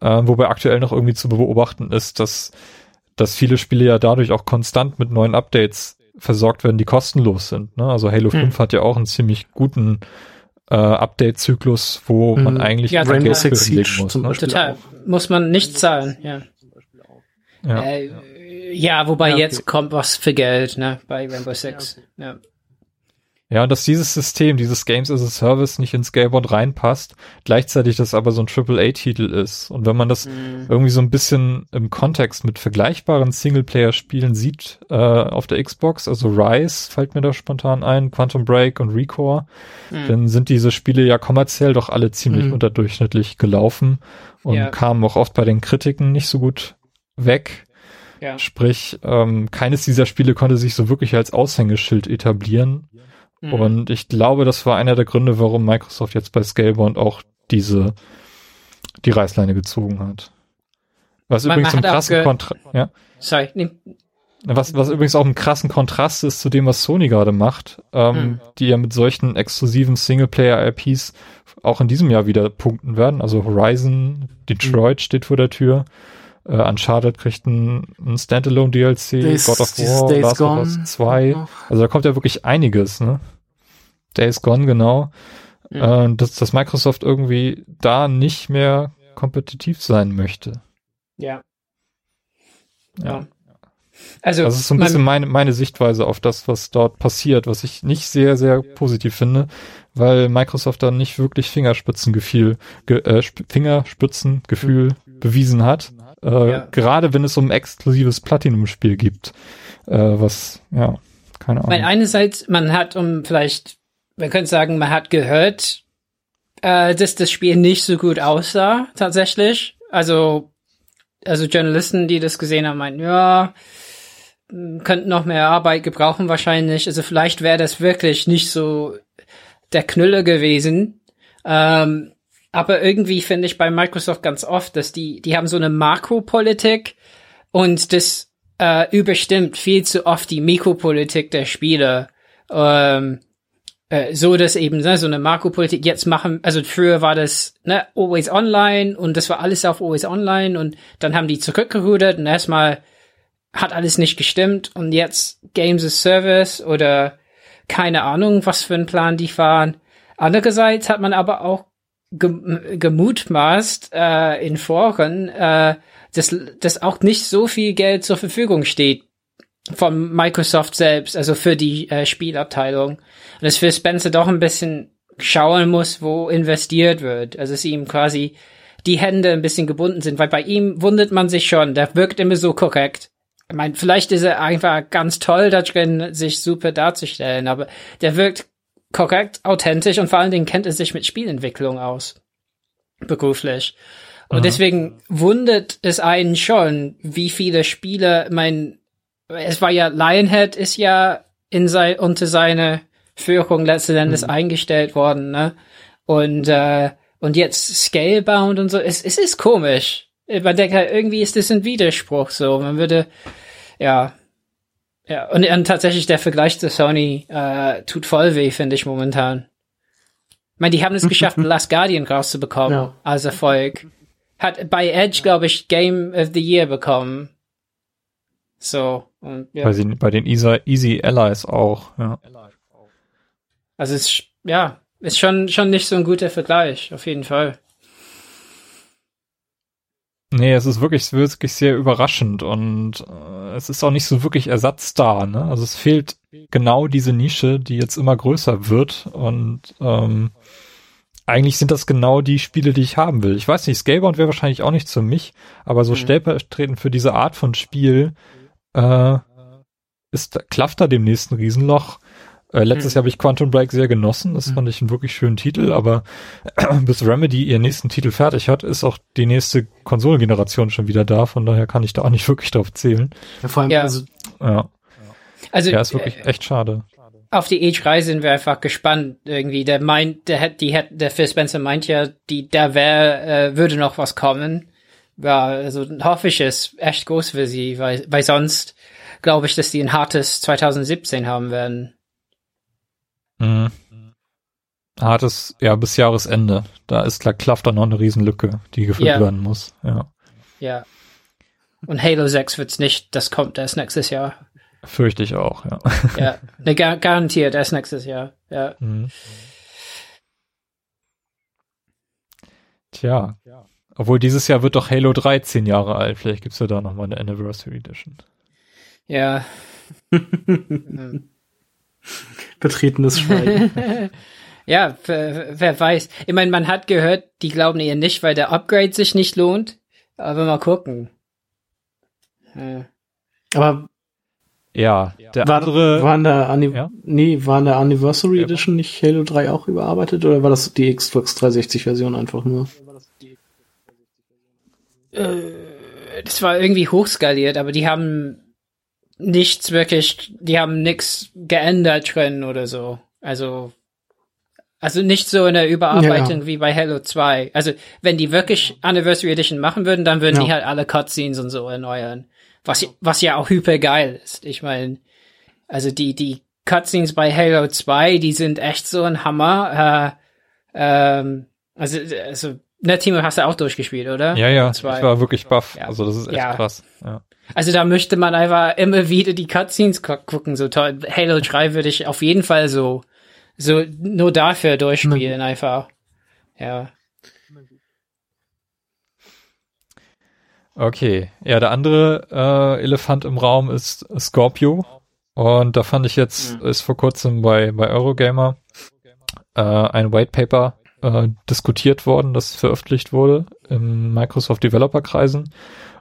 äh, wobei aktuell noch irgendwie zu beobachten ist, dass, dass viele Spiele ja dadurch auch konstant mit neuen Updates versorgt werden, die kostenlos sind. Ne? Also Halo Mhm. 5 hat ja auch einen ziemlich guten äh, Update-Zyklus, wo Mhm. man eigentlich Ja, kein Rainbow Six Siege muss. zum Ne? Beispiel. Total. auch. Muss man nicht zahlen, ja. Ja. Äh, ja, wobei Ja, okay. jetzt kommt was für Geld, ne, bei Rainbow Six. Ja. Ja, und dass dieses System, dieses Games as a Service nicht ins Scalebound reinpasst, gleichzeitig das aber so ein AAA-Titel ist. Und wenn man das Mhm. irgendwie so ein bisschen im Kontext mit vergleichbaren Singleplayer-Spielen sieht äh, auf der Xbox, also Rise fällt mir da spontan ein, Quantum Break und Recore, Mhm. dann sind diese Spiele ja kommerziell doch alle ziemlich Mhm. unterdurchschnittlich gelaufen und Ja. kamen auch oft bei den Kritiken nicht so gut weg. Ja. Sprich, ähm, keines dieser Spiele konnte sich so wirklich als Aushängeschild etablieren. Mhm. Und ich glaube, das war einer der Gründe, warum Microsoft jetzt bei Scalebound auch diese, die Reißleine gezogen hat. Was Man- übrigens man auch krassen Kontrast, ja. Sorry, nee, Was, was übrigens auch ein krassen Kontrast ist zu dem, was Sony gerade macht, ähm, Hm. die ja mit solchen exklusiven Singleplayer-IPs auch in diesem Jahr wieder punkten werden. Also Horizon, Detroit steht vor der Tür, äh, Uncharted kriegt ein, ein Standalone-DLC, Days- God of War, Days Last Gone of Us 2. noch. Also da kommt ja wirklich einiges, ne? Days Gone, genau. Mhm. Äh, dass, dass Microsoft irgendwie da nicht mehr kompetitiv sein möchte. ja. Ja. ja. Also, Das ist so ein bisschen meine, meine Sichtweise auf das, was dort passiert, was ich nicht sehr, sehr positiv finde, weil Microsoft da nicht wirklich Fingerspitzengefühl, ge, äh, Sp- Fingerspitzengefühl bewiesen hat. Äh, Ja. Gerade wenn es um exklusives Platinum-Spiel gibt. Äh, was, ja, keine Weil Ahnung. einerseits, man hat um vielleicht, man könnte sagen, man hat gehört, äh, dass das Spiel nicht so gut aussah, tatsächlich. Also, also Journalisten, die das gesehen haben, meinten, ja, könnten noch mehr Arbeit gebrauchen wahrscheinlich. Also vielleicht wäre das wirklich nicht so der Knüller gewesen. Ähm, aber irgendwie finde ich bei Microsoft ganz oft, dass die, die haben so eine Makropolitik und das äh, überstimmt viel zu oft die Mikropolitik der Spieler. Ähm, äh, so dass eben ne, so eine Makropolitik jetzt machen, also früher war das ne, always online und das war alles auf always online und dann haben die zurückgerudert und erstmal hat alles nicht gestimmt und jetzt Games as Service oder keine Ahnung, was für einen Plan die fahren. Andererseits hat man aber auch gemutmaßt äh, in Foren, äh, dass, dass auch nicht so viel Geld zur Verfügung steht von Microsoft selbst, also für die äh, Spielabteilung. Und dass für Spencer doch ein bisschen schauen muss, wo investiert wird. Also dass ihm quasi die Hände ein bisschen gebunden sind, weil bei ihm wundert man sich schon, der wirkt immer so korrekt. Ich meine, vielleicht ist er einfach ganz toll da drin, sich super darzustellen, aber der wirkt korrekt, authentisch und vor allen Dingen kennt er sich mit Spielentwicklung aus. Beruflich. Und Aha. deswegen wundert es einen schon, wie viele Spiele, mein, es war ja, Lionhead ist ja in sein, unter seine Führung letzten Endes eingestellt worden, ne? Und, äh, und jetzt Scalebound und so, es, es ist komisch. Man denkt halt, irgendwie ist das ein Widerspruch, so. Man würde, ja, ja, und, und tatsächlich der Vergleich zu Sony äh, tut voll weh, finde ich momentan. Ich meine, die haben es geschafft, Last Guardian rauszubekommen Ja. als Erfolg. Hat bei Edge, glaube ich, Game of the Year bekommen. So, und ja. Bei, den, bei den Easy, Easy Allies auch, ja. Also es ist, ja, ist schon, schon nicht so ein guter Vergleich, auf jeden Fall. Nee, es ist wirklich, wirklich sehr überraschend und äh, es ist auch nicht so wirklich Ersatz da, ne? Also es fehlt genau diese Nische, die jetzt immer größer wird und ähm, eigentlich sind das genau die Spiele, die ich haben will. Ich weiß nicht, Scalebound wäre wahrscheinlich auch nichts für mich, aber so Mhm. stellvertretend für diese Art von Spiel äh, ist klafft da demnächst ein Riesenloch. Äh, letztes Mhm. Jahr habe ich Quantum Break sehr genossen. Das Mhm. fand ich einen wirklich schönen Titel, aber bis Remedy ihren nächsten Titel fertig hat, ist auch die nächste Konsolengeneration schon wieder da. Von daher kann ich da auch nicht wirklich drauf zählen. Ja, vor allem, Ja. also, Ja, Also ja ist wirklich äh, echt schade. auf die E3 sind wir einfach gespannt irgendwie. Der meint, der hat, die hat, der Phil Spencer meint ja, die, da wäre, äh, würde noch was kommen. Ja, also hoffe ich es echt groß für sie, weil, weil sonst glaube ich, dass die ein hartes 2017 haben werden. Mhm. Hartes, ja, bis Jahresende. Da ist klar, klafft da noch eine Riesenlücke, die gefüllt Ja. werden muss. Ja, Ja. Und Halo 6 wird's nicht, das kommt erst nächstes Jahr. fürchte ich auch, ja. Ja, ne, gar, garantiert erst nächstes Jahr. Ja. Mhm. Tja. Obwohl dieses Jahr wird doch Halo 3 zehn Jahre alt. Vielleicht gibt's ja da nochmal eine Anniversary Edition. Ja. betretenes Schweigen. ja, wer, wer weiß. Ich meine, man hat gehört, die glauben eher nicht, weil der Upgrade sich nicht lohnt. Aber mal gucken. Ja. Aber Ja, der war, andere. waren da Anni Ja? nee, war in der Anniversary Ja. Edition nicht Halo 3 auch überarbeitet oder war das die Xbox 360 Version einfach nur? Das war irgendwie hochskaliert, aber die haben nichts wirklich, die haben nichts geändert drin oder so. Also, Also nicht so eine Überarbeitung ja. wie bei Halo 2. Also wenn die wirklich Anniversary Edition machen würden, dann würden ja. die halt alle Cutscenes und so erneuern. Was, was ja auch hyper geil ist. Ich meine, also die, die Cutscenes bei Halo 2, die sind echt so ein Hammer. Äh, ähm, also, also, ne, Timo, hast du auch durchgespielt, oder? Ja, ja, ich war wirklich baff. Ja. Also das ist echt ja. krass. Ja. Also da möchte man einfach immer wieder die Cutscenes gucken. So toll. Halo 3 würde ich auf jeden Fall so so nur dafür durchspielen mhm. einfach. Ja. Okay, ja, der andere äh, Elefant im Raum ist Scorpio. Und da fand ich jetzt, mhm. ist vor kurzem bei, bei Eurogamer äh, ein White Paper äh, diskutiert worden, das veröffentlicht wurde im Microsoft Developer Kreisen,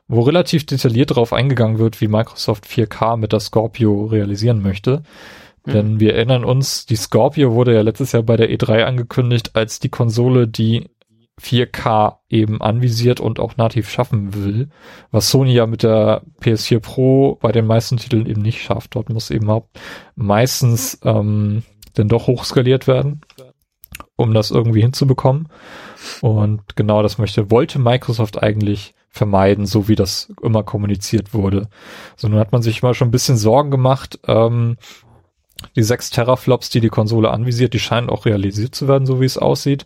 wo relativ detailliert darauf eingegangen wird, wie Microsoft 4K mit der Scorpio realisieren möchte. Mhm. Denn wir erinnern uns, die Scorpio wurde ja letztes Jahr bei der E3 angekündigt als die Konsole, die 4K eben anvisiert und auch nativ schaffen will, was Sony ja mit der PS4 Pro bei den meisten Titeln eben nicht schafft. Dort muss eben auch meistens ähm, dann doch hochskaliert werden, um das irgendwie hinzubekommen. Und genau das möchte, wollte Microsoft eigentlich vermeiden, so wie das immer kommuniziert wurde. So nun hat man sich mal schon ein bisschen Sorgen gemacht, ähm, die sechs Teraflops, die die Konsole anvisiert, die scheinen auch realisiert zu werden, so wie es aussieht.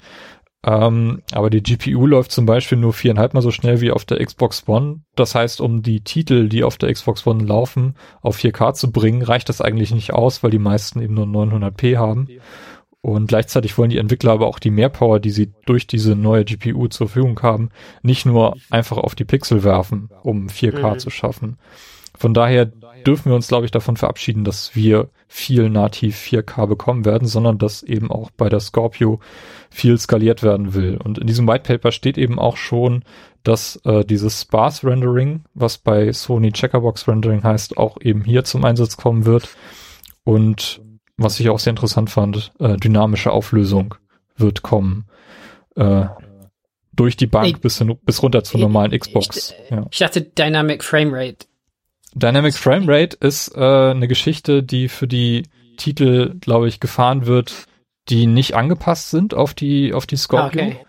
Ähm, aber die GPU läuft zum Beispiel nur viereinhalb mal so schnell wie auf der Xbox One. Das heißt, um die Titel, die auf der Xbox One laufen, auf 4K zu bringen, reicht das eigentlich nicht aus, weil die meisten eben nur 900p haben. Und gleichzeitig wollen die Entwickler aber auch die Mehrpower, die sie durch diese neue GPU zur Verfügung haben, nicht nur einfach auf die Pixel werfen, um 4K mhm. zu schaffen. Von daher dürfen wir uns, glaube ich, davon verabschieden, dass wir viel nativ 4K bekommen werden, sondern dass eben auch bei der Scorpio viel skaliert werden will. Und in diesem White Paper steht eben auch schon, dass äh, dieses Sparse Rendering, was bei Sony Checkerbox Rendering heißt, auch eben hier zum Einsatz kommen wird. Und was ich auch sehr interessant fand, äh, dynamische Auflösung wird kommen. Äh, durch die Bank ich, bis, hin, bis runter zur normalen Xbox. Ich, ja. ich dachte Dynamic Frame Rate Dynamic Frame Rate ist äh, eine Geschichte, die für die Titel, glaube ich, gefahren wird, die nicht angepasst sind auf die auf die Scorpio. Okay.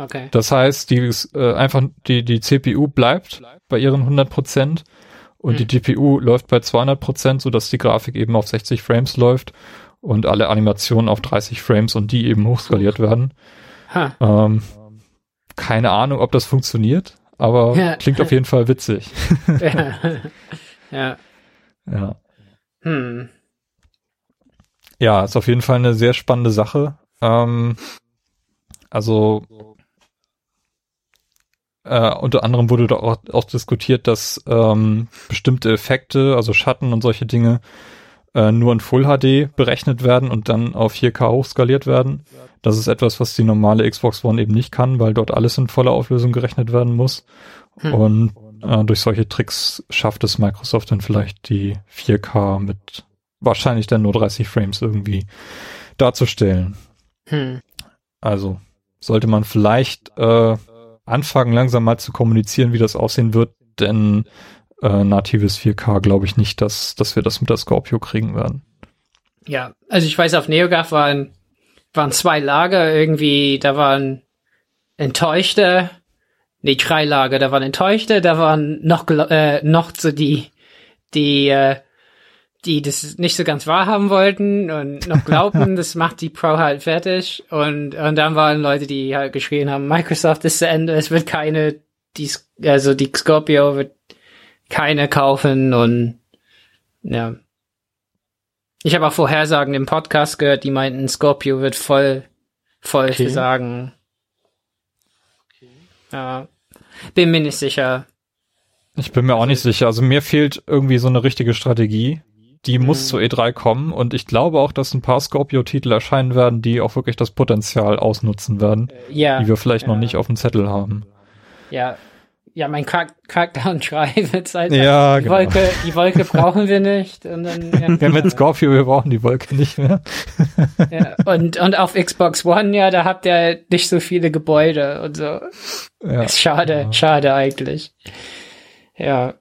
Okay. Das heißt, die äh, einfach die die CPU bleibt bei ihren 100 Prozent und hm. die GPU läuft bei 200 Prozent, so dass die Grafik eben auf 60 Frames läuft und alle Animationen auf 30 Frames und die eben hochskaliert werden. Huh. Ähm, keine Ahnung, ob das funktioniert, aber ja. klingt auf jeden Fall witzig. ja. Ja. Ja. Hm. Ja, ist auf jeden Fall eine sehr spannende Sache. Ähm, also äh, unter anderem wurde da auch, auch diskutiert, dass ähm, bestimmte Effekte, also Schatten und solche Dinge, äh, nur in Full HD berechnet werden und dann auf 4K hochskaliert werden. Das ist etwas, was die normale Xbox One eben nicht kann, weil dort alles in voller Auflösung gerechnet werden muss. Hm. Und äh, durch solche Tricks schafft es Microsoft dann vielleicht die 4K mit wahrscheinlich dann nur 30 Frames irgendwie darzustellen. Hm. Also sollte man vielleicht äh, anfangen, langsam mal zu kommunizieren, wie das aussehen wird, denn äh, natives 4K glaube ich nicht, dass, dass wir das mit der Scorpio kriegen werden. Ja, also ich weiß, auf NeoGAF waren, waren zwei Lager irgendwie, da waren enttäuschte nee, drei Lager. Da waren Enttäuschte, da waren noch, äh, noch so die, die, äh, die das nicht so ganz wahrhaben wollten und noch glaubten, das macht die Pro halt fertig. Und, und dann waren Leute, die halt geschrien haben, Microsoft ist zu Ende, es wird keine, die, also die Scorpio wird keine kaufen und ja. Ich habe auch Vorhersagen im Podcast gehört, die meinten, Scorpio wird voll, voll okay. versagen. Ja. Bin mir nicht sicher. Ich bin mir auch nicht sicher. Also mir fehlt irgendwie so eine richtige Strategie. Die mhm. muss zur E3 kommen und ich glaube auch, dass ein paar Scorpio-Titel erscheinen werden, die auch wirklich das Potenzial ausnutzen werden, ja, die wir vielleicht ja. noch nicht auf dem Zettel haben. Ja, ja, mein Crack Crackdown-Schrei wird halt ja, die genau. Wolke, die Wolke brauchen wir nicht. Und dann, ja, ja, mit Scorpio, wir brauchen die Wolke nicht mehr. ja, und, und auf Xbox One, ja, da habt ihr nicht so viele Gebäude und so. Ja, ist schade, ja. schade eigentlich. Ja.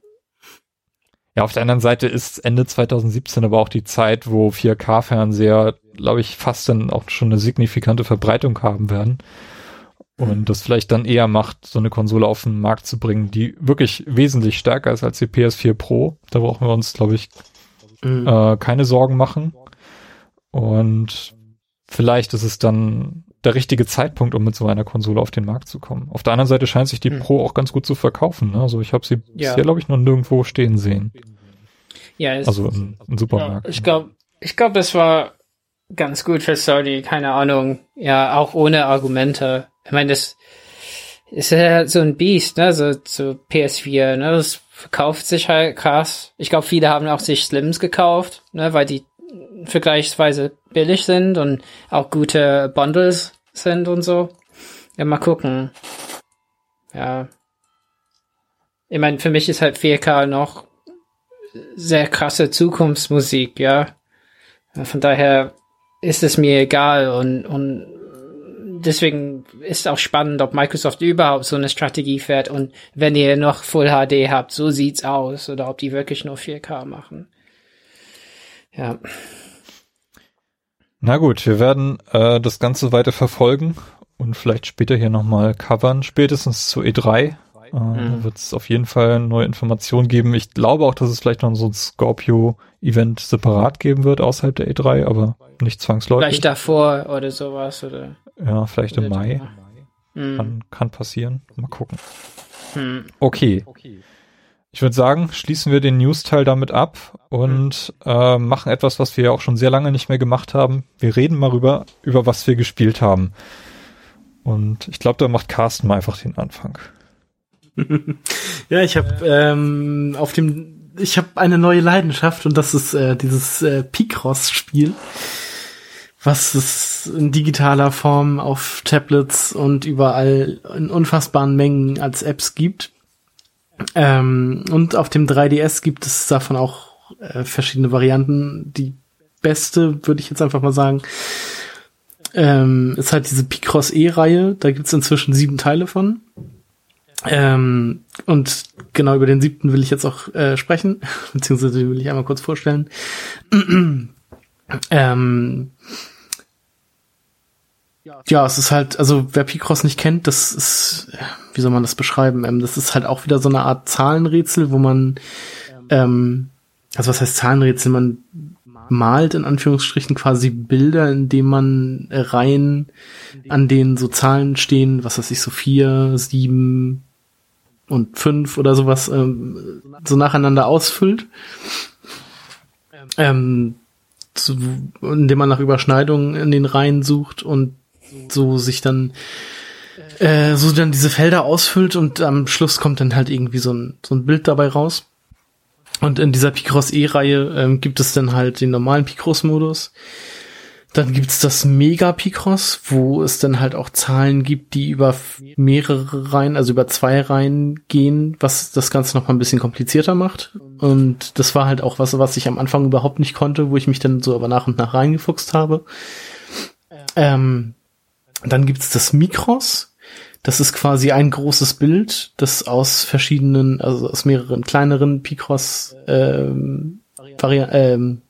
Ja, auf der anderen Seite ist Ende 2017 aber auch die Zeit, wo 4K-Fernseher glaube ich, fast dann auch schon eine signifikante Verbreitung haben werden. Und das vielleicht dann eher macht, so eine Konsole auf den Markt zu bringen, die wirklich wesentlich stärker ist als die PS4 Pro. Da brauchen wir uns, glaube ich, mhm. äh, keine Sorgen machen. Und vielleicht ist es dann der richtige Zeitpunkt, um mit so einer Konsole auf den Markt zu kommen. Auf der anderen Seite scheint sich die mhm. Pro auch ganz gut zu verkaufen. Ne? Also ich habe sie ja. bisher, glaube ich, noch nirgendwo stehen sehen. Ja, also im, im Supermarkt. Ja, ich glaube, ich glaube, das war ganz gut für Sony, keine Ahnung. Ja, auch ohne Argumente. Ich meine, das ist ja so ein Biest, ne, so, so PS4, ne, das verkauft sich halt krass. Ich glaube, viele haben auch sich Slims gekauft, ne, weil die vergleichsweise billig sind und auch gute Bundles sind und so. Ja, mal gucken. Ja. Ich meine, für mich ist halt 4K noch sehr krasse Zukunftsmusik, ja. Von daher ist es mir egal und, und deswegen ist auch spannend, ob Microsoft überhaupt so eine Strategie fährt und wenn ihr noch Full HD habt, so sieht's aus oder ob die wirklich nur 4K machen. Ja. Na gut, wir werden äh, das Ganze weiter verfolgen und vielleicht später hier nochmal covern, spätestens zu E3. Äh, mhm. wird es auf jeden Fall neue Informationen geben. Ich glaube auch, dass es vielleicht noch so ein Scorpio-Event separat geben wird außerhalb der E3, aber nicht zwangsläufig. Vielleicht davor oder sowas, oder? Ja, vielleicht im Mai. Mhm. Kann, kann passieren. Mal gucken. Mhm. Okay. Ich würde sagen, schließen wir den News-Teil damit ab und äh, machen etwas, was wir ja auch schon sehr lange nicht mehr gemacht haben. Wir reden mal rüber, über was wir gespielt haben. Und ich glaube, da macht Carsten mal einfach den Anfang. ja, ich habe ähm, auf dem, ich habe eine neue Leidenschaft und das ist äh, dieses äh, Picross-Spiel, was es in digitaler Form auf Tablets und überall in unfassbaren Mengen als Apps gibt. Ähm, und auf dem 3DS gibt es davon auch äh, verschiedene Varianten. Die beste, würde ich jetzt einfach mal sagen, ähm, ist halt diese Picross E-Reihe. Da gibt's inzwischen sieben Teile von. Ähm, und genau über den siebten will ich jetzt auch äh, sprechen, beziehungsweise will ich einmal kurz vorstellen. ähm, ja, es ist halt, also wer Picross nicht kennt, das ist, wie soll man das beschreiben? Ähm, das ist halt auch wieder so eine Art Zahlenrätsel, wo man, ähm, also was heißt Zahlenrätsel? Man malt in Anführungsstrichen quasi Bilder, indem man Reihen, an denen so Zahlen stehen, was weiß ich, so vier, sieben und fünf oder sowas, ähm, so nacheinander ausfüllt. Ähm, zu, indem man nach Überschneidungen in den Reihen sucht und so sich dann äh, so dann diese Felder ausfüllt und am Schluss kommt dann halt irgendwie so ein, so ein Bild dabei raus. Und in dieser Picross E-Reihe ähm, gibt es dann halt den normalen Picross-Modus. Dann gibt's das Mega Picross, wo es dann halt auch Zahlen gibt, die über mehrere Reihen, also über zwei Reihen gehen, was das Ganze noch mal ein bisschen komplizierter macht. Und das war halt auch was, was ich am Anfang überhaupt nicht konnte, wo ich mich dann so aber nach und nach reingefuchst habe. Ähm, dann gibt's das Mikros. Das ist quasi ein großes Bild, das aus verschiedenen, also aus mehreren kleineren Picross ähm, ähm,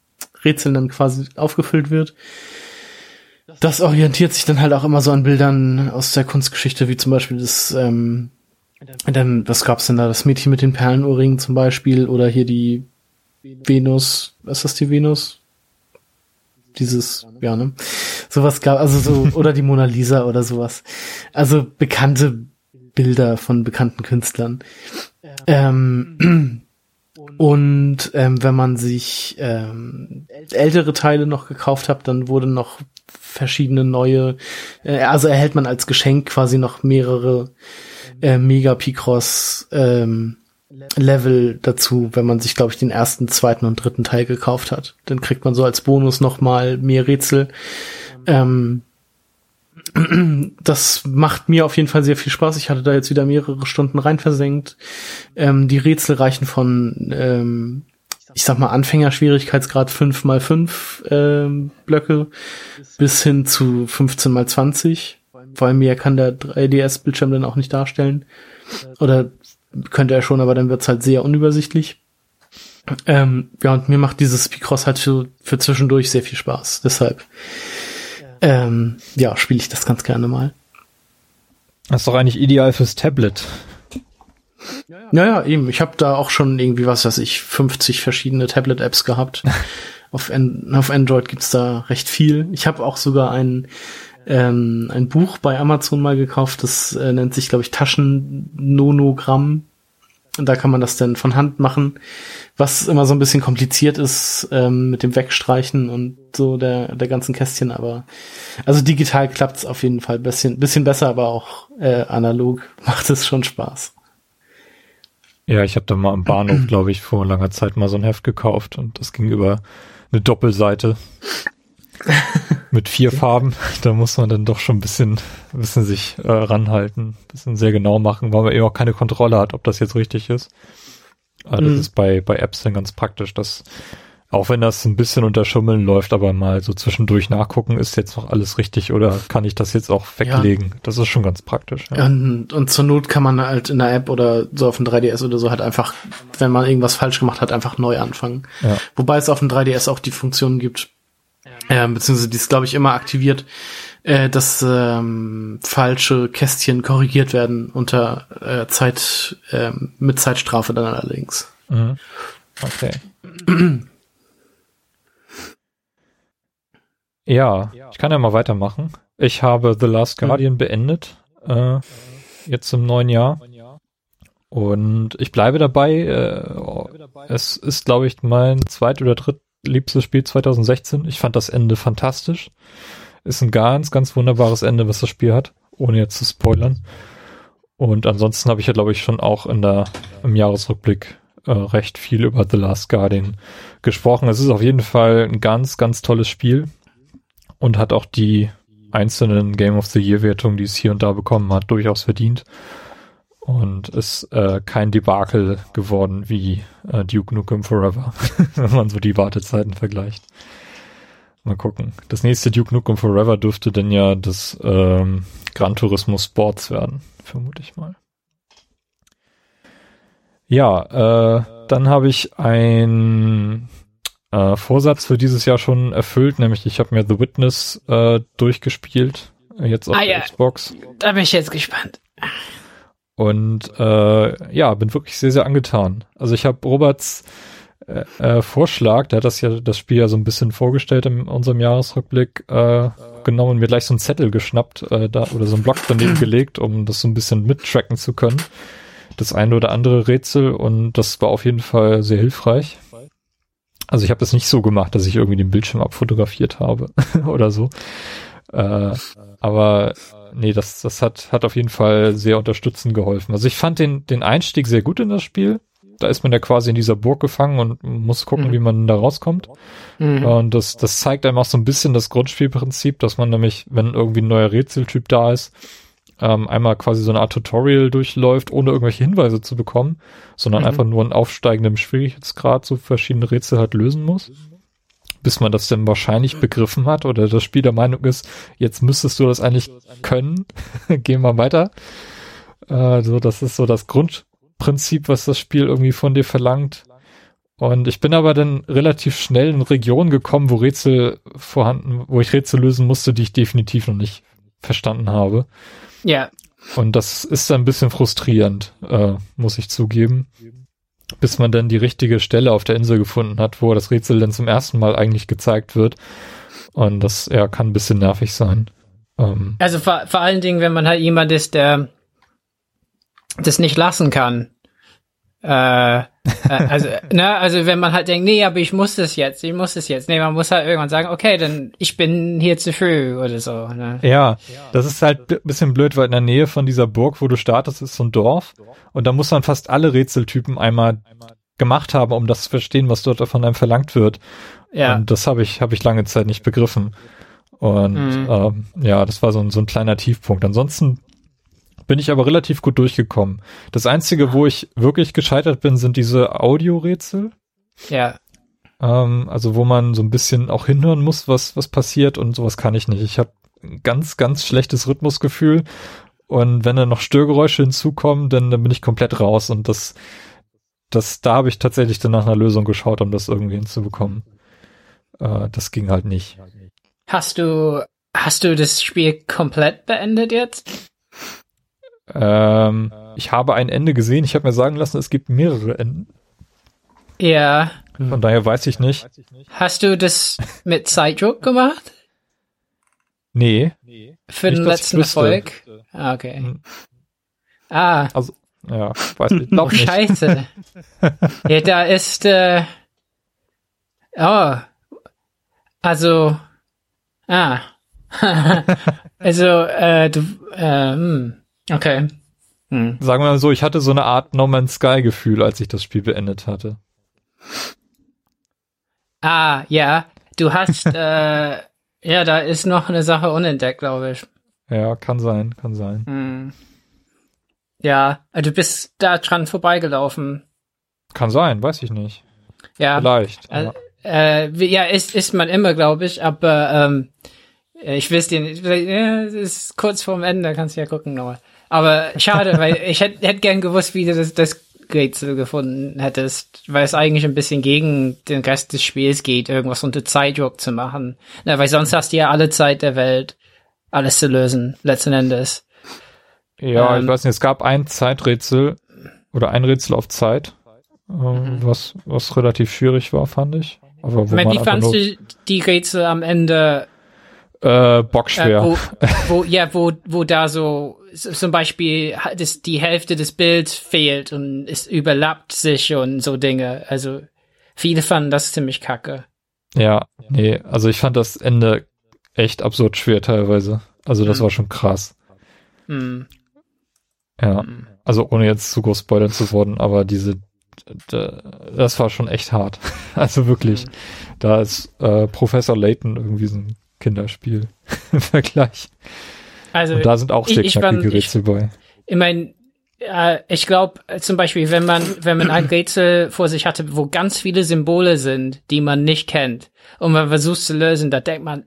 Rätseln dann quasi aufgefüllt wird. Das orientiert sich dann halt auch immer so an Bildern aus der Kunstgeschichte, wie zum Beispiel das, ähm, dann, was gab's denn da? Das Mädchen mit den Perlenohrringen zum Beispiel oder hier die Venus, was ist das die Venus? Dieses, ja, ne? Sowas gab, also so, oder die Mona Lisa oder sowas. Also bekannte Bilder von bekannten Künstlern. Ähm, und ähm, wenn man sich ähm, ältere Teile noch gekauft hat, dann wurden noch verschiedene neue, äh, also erhält man als Geschenk quasi noch mehrere äh, Mega Picross ähm, Level dazu, wenn man sich, glaube ich, den ersten, zweiten und dritten Teil gekauft hat. Dann kriegt man so als Bonus noch mal mehr Rätsel. Ähm, das macht mir auf jeden Fall sehr viel Spaß. Ich hatte da jetzt wieder mehrere Stunden rein versenkt. Ähm, die Rätsel reichen von, ähm, ich sag mal, Anfängerschwierigkeitsgrad 5 mal 5 ähm, Blöcke bis hin zu 15 mal 20. Weil mehr kann der 3DS-Bildschirm dann auch nicht darstellen. Oder könnte er schon, aber dann wird's halt sehr unübersichtlich. Ähm, ja, und mir macht dieses Picross halt für, für zwischendurch sehr viel Spaß. Deshalb, ähm, ja, spiele ich das ganz gerne mal. Das ist doch eigentlich ideal fürs Tablet. Ja, ja, eben. Ich habe da auch schon irgendwie, was weiß ich, 50 verschiedene Tablet-Apps gehabt. auf, An auf Android gibt's da recht viel. Ich habe auch sogar ein, ähm, ein Buch bei Amazon mal gekauft, das äh, nennt sich, glaube ich, Taschen-Nonogramm. Und da kann man das dann von Hand machen, was immer so ein bisschen kompliziert ist ähm, mit dem Wegstreichen und so der, der ganzen Kästchen, aber also digital klappt's auf jeden Fall bisschen, bisschen besser, aber auch äh, analog macht es schon Spaß. Ja, ich habe da mal am Bahnhof, glaube ich, vor langer Zeit mal so ein Heft gekauft und das ging über eine Doppelseite mit vier Farben. Da muss man dann doch schon ein bisschen, ein bisschen sich äh, ranhalten, ein bisschen sehr genau machen, weil man eben auch keine Kontrolle hat, ob das jetzt richtig ist. Das mhm. ist bei, bei Apps dann ganz praktisch, dass auch wenn das ein bisschen unter Schummeln läuft, aber mal so zwischendurch nachgucken, ist jetzt noch alles richtig oder kann ich das jetzt auch weglegen? Ja. Das ist schon ganz praktisch. Ja. Und, und zur Not kann man halt in der App oder so auf dem 3DS oder so halt einfach, wenn man irgendwas falsch gemacht hat, einfach neu anfangen. Ja. Wobei es auf dem 3DS auch die Funktion gibt, äh, beziehungsweise die ist, glaube ich, immer aktiviert, äh, dass ähm, falsche Kästchen korrigiert werden unter äh, Zeit, äh, mit Zeitstrafe dann allerdings. Mhm. Okay. Ja, ich kann ja mal weitermachen. Ich habe The Last hm. Guardian mhm. beendet, äh, jetzt im neuen Jahr. Und ich bleibe dabei. Äh, es ist, glaube ich, mein zweit- oder drittliebstes Spiel 2016. Ich fand das Ende fantastisch. Ist ein ganz, ganz wunderbares Ende, was das Spiel hat, ohne jetzt zu spoilern. Und ansonsten habe ich ja, glaube ich, schon auch in der, im Jahresrückblick äh, recht viel über The Last Guardian gesprochen. Es ist auf jeden Fall ein ganz, ganz tolles Spiel und hat auch die einzelnen Game of the Year Wertungen, die es hier und da bekommen hat, durchaus verdient und ist äh, kein Debakel geworden wie äh, Duke Nukem Forever, wenn man so die Wartezeiten vergleicht. Mal gucken. Das nächste Duke Nukem Forever dürfte denn ja das ähm, Gran Turismo Sports werden, vermute ich mal. Ja, äh, dann habe ich ein äh, Vorsatz für dieses Jahr schon erfüllt, nämlich ich habe mir The Witness äh, durchgespielt, jetzt auf ah, der ja. Xbox. Da bin ich jetzt gespannt. Und äh, ja, bin wirklich sehr, sehr angetan. Also ich habe Roberts äh, äh, Vorschlag, der hat das ja das Spiel ja so ein bisschen vorgestellt in unserem Jahresrückblick, äh, genommen und mir gleich so einen Zettel geschnappt äh, da oder so einen Block daneben gelegt, um das so ein bisschen mittracken zu können. Das eine oder andere Rätsel und das war auf jeden Fall sehr hilfreich. Also ich habe das nicht so gemacht, dass ich irgendwie den Bildschirm abfotografiert habe oder so. Äh, aber nee, das, das hat, hat auf jeden Fall sehr unterstützend geholfen. Also ich fand den, den Einstieg sehr gut in das Spiel. Da ist man ja quasi in dieser Burg gefangen und muss gucken, mhm. wie man da rauskommt. Mhm. Und das, das zeigt einem auch so ein bisschen das Grundspielprinzip, dass man nämlich, wenn irgendwie ein neuer Rätseltyp da ist, ähm, einmal quasi so eine Art Tutorial durchläuft, ohne irgendwelche Hinweise zu bekommen, sondern mhm. einfach nur in aufsteigendem Schwierigkeitsgrad so verschiedene Rätsel halt lösen muss. Bis man das dann wahrscheinlich begriffen hat oder das Spiel der Meinung ist, jetzt müsstest du das eigentlich können. Gehen wir weiter. Äh, so, das ist so das Grundprinzip, was das Spiel irgendwie von dir verlangt. Und ich bin aber dann relativ schnell in Regionen gekommen, wo Rätsel vorhanden, wo ich Rätsel lösen musste, die ich definitiv noch nicht verstanden habe. Ja. Und das ist ein bisschen frustrierend, äh, muss ich zugeben. Bis man dann die richtige Stelle auf der Insel gefunden hat, wo das Rätsel dann zum ersten Mal eigentlich gezeigt wird. Und das ja, kann ein bisschen nervig sein. Ähm, also vor, vor allen Dingen, wenn man halt jemand ist, der das nicht lassen kann. Äh, also, ne, also wenn man halt denkt, nee, aber ich muss das jetzt, ich muss das jetzt. Nee, man muss halt irgendwann sagen, okay, dann ich bin hier zu früh oder so. Ne? Ja, das ist halt ein bisschen blöd, weil in der Nähe von dieser Burg, wo du startest, ist so ein Dorf und da muss man fast alle Rätseltypen einmal gemacht haben, um das zu verstehen, was dort von einem verlangt wird. Ja. Und das habe ich, habe ich lange Zeit nicht begriffen. Und mhm. ähm, ja, das war so ein, so ein kleiner Tiefpunkt. Ansonsten bin ich aber relativ gut durchgekommen. Das Einzige, wo ich wirklich gescheitert bin, sind diese Audiorätsel. Ja. Ähm, also wo man so ein bisschen auch hinhören muss, was, was passiert und sowas kann ich nicht. Ich habe ein ganz, ganz schlechtes Rhythmusgefühl und wenn dann noch Störgeräusche hinzukommen, dann, dann bin ich komplett raus und das das, da habe ich tatsächlich dann nach einer Lösung geschaut, um das irgendwie hinzubekommen. Äh, das ging halt nicht. Hast du, hast du das Spiel komplett beendet jetzt? Ähm, ich habe ein Ende gesehen. Ich habe mir sagen lassen, es gibt mehrere Enden. Ja. Von daher weiß ich nicht. Hast du das mit Zeitdruck gemacht? Nee. Für Nicht, den letzten. Erfolg? Ah, okay. Hm. Ah, Also, ja, weiß ich. oh, Glaub nicht. scheiße. ja, da ist, äh, oh, also, ah, also, äh, du, äh, hm, okay. Hm. Sagen wir mal so, ich hatte so eine Art No Man's Sky Gefühl, als ich das Spiel beendet hatte. Ah, ja, du hast, äh, ja, da ist noch eine Sache unentdeckt, glaube ich. Ja, kann sein, kann sein. Hm. Ja, äh, du bist da dran vorbeigelaufen. Kann sein, weiß ich nicht. Ja, Vielleicht. äh, äh, ja, ist, ist man immer, glaube ich, aber ähm, äh, ich weiß dir nicht, ja, es ist kurz vorm Ende, kannst du ja gucken nochmal. Aber schade, weil ich hätte hätt gern gewusst, wie du das, das Rätsel gefunden hättest, weil es eigentlich ein bisschen gegen den Rest des Spiels geht, irgendwas unter Zeitdruck zu machen. Na, weil sonst hast du ja alle Zeit der Welt, alles zu lösen, letzten Endes. Ja, Ähm, ich weiß nicht, es gab ein Zeiträtsel oder ein Rätsel auf Zeit, äh, Mhm. was, was relativ schwierig war, fand ich. Aber wo Ich meine, man wie fandst du die Rätsel am Ende äh, bockschwer. Äh, wo, wo, ja, wo, wo da so so zum Beispiel das, die Hälfte des Bilds fehlt und es überlappt sich und so Dinge. Also viele fanden das ziemlich kacke. ja, nee, also ich fand das Ende echt absurd schwer teilweise. Also das Mhm. war schon krass. Hm. Ja, Hm. also ohne jetzt zu groß spoilern zu worden, aber diese, das war schon echt hart. Also wirklich, Mhm. da ist äh, Professor Layton irgendwie so ein Kinderspiel im Vergleich. Also Und da sind auch sehr ich knackige ich- Rätsel bei. ich meine, äh, ich glaube zum Beispiel, wenn man wenn man ein Rätsel vor sich hatte, wo ganz viele Symbole sind, die man nicht kennt, und man versucht zu lösen, da denkt man,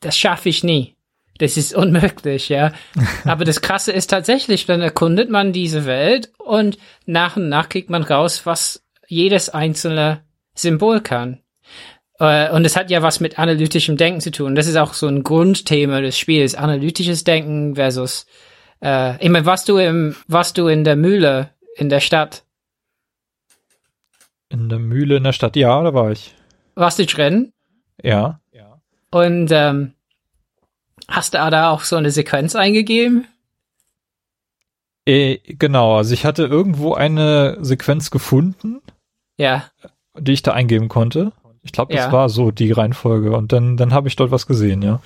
das schaffe ich nie. Das ist unmöglich, ja. Aber das Krasse ist tatsächlich, dann erkundet man diese Welt und nach und nach kriegt man raus, was jedes einzelne Symbol kann. Äh, Und es hat ja was mit analytischem Denken zu tun. Das ist auch so ein Grundthema des Spiels. Analytisches Denken versus äh, ich meine, warst du im, warst du in der Mühle in der Stadt? In der Mühle in der Stadt, ja, da war ich. Warst du drin? Ja. Und ähm, hast du da auch so eine Sequenz eingegeben? Äh, genau, also ich hatte irgendwo eine Sequenz gefunden, Ja. die ich da eingeben konnte. Ich glaube, das Ja. war so die Reihenfolge. Und dann, dann habe ich dort was gesehen, ja.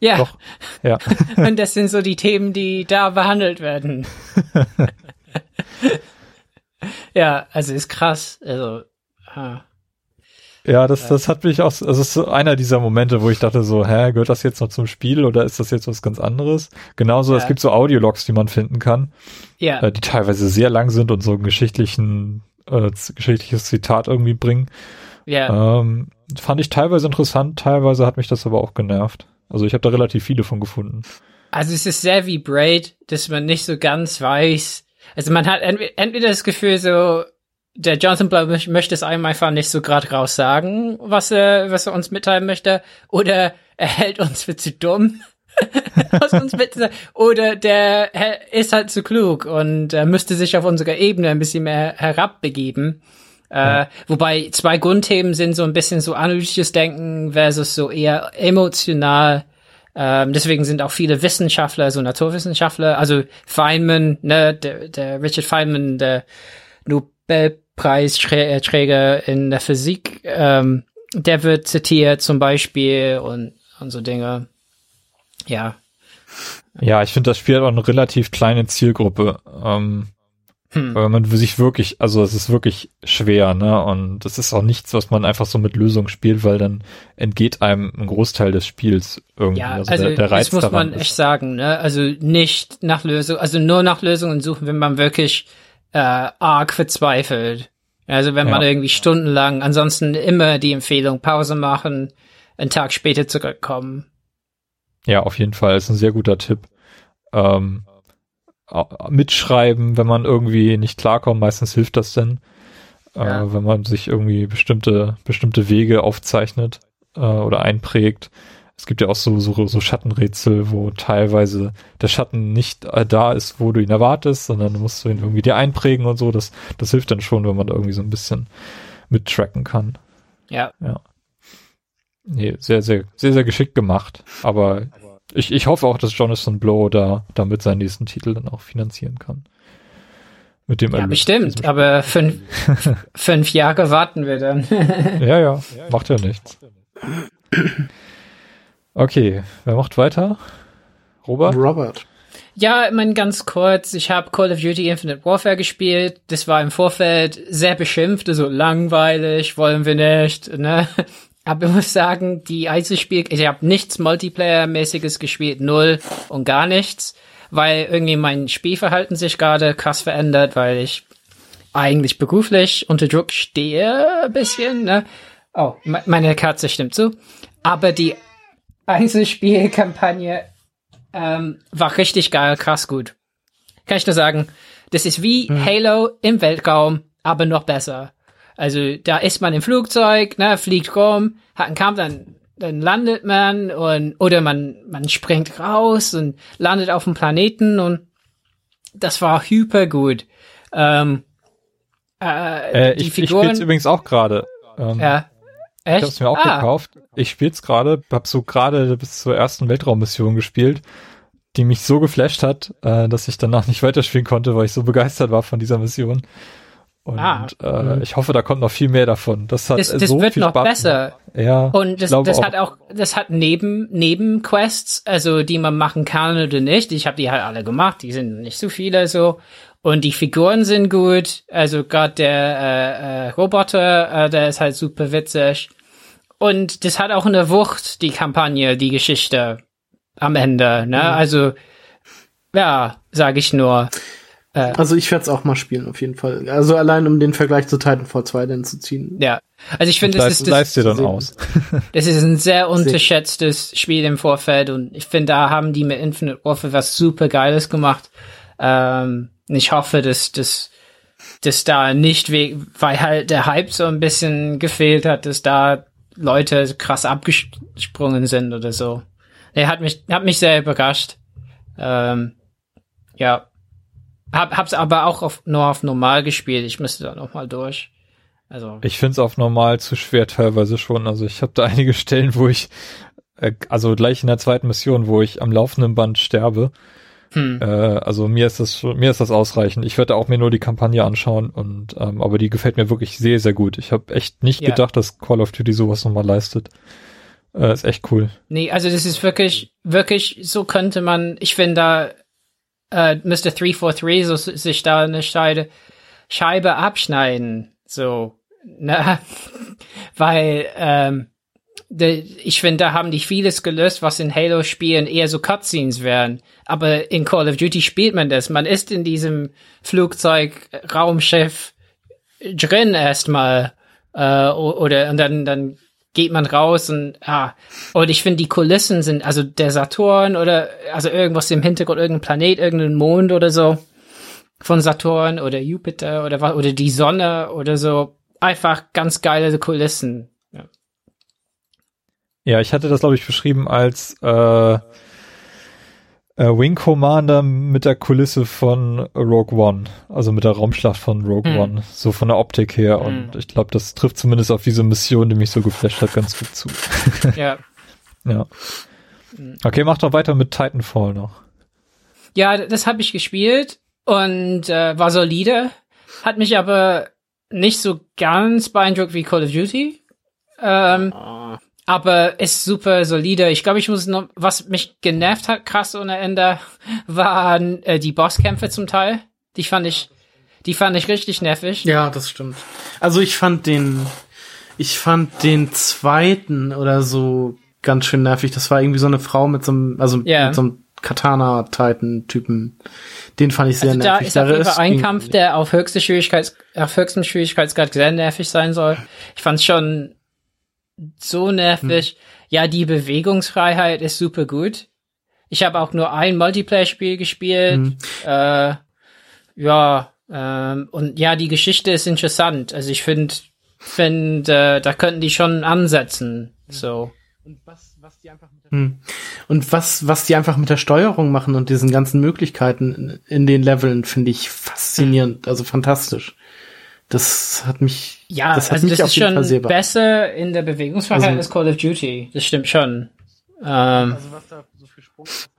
Ja. Doch. Ja. Und das sind so die Themen, die da behandelt werden. ja, also ist krass. Also, ah. Ja, das, das hat mich auch, also es ist so einer dieser Momente, wo ich dachte so, hä, gehört das jetzt noch zum Spiel oder ist das jetzt was ganz anderes? Genauso, es Ja. gibt so Audiologs, die man finden kann, ja, äh, die teilweise sehr lang sind und so ein geschichtlichen, äh, geschichtliches Zitat irgendwie bringen. Ja. Ähm, fand ich teilweise interessant, teilweise hat mich das aber auch genervt. Also ich habe da relativ viele von gefunden. Also es ist sehr wie Braid, dass man nicht so ganz weiß. Also man hat entweder, das Gefühl so, der Jonathan Blow möch- möchte es einem einfach nicht so gerade raus sagen, was er, was er uns mitteilen möchte, oder er hält uns für zu dumm, was uns mitteilen, oder der ist halt zu klug und er müsste sich auf unserer Ebene ein bisschen mehr herabbegeben. Äh, wobei zwei Grundthemen sind so ein bisschen so analytisches Denken versus so eher emotional. Ähm, deswegen sind auch viele Wissenschaftler, so Naturwissenschaftler, also Feynman, ne, der, der Richard Feynman, der Nobelpreisträger in der Physik, ähm, der wird zitiert zum Beispiel und, und so Dinge. Ja. Ja, ich finde, das Spiel hat auch eine relativ kleine Zielgruppe. Ähm, Hm. weil man sich wirklich, also es ist wirklich schwer, ne? Und das ist auch nichts, was man einfach so mit Lösung spielt, weil dann entgeht einem ein Großteil des Spiels irgendwie. Ja, also, also der, der Reiz das muss man echt sagen, ne? Also nicht nach Lösung, also nur nach Lösungen suchen, wenn man wirklich äh, arg verzweifelt. Also wenn man Ja. irgendwie stundenlang, ansonsten immer die Empfehlung Pause machen, einen Tag später zurückkommen. Ja, auf jeden Fall, ist ein sehr guter Tipp. Ähm, mitschreiben, wenn man irgendwie nicht klarkommt, meistens hilft das dann. ja. äh, wenn man sich irgendwie bestimmte, bestimmte Wege aufzeichnet äh, oder einprägt. Es gibt ja auch so, so, so Schattenrätsel, wo teilweise der Schatten nicht äh, da ist, wo du ihn erwartest, sondern du musst du ihn irgendwie dir einprägen und so. Das, das hilft dann schon, wenn man da irgendwie so ein bisschen mittracken kann. Ja. Ja. Nee, sehr, sehr, sehr, sehr geschickt gemacht. Aber ich, ich hoffe auch, dass Jonathan Blow da damit seinen nächsten Titel dann auch finanzieren kann. Mit dem Ja, Erlös bestimmt, aber fünf, fünf Jahre warten wir dann. Ja, ja, macht ja nichts. Okay, wer macht weiter? Robert? Robert. Ja, ich meine, ganz kurz, ich habe Call of Duty Infinite Warfare gespielt. Das war im Vorfeld sehr beschimpft, so langweilig, wollen wir nicht, ne? Aber ich muss sagen, die Einzelspiel, ich habe nichts Multiplayer-mäßiges gespielt, null und gar nichts, weil irgendwie mein Spielverhalten sich gerade krass verändert, weil ich eigentlich beruflich unter Druck stehe, ein bisschen, ne? Oh, me- meine Katze stimmt zu. Aber die Einzelspielkampagne ähm, war richtig geil, krass gut. Kann ich nur sagen, das ist wie Halo im Weltraum, aber noch besser. Also da ist man im Flugzeug, ne, fliegt rum, hat einen Kampf, dann, dann landet man und oder man man springt raus und landet auf dem Planeten und das war hyper gut. Ähm, äh, Äh, die ich ich spiele Figuren, es übrigens auch gerade. Ähm, ja, Ich echt? habe es mir auch ah, gekauft. Ich spiele es gerade, habe so gerade bis zur ersten Weltraummission gespielt, die mich so geflasht hat, äh, dass ich danach nicht weiterspielen konnte, weil ich so begeistert war von dieser Mission. Und Ah. äh, ich hoffe, da kommt noch viel mehr davon. Das hat Das, das so wird viel noch Spaß besser. Gemacht. Ja. Und das, das auch. hat auch, das hat neben Nebenquests, also die man machen kann oder nicht. Ich habe die halt alle gemacht. Die sind nicht so viele so. Und die Figuren sind gut. Also gerade der äh, äh, Roboter, äh, der ist halt super witzig. Und das hat auch eine Wucht, die Kampagne, die Geschichte am Ende. Ne? Also ja, sage ich nur. Also ich werde es auch mal spielen, auf jeden Fall. Also allein um den Vergleich zu Titanfall 2 dann zu ziehen. Ja, also ich finde, das ist das, dir dann aus. Das ist ein sehr unterschätztes Spiel im Vorfeld und ich finde, da haben die mit Infinite Warfare was super Geiles gemacht. Ähm, ich hoffe, dass, dass, dass da nicht, we weil halt der Hype so ein bisschen gefehlt hat, dass da Leute krass abgesprungen sind oder so. Er hat mich, hat mich sehr überrascht. Ähm, ja. Hab, hab's aber auch auf, nur auf normal gespielt. Ich müsste da noch mal durch. Also. Ich finde es auf normal zu schwer teilweise schon. Also ich habe da einige Stellen, wo ich, äh, also gleich in der zweiten Mission, wo ich am laufenden Band sterbe. Hm. Äh, also mir ist das mir ist das ausreichend. Ich werde auch mir nur die Kampagne anschauen und ähm, aber die gefällt mir wirklich sehr, sehr gut. Ich habe echt nicht Ja. gedacht, dass Call of Duty sowas nochmal leistet. Äh, ist echt cool. Nee, also das ist wirklich, wirklich, so könnte man, ich finde da, äh, Mr. 343 so sich da eine Scheide, Scheibe abschneiden, so, ne, weil, ähm, de, ich finde, da haben die vieles gelöst, was in Halo-Spielen eher so Cutscenes wären. Aber in Call of Duty spielt man das. Man ist in diesem Flugzeug, Raumschiff drin erstmal, äh, oder, und dann, dann geht man raus und ah. Und ich finde die Kulissen sind also der Saturn oder also irgendwas im Hintergrund irgendein Planet irgendein Mond oder so von Saturn oder Jupiter oder was oder die Sonne oder so. Einfach ganz geile Kulissen. Ja. Ja, ich hatte das, glaube ich, beschrieben als äh, äh, Wing Commander mit der Kulisse von Rogue One, also mit der Raumschlacht von Rogue Hm. One, so von der Optik her. Und ich glaube, das trifft zumindest auf diese Mission, die mich so geflasht hat, ganz gut zu. ja Ja. Okay, mach doch weiter mit Titanfall noch. ja das habe ich gespielt und äh, war solide hat mich aber nicht so ganz beeindruckt wie Call of Duty ähm, aber ist super solide. Ich glaube, ich muss noch, was mich genervt hat, krass ohne Ende, waren äh, die Bosskämpfe zum Teil. Die fand ich, die fand ich richtig nervig. Ja, das stimmt. Also ich fand den, ich fand den zweiten oder so ganz schön nervig. Das war irgendwie so eine Frau mit so einem, also Ja. mit so einem Katana-Titan-Typen. Den fand ich sehr Also da nervig. ist jeden Fall ein Kampf, der auf höchste Schwierigkeits, auf höchstem Schwierigkeitsgrad sehr nervig sein soll. Ich fand's schon so nervig. Ja, die Bewegungsfreiheit ist super gut. Ich habe auch nur ein Multiplayer-Spiel gespielt. Äh, ja, Ähm, und ja, die Geschichte ist interessant. Also ich finde, find, äh, da könnten die schon ansetzen. So. Und was, was die einfach mit der hm. Und was, was die einfach mit der Steuerung machen und diesen ganzen Möglichkeiten in, in den Leveln, finde ich faszinierend, also fantastisch. Das hat mich, ja, das hat also mich das auf ist jeden schon Fall sehr beeindruckt. besser in der Bewegungsfreiheit Also- als Call of Duty. Das stimmt schon. Ähm,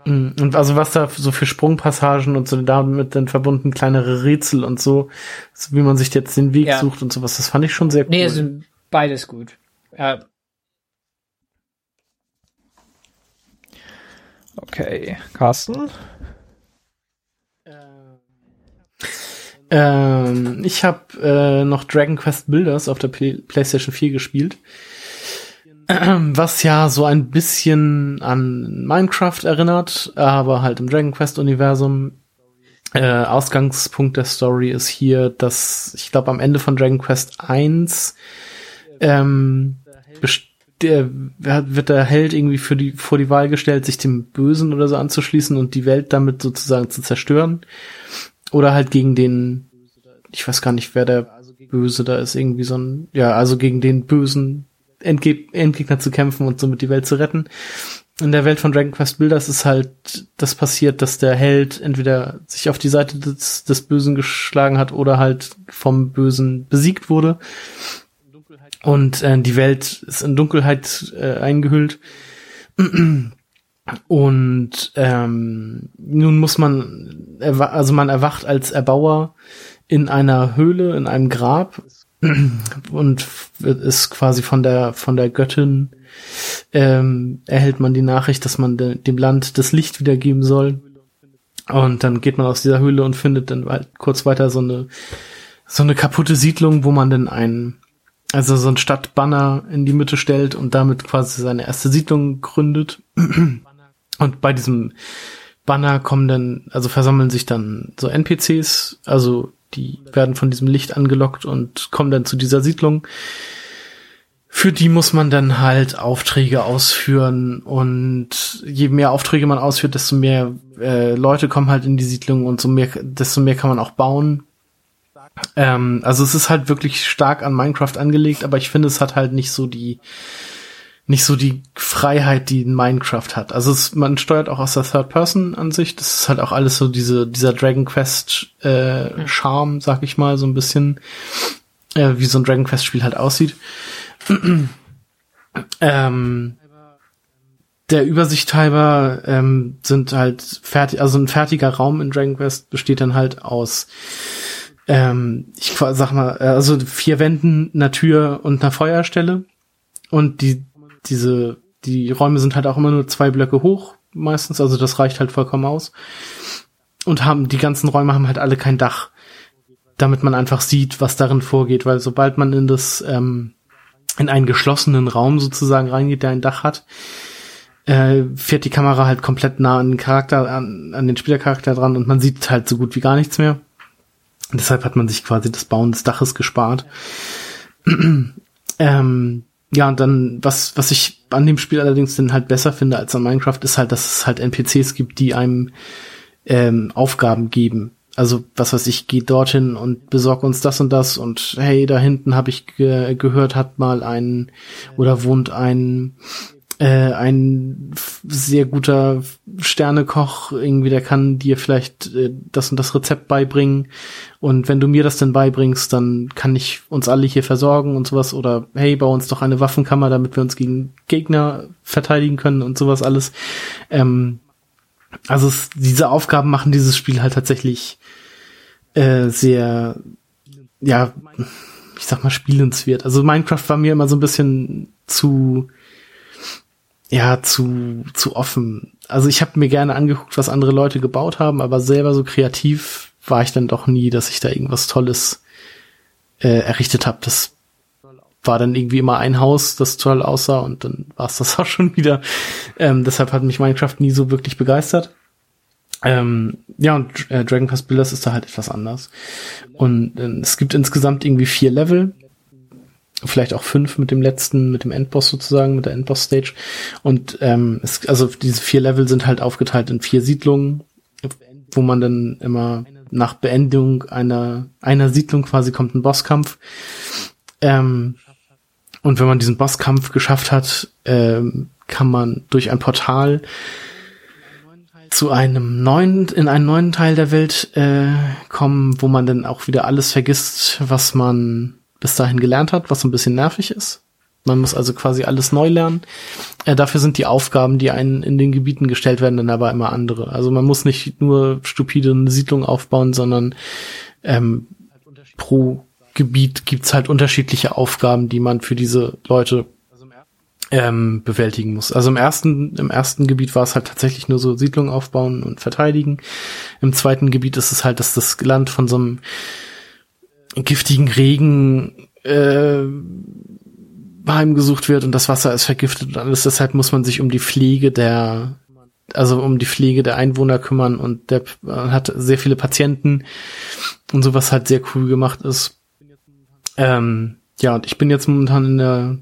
Mm, Und also was da so für Sprungpassagen und so damit dann verbunden kleinere Rätsel und so, so wie man sich jetzt den Weg Ja. sucht und sowas, das fand ich schon sehr cool. nee, es sind beides gut. Ja, Okay, Carsten? Ähm, ich habe äh, noch Dragon Quest Builders auf der Play PlayStation 4 gespielt. Ähm, Was ja so ein bisschen an Minecraft erinnert, aber halt im Dragon Quest Universum. Äh, Ausgangspunkt der Story ist hier, dass ich glaube am Ende von Dragon Quest 1 ähm, der, wird der Held irgendwie für die, vor die Wahl gestellt, sich dem Bösen oder so anzuschließen und die Welt damit sozusagen zu zerstören. Oder halt gegen den, ich weiß gar nicht, wer der Böse da ist, irgendwie so ein, ja, also gegen den bösen Endge Endgegner zu kämpfen und somit die Welt zu retten. In der Welt von Dragon Quest Builders ist halt das passiert, dass der Held entweder sich auf die Seite des, des Bösen geschlagen hat oder halt vom Bösen besiegt wurde. Und äh, die Welt ist in Dunkelheit äh, eingehüllt. Und ähm, nun muss man, also man erwacht als Erbauer in einer Höhle, in einem Grab und ist quasi von der von der Göttin ähm, erhält man die Nachricht, dass man de, dem Land das Licht wiedergeben soll. Und dann geht man aus dieser Höhle und findet dann halt kurz weiter so eine so eine kaputte Siedlung, wo man dann ein also so ein Stadtbanner in die Mitte stellt und damit quasi seine erste Siedlung gründet. Und bei diesem Banner kommen dann, also versammeln sich dann so NPCs, also die werden von diesem Licht angelockt und kommen dann zu dieser Siedlung. Für die muss man dann halt Aufträge ausführen und je mehr Aufträge man ausführt, desto mehr äh, Leute kommen halt in die Siedlung und so mehr, desto mehr kann man auch bauen. Ähm, also es ist halt wirklich stark an Minecraft angelegt, aber ich finde, es hat halt nicht so die nicht so die Freiheit, die in Minecraft hat. Also es, man steuert auch aus der Third-Person-Ansicht. Das ist halt auch alles so diese dieser Dragon Quest äh, Charme, sag ich mal, so ein bisschen, äh, wie so ein Dragon Quest Spiel halt aussieht. ähm, der Übersicht halber ähm, sind halt fertig, also ein fertiger Raum in Dragon Quest besteht dann halt aus ähm, ich sag mal, äh, also vier Wänden, einer Tür und einer Feuerstelle. Und die, diese, die Räume sind halt auch immer nur zwei Blöcke hoch, meistens, also das reicht halt vollkommen aus. Und haben, die ganzen Räume haben halt alle kein Dach. Damit man einfach sieht, was darin vorgeht, weil sobald man in das, ähm, in einen geschlossenen Raum sozusagen reingeht, der ein Dach hat, äh, fährt die Kamera halt komplett nah an den Charakter, an, an den Spielercharakter dran und man sieht halt so gut wie gar nichts mehr. Deshalb hat man sich quasi das Bauen des Daches gespart. ähm, ja, und dann, was, was ich an dem Spiel allerdings dann halt besser finde als an Minecraft, ist halt, dass es halt NPCs gibt, die einem ähm, Aufgaben geben. Also, was weiß ich, geh dorthin und besorg uns das und das und hey, da hinten habe ich ge gehört, hat mal ein oder wohnt ein äh, ein sehr guter Sternekoch, irgendwie, der kann dir vielleicht äh, das und das Rezept beibringen. Und wenn du mir das denn beibringst, dann kann ich uns alle hier versorgen und sowas. Oder hey, bau uns doch eine Waffenkammer, damit wir uns gegen Gegner verteidigen können und sowas alles. Ähm, also es, diese Aufgaben machen dieses Spiel halt tatsächlich äh, sehr, ja, ich sag mal, spielenswert. Also Minecraft war mir immer so ein bisschen zu ja, zu, zu offen. Also ich habe mir gerne angeguckt, was andere Leute gebaut haben, aber selber so kreativ war ich dann doch nie, dass ich da irgendwas Tolles äh, errichtet habe. Das war dann irgendwie immer ein Haus, das toll aussah und dann war es das auch schon wieder. Ähm, deshalb hat mich Minecraft nie so wirklich begeistert. Ähm, ja, und äh, Dragon Quest Builders ist da halt etwas anders. Und äh, es gibt insgesamt irgendwie vier Level vielleicht auch fünf mit dem letzten, mit dem Endboss sozusagen, mit der Endboss-Stage. Und ähm, es, also diese vier Level sind halt aufgeteilt in vier Siedlungen, wo man dann immer nach Beendigung einer, einer Siedlung quasi kommt ein Bosskampf. Ähm, und wenn man diesen Bosskampf geschafft hat, ähm, kann man durch ein Portal zu einem neuen, in einen neuen Teil der Welt äh, kommen, wo man dann auch wieder alles vergisst, was man bis dahin gelernt hat, was ein bisschen nervig ist. Man muss also quasi alles neu lernen. Äh, dafür sind die Aufgaben, die einen in den Gebieten gestellt werden, dann aber immer andere. Also man muss nicht nur stupide eine Siedlung aufbauen, sondern ähm, pro Gebiet gibt's halt unterschiedliche Aufgaben, die man für diese Leute ähm, bewältigen muss. Also im ersten, im ersten Gebiet war es halt tatsächlich nur so Siedlung aufbauen und verteidigen. Im zweiten Gebiet ist es halt, dass das Land von so einem giftigen Regen äh, heimgesucht wird und das Wasser ist vergiftet und alles. Deshalb muss man sich um die Pflege der, also um die Pflege der Einwohner kümmern und der hat sehr viele Patienten und sowas halt sehr cool gemacht ist. Ähm, ja, und ich bin jetzt momentan in der,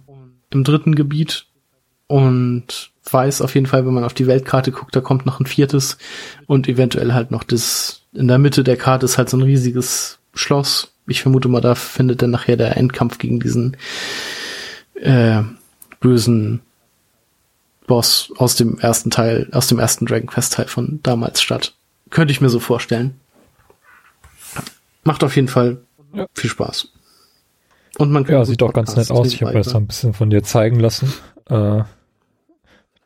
im dritten Gebiet und weiß auf jeden Fall, wenn man auf die Weltkarte guckt, da kommt noch ein viertes und eventuell halt noch das, in der Mitte der Karte ist halt so ein riesiges Schloss. Ich vermute mal, da findet dann nachher der Endkampf gegen diesen äh, bösen Boss aus dem ersten Teil, aus dem ersten Dragon Quest Teil von damals statt. Könnte ich mir so vorstellen. Macht auf jeden Fall ja. viel Spaß. Und man kann ja, sieht auch ganz nett aus. Ich habe mir das ein bisschen von dir zeigen lassen. Äh,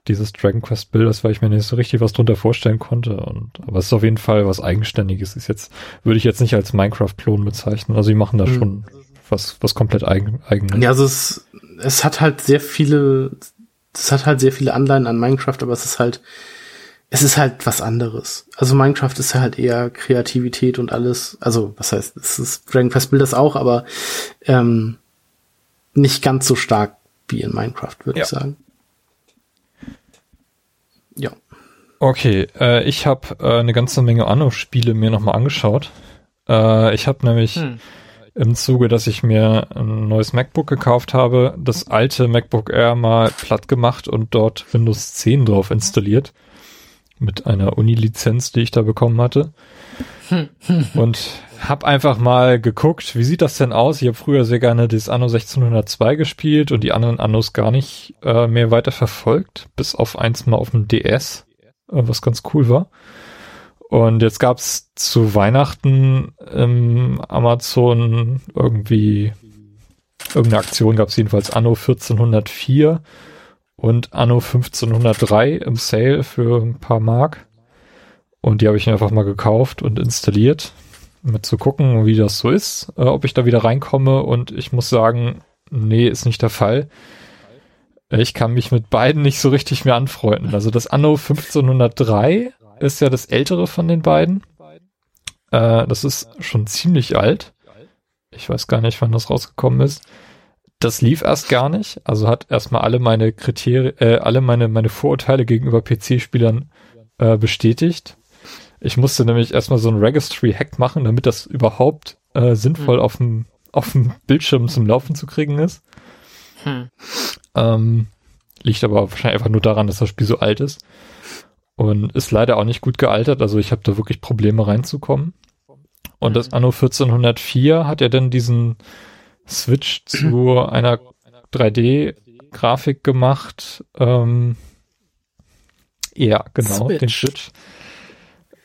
dieses Dragon Quest Bild, das weil ich mir nicht so richtig was drunter vorstellen konnte. Und, aber es ist auf jeden Fall was Eigenständiges. Ist jetzt, würde ich jetzt nicht als Minecraft-Klon bezeichnen. Also die machen da mhm. schon was, was komplett eigen, eigenes. Ja, also es, es hat halt sehr viele, es hat halt sehr viele Anleihen an Minecraft, aber es ist halt, es ist halt was anderes. Also Minecraft ist ja halt eher Kreativität und alles. Also, was heißt, es ist Dragon Quest Build das auch, aber ähm, nicht ganz so stark wie in Minecraft, würde ja. ich sagen. Ja. Okay, äh, ich habe äh, eine ganze Menge Anno-Spiele mir nochmal angeschaut. Äh, ich habe nämlich hm im Zuge, dass ich mir ein neues MacBook gekauft habe, das alte MacBook Air mal platt gemacht und dort Windows 10 drauf installiert. Mit einer Uni-Lizenz, die ich da bekommen hatte. und hab einfach mal geguckt, wie sieht das denn aus? Ich habe früher sehr gerne das Anno 1602 gespielt und die anderen Annos gar nicht äh, mehr weiter verfolgt, bis auf eins mal auf dem DS, äh, was ganz cool war. Und jetzt gab's zu Weihnachten im Amazon irgendwie irgendeine Aktion gab's jedenfalls Anno 1404 und Anno 1503 im Sale für ein paar Mark. Und die habe ich mir einfach mal gekauft und installiert, mit zu gucken, wie das so ist, äh, ob ich da wieder reinkomme. Und ich muss sagen, nee, ist nicht der Fall. Ich kann mich mit beiden nicht so richtig mehr anfreunden. Also das Anno 1503 ist ja das ältere von den beiden. Äh, das ist schon ziemlich alt. Ich weiß gar nicht, wann das rausgekommen ist. Das lief erst gar nicht. Also hat erstmal alle meine Kriterien, äh, alle meine, meine Vorurteile gegenüber PC-Spielern äh, bestätigt. Ich musste nämlich erstmal so ein Registry-Hack machen, damit das überhaupt äh, sinnvoll hm. auf dem auf dem Bildschirm zum Laufen zu kriegen ist. Hm. Ähm, liegt aber wahrscheinlich einfach nur daran, dass das Spiel so alt ist. Und ist leider auch nicht gut gealtert. Also ich habe da wirklich Probleme reinzukommen. Und das mhm. Anno 1404 hat ja dann diesen Switch zu einer 3D-Grafik gemacht. Ähm, ja, genau, Switch. den Switch.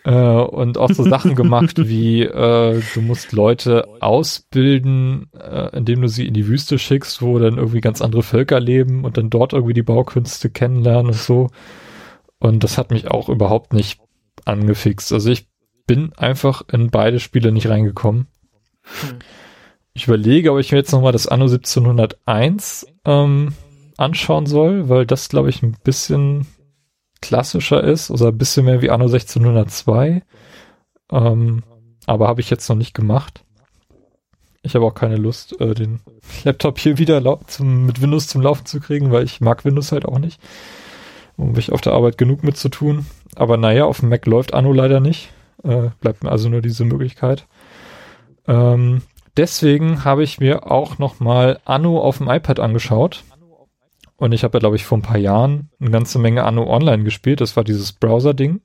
Äh, und auch so Sachen gemacht wie äh, du musst Leute ausbilden, äh, indem du sie in die Wüste schickst, wo dann irgendwie ganz andere Völker leben und dann dort irgendwie die Baukünste kennenlernen und so. Und das hat mich auch überhaupt nicht angefixt. Also ich bin einfach in beide Spiele nicht reingekommen. Hm. Ich überlege, ob ich mir jetzt nochmal das Anno 1701 ähm, anschauen soll, weil das, glaube ich, ein bisschen klassischer ist oder ein bisschen mehr wie Anno 1602. Ähm, aber habe ich jetzt noch nicht gemacht. Ich habe auch keine Lust, äh, den Laptop hier wieder zum, mit Windows zum Laufen zu kriegen, weil ich mag Windows halt auch nicht. Habe ich auf der Arbeit genug mit zu tun. Aber naja, auf dem Mac läuft Anno leider nicht. Äh, bleibt mir also nur diese Möglichkeit. Ähm, deswegen habe ich mir auch nochmal Anno auf dem iPad angeschaut. Und ich habe ja, glaube ich, vor ein paar Jahren eine ganze Menge Anno Online gespielt. Das war dieses Browser-Ding.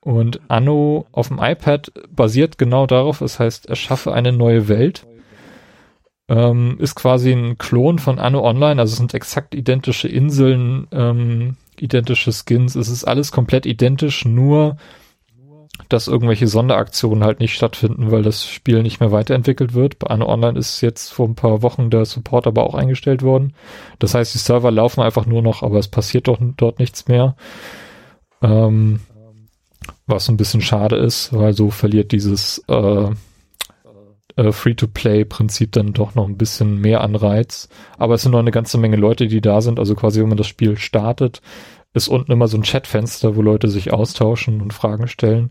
Und Anno auf dem iPad basiert genau darauf, das heißt, erschaffe eine neue Welt. Ähm, ist quasi ein Klon von Anno Online, also es sind exakt identische Inseln, ähm, identische Skins, es ist alles komplett identisch, nur dass irgendwelche Sonderaktionen halt nicht stattfinden, weil das Spiel nicht mehr weiterentwickelt wird. Bei Anno Online ist jetzt vor ein paar Wochen der Support aber auch eingestellt worden. Das heißt, die Server laufen einfach nur noch, aber es passiert doch dort nichts mehr. Ähm, was ein bisschen schade ist, weil so verliert dieses äh, äh, Free-to-Play-Prinzip dann doch noch ein bisschen mehr Anreiz. Aber es sind noch eine ganze Menge Leute, die da sind. Also quasi, wenn man das Spiel startet, ist unten immer so ein Chatfenster, wo Leute sich austauschen und Fragen stellen,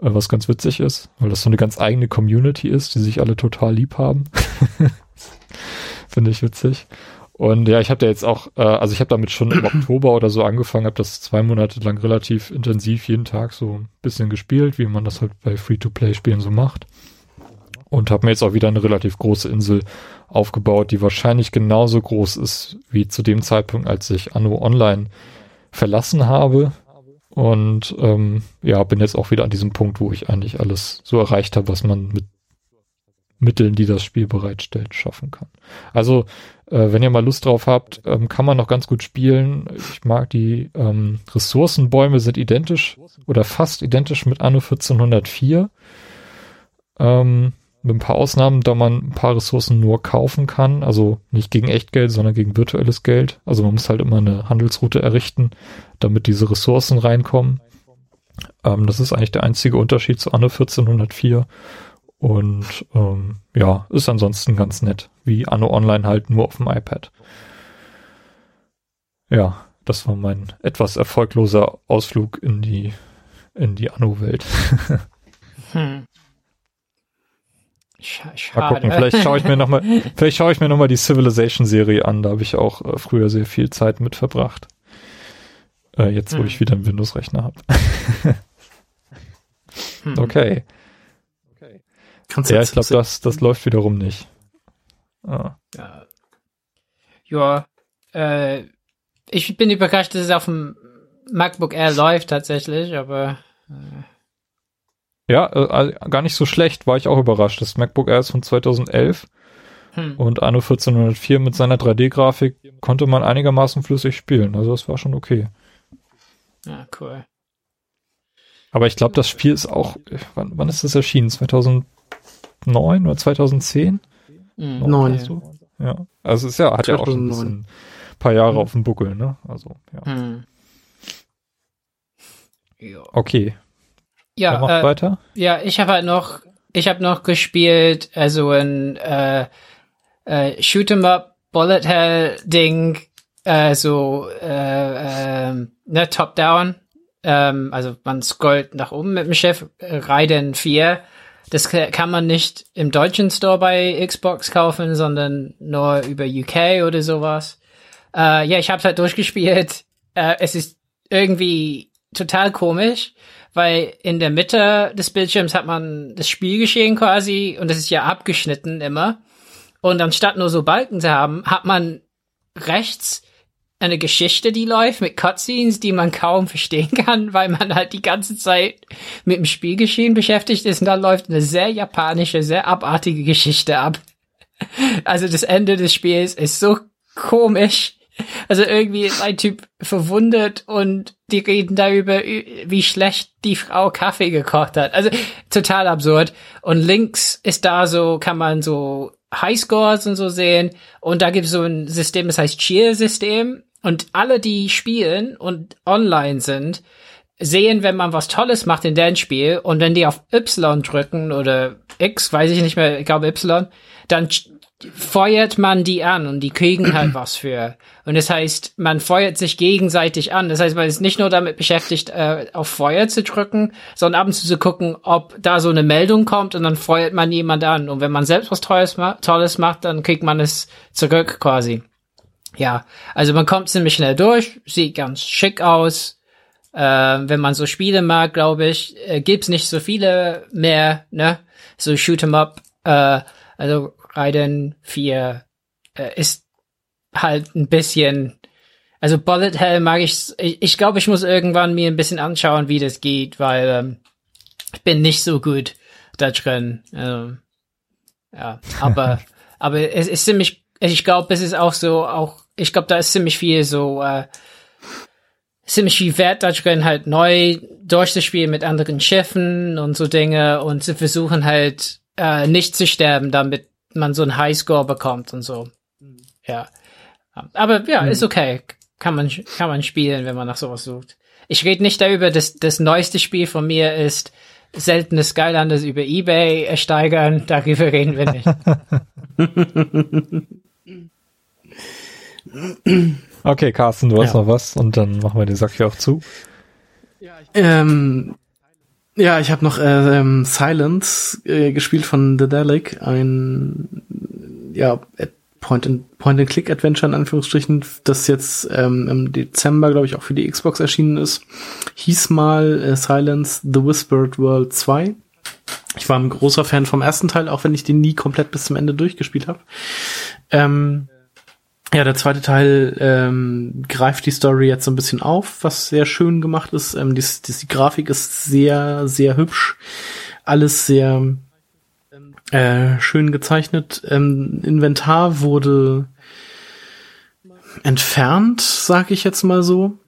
äh, was ganz witzig ist, weil das so eine ganz eigene Community ist, die sich alle total lieb haben. Finde ich witzig. Und ja, ich habe da jetzt auch, äh, also ich habe damit schon im Oktober oder so angefangen, habe das zwei Monate lang relativ intensiv jeden Tag so ein bisschen gespielt, wie man das halt bei Free-to-Play-Spielen so macht. Und habe mir jetzt auch wieder eine relativ große Insel aufgebaut, die wahrscheinlich genauso groß ist wie zu dem Zeitpunkt, als ich Anno Online verlassen habe. Und ähm, ja, bin jetzt auch wieder an diesem Punkt, wo ich eigentlich alles so erreicht habe, was man mit Mitteln, die das Spiel bereitstellt, schaffen kann. Also, äh, wenn ihr mal Lust drauf habt, ähm, kann man noch ganz gut spielen. Ich mag die ähm, Ressourcenbäume sind identisch oder fast identisch mit Anno 1404. Ähm, mit ein paar Ausnahmen, da man ein paar Ressourcen nur kaufen kann, also nicht gegen Echtgeld, sondern gegen virtuelles Geld. Also man muss halt immer eine Handelsroute errichten, damit diese Ressourcen reinkommen. Ähm, das ist eigentlich der einzige Unterschied zu Anno 1404. Und ähm, ja, ist ansonsten ganz nett, wie Anno Online halt nur auf dem iPad. Ja, das war mein etwas erfolgloser Ausflug in die in die Anno-Welt. hm. Schade. Mal gucken, vielleicht schaue ich mir nochmal, vielleicht schaue ich mir nochmal die Civilization-Serie an. Da habe ich auch äh, früher sehr viel Zeit mit verbracht. Äh, jetzt, wo hm. ich wieder einen Windows-Rechner habe. hm. Okay. okay. Kannst ja, ich glaube, das, das läuft wiederum nicht. Ah. Ja, ja äh, ich bin überrascht, dass es auf dem MacBook Air läuft tatsächlich, aber äh, ja, äh, gar nicht so schlecht, war ich auch überrascht. Das MacBook Air ist von 2011 hm. und Anno 1404 mit seiner 3D-Grafik konnte man einigermaßen flüssig spielen. Also das war schon okay. Ja, cool. Aber ich glaube, das Spiel ist auch, wann, wann ist das erschienen? 2009 oder 2010? Mhm. Neun. So? Ja, also es ist ja, hat 2009. ja auch schon ein bisschen, paar Jahre hm. auf dem Buckel, ne? Also, ja. Hm. Okay, ja, macht äh, weiter. Ja, ich habe halt noch, ich habe noch gespielt, also ein äh, äh, Shoot'em Up Bullet Hell Ding, äh, so äh, äh, ne Top Down, ähm, also man scrollt nach oben mit dem Chef äh, Raiden 4. Das kann man nicht im deutschen Store bei Xbox kaufen, sondern nur über UK oder sowas. Äh, ja, ich habe halt durchgespielt. Äh, es ist irgendwie total komisch weil in der Mitte des Bildschirms hat man das Spielgeschehen quasi und das ist ja abgeschnitten immer. Und anstatt nur so Balken zu haben, hat man rechts eine Geschichte, die läuft mit Cutscenes, die man kaum verstehen kann, weil man halt die ganze Zeit mit dem Spielgeschehen beschäftigt ist und da läuft eine sehr japanische, sehr abartige Geschichte ab. Also das Ende des Spiels ist so komisch also irgendwie ist ein Typ verwundet und die reden darüber, wie schlecht die Frau Kaffee gekocht hat. Also total absurd. Und links ist da so, kann man so Highscores und so sehen. Und da gibt es so ein System, das heißt Cheer-System. Und alle, die spielen und online sind, sehen, wenn man was Tolles macht in dem Spiel und wenn die auf Y drücken oder X, weiß ich nicht mehr, ich glaube Y, dann feuert man die an und die kriegen halt was für. Und das heißt, man feuert sich gegenseitig an. Das heißt, man ist nicht nur damit beschäftigt, äh, auf Feuer zu drücken, sondern ab und zu zu gucken, ob da so eine Meldung kommt und dann feuert man jemand an. Und wenn man selbst was Tolles, ma Tolles macht, dann kriegt man es zurück quasi. Ja, also man kommt ziemlich schnell durch, sieht ganz schick aus. Äh, wenn man so Spiele mag, glaube ich, äh, gibt's nicht so viele mehr, ne? So Shoot'em Up. Äh, also Raiden 4 äh, ist halt ein bisschen, Also Bullet Hell mag ich, ich, ich glaube, ich muss irgendwann mir ein bisschen anschauen, wie das geht, weil ähm, ich bin nicht so gut da drin. Ähm, ja, aber aber es ist ziemlich, ich glaube, es ist auch so, auch ich glaube, da ist ziemlich viel so äh, ziemlich viel Wert da drin, halt neu durchzuspielen mit anderen Schiffen und so Dinge und zu versuchen halt äh, nicht zu sterben, damit man so einen Highscore bekommt und so. Ja. Aber ja, mhm. ist okay. Kann man, kann man spielen, wenn man nach sowas sucht. Ich rede nicht darüber, dass das neueste Spiel von mir ist seltene Skylanders über Ebay ersteigern. Darüber reden wir nicht. okay, Carsten, du hast ja. noch was und dann machen wir den Sack hier auch zu. Ähm, ja, ich habe noch äh, ähm, Silence äh, gespielt von The Delic, ein ja Point-and-Click-Adventure in Anführungsstrichen, das jetzt ähm, im Dezember, glaube ich, auch für die Xbox erschienen ist. Hieß mal äh, Silence The Whispered World 2. Ich war ein großer Fan vom ersten Teil, auch wenn ich den nie komplett bis zum Ende durchgespielt habe. Ähm, ja, der zweite Teil ähm, greift die Story jetzt so ein bisschen auf, was sehr schön gemacht ist. Ähm, die, die, die Grafik ist sehr, sehr hübsch. Alles sehr äh, schön gezeichnet. Ähm, Inventar wurde entfernt, sag ich jetzt mal so.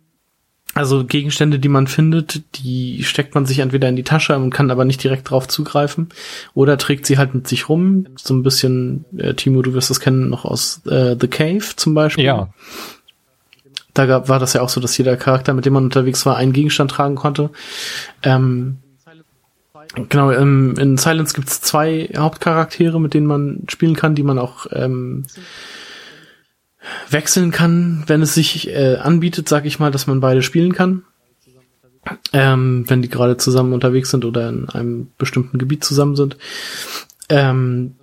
Also Gegenstände, die man findet, die steckt man sich entweder in die Tasche und kann aber nicht direkt drauf zugreifen oder trägt sie halt mit sich rum. So ein bisschen, äh, Timo, du wirst das kennen noch aus äh, The Cave zum Beispiel. Ja. Da gab, war das ja auch so, dass jeder Charakter, mit dem man unterwegs war, einen Gegenstand tragen konnte. Ähm, genau, ähm, in Silence gibt's zwei Hauptcharaktere, mit denen man spielen kann, die man auch ähm, wechseln kann, wenn es sich äh, anbietet, sag ich mal, dass man beide spielen kann. Ähm, wenn die gerade zusammen unterwegs sind oder in einem bestimmten Gebiet zusammen sind. Ähm,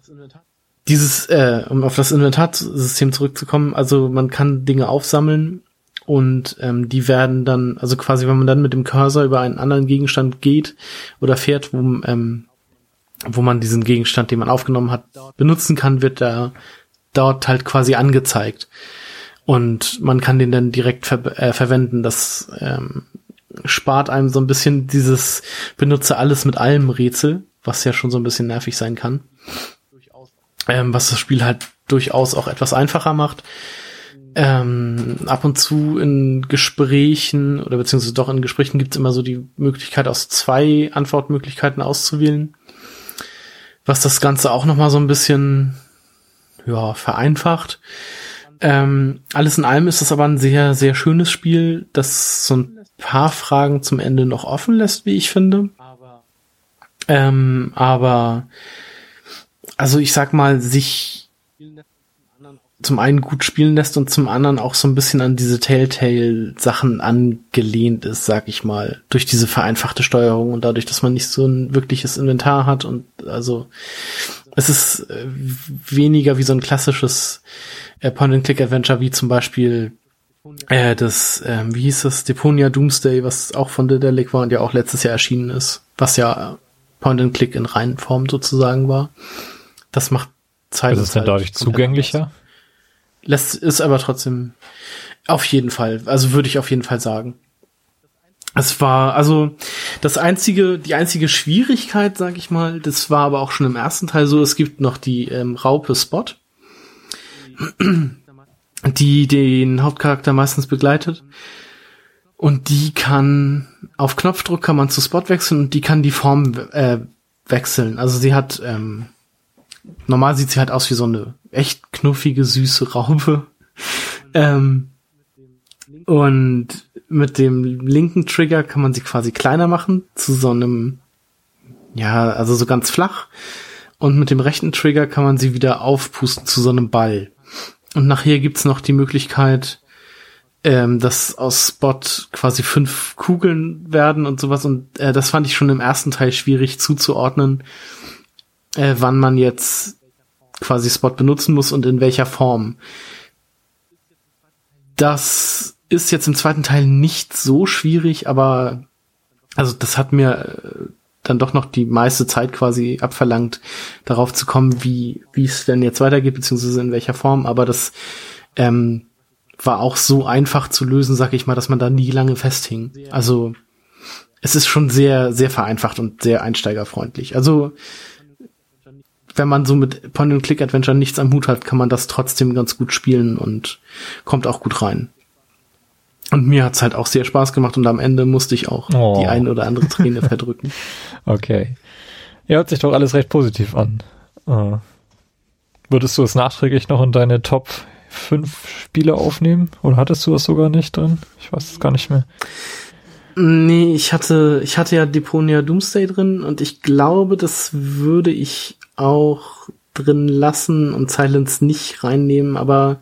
dieses, äh, um auf das Inventarsystem zurückzukommen, also man kann Dinge aufsammeln und ähm, die werden dann, also quasi, wenn man dann mit dem Cursor über einen anderen Gegenstand geht oder fährt, wo, ähm, wo man diesen Gegenstand, den man aufgenommen hat, benutzen kann, wird da dort halt quasi angezeigt. Und man kann den dann direkt ver äh, verwenden. Das ähm, spart einem so ein bisschen dieses benutze alles mit allem Rätsel, was ja schon so ein bisschen nervig sein kann. Ähm, was das Spiel halt durchaus auch etwas einfacher macht. Ähm, ab und zu in Gesprächen oder beziehungsweise doch in Gesprächen gibt es immer so die Möglichkeit, aus zwei Antwortmöglichkeiten auszuwählen. Was das Ganze auch nochmal so ein bisschen ja, vereinfacht. Ähm, alles in allem ist es aber ein sehr, sehr schönes Spiel, das so ein paar Fragen zum Ende noch offen lässt, wie ich finde. Ähm, aber, also ich sag mal, sich zum einen gut spielen lässt und zum anderen auch so ein bisschen an diese Telltale-Sachen angelehnt ist, sag ich mal, durch diese vereinfachte Steuerung und dadurch, dass man nicht so ein wirkliches Inventar hat und also es ist äh, weniger wie so ein klassisches äh, Point-and-Click-Adventure wie zum Beispiel äh, das, äh, wie hieß das, Deponia Doomsday, was auch von Dedelic war und ja auch letztes Jahr erschienen ist, was ja Point-and-Click in reinen Form sozusagen war. Das macht Zeit. Ist es denn dadurch zugänglicher? Lässt, ist aber trotzdem auf jeden Fall, also würde ich auf jeden Fall sagen. Es war also das einzige, die einzige Schwierigkeit, sag ich mal, das war aber auch schon im ersten Teil so. Es gibt noch die ähm, Raupe Spot, die den Hauptcharakter meistens begleitet. Und die kann auf Knopfdruck kann man zu Spot wechseln und die kann die Form äh, wechseln. Also sie hat ähm, normal sieht sie halt aus wie so eine echt knuffige süße Raupe. ähm, und mit dem linken Trigger kann man sie quasi kleiner machen zu so einem, ja, also so ganz flach. Und mit dem rechten Trigger kann man sie wieder aufpusten zu so einem Ball. Und nachher gibt's noch die Möglichkeit, ähm, dass aus Spot quasi fünf Kugeln werden und sowas. Und äh, das fand ich schon im ersten Teil schwierig zuzuordnen, äh, wann man jetzt quasi Spot benutzen muss und in welcher Form. Das ist jetzt im zweiten Teil nicht so schwierig, aber also das hat mir äh, dann doch noch die meiste Zeit quasi abverlangt, darauf zu kommen, wie wie es denn jetzt weitergeht, beziehungsweise in welcher Form. Aber das ähm, war auch so einfach zu lösen, sag ich mal, dass man da nie lange festhing. Also es ist schon sehr, sehr vereinfacht und sehr einsteigerfreundlich. Also wenn man so mit Point-and-Click-Adventure nichts am Hut hat, kann man das trotzdem ganz gut spielen und kommt auch gut rein. Und mir hat's halt auch sehr Spaß gemacht und am Ende musste ich auch oh. die ein oder andere Träne verdrücken. Okay. Ja, hört sich doch alles recht positiv an. Uh. Würdest du es nachträglich noch in deine Top 5 Spiele aufnehmen? Oder hattest du das sogar nicht drin? Ich weiß es gar nicht mehr. Nee, ich hatte, ich hatte ja Deponia Doomsday drin und ich glaube, das würde ich auch drin lassen und Silence nicht reinnehmen, aber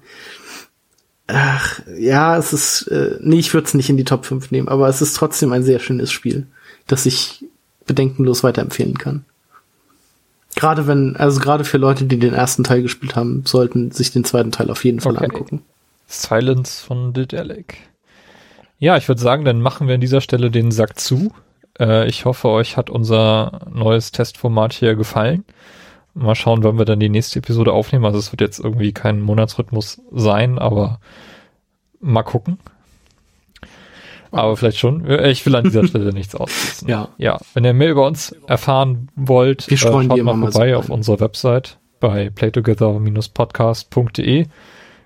ach, ja, es ist, äh, nee, ich würde es nicht in die Top 5 nehmen, aber es ist trotzdem ein sehr schönes Spiel, das ich bedenkenlos weiterempfehlen kann. Gerade wenn, also gerade für Leute, die den ersten Teil gespielt haben, sollten sich den zweiten Teil auf jeden Fall okay. angucken. Silence von Didelic. Ja, ich würde sagen, dann machen wir an dieser Stelle den Sack zu. Äh, ich hoffe, euch hat unser neues Testformat hier gefallen. Mal schauen, wann wir dann die nächste Episode aufnehmen. Also es wird jetzt irgendwie kein Monatsrhythmus sein, aber mal gucken. Aber vielleicht schon. Ich will an dieser Stelle nichts ausschließen. Ja. Ja. Wenn ihr mehr über uns erfahren wollt, wir äh, schaut mal vorbei auf unserer Website bei playtogether-podcast.de.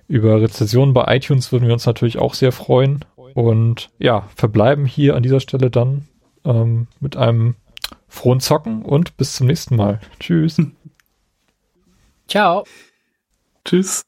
Über Rezensionen bei iTunes würden wir uns natürlich auch sehr freuen. Und ja, verbleiben hier an dieser Stelle dann ähm, mit einem frohen Zocken und bis zum nächsten Mal. Tschüss. Ciao. Tschüss.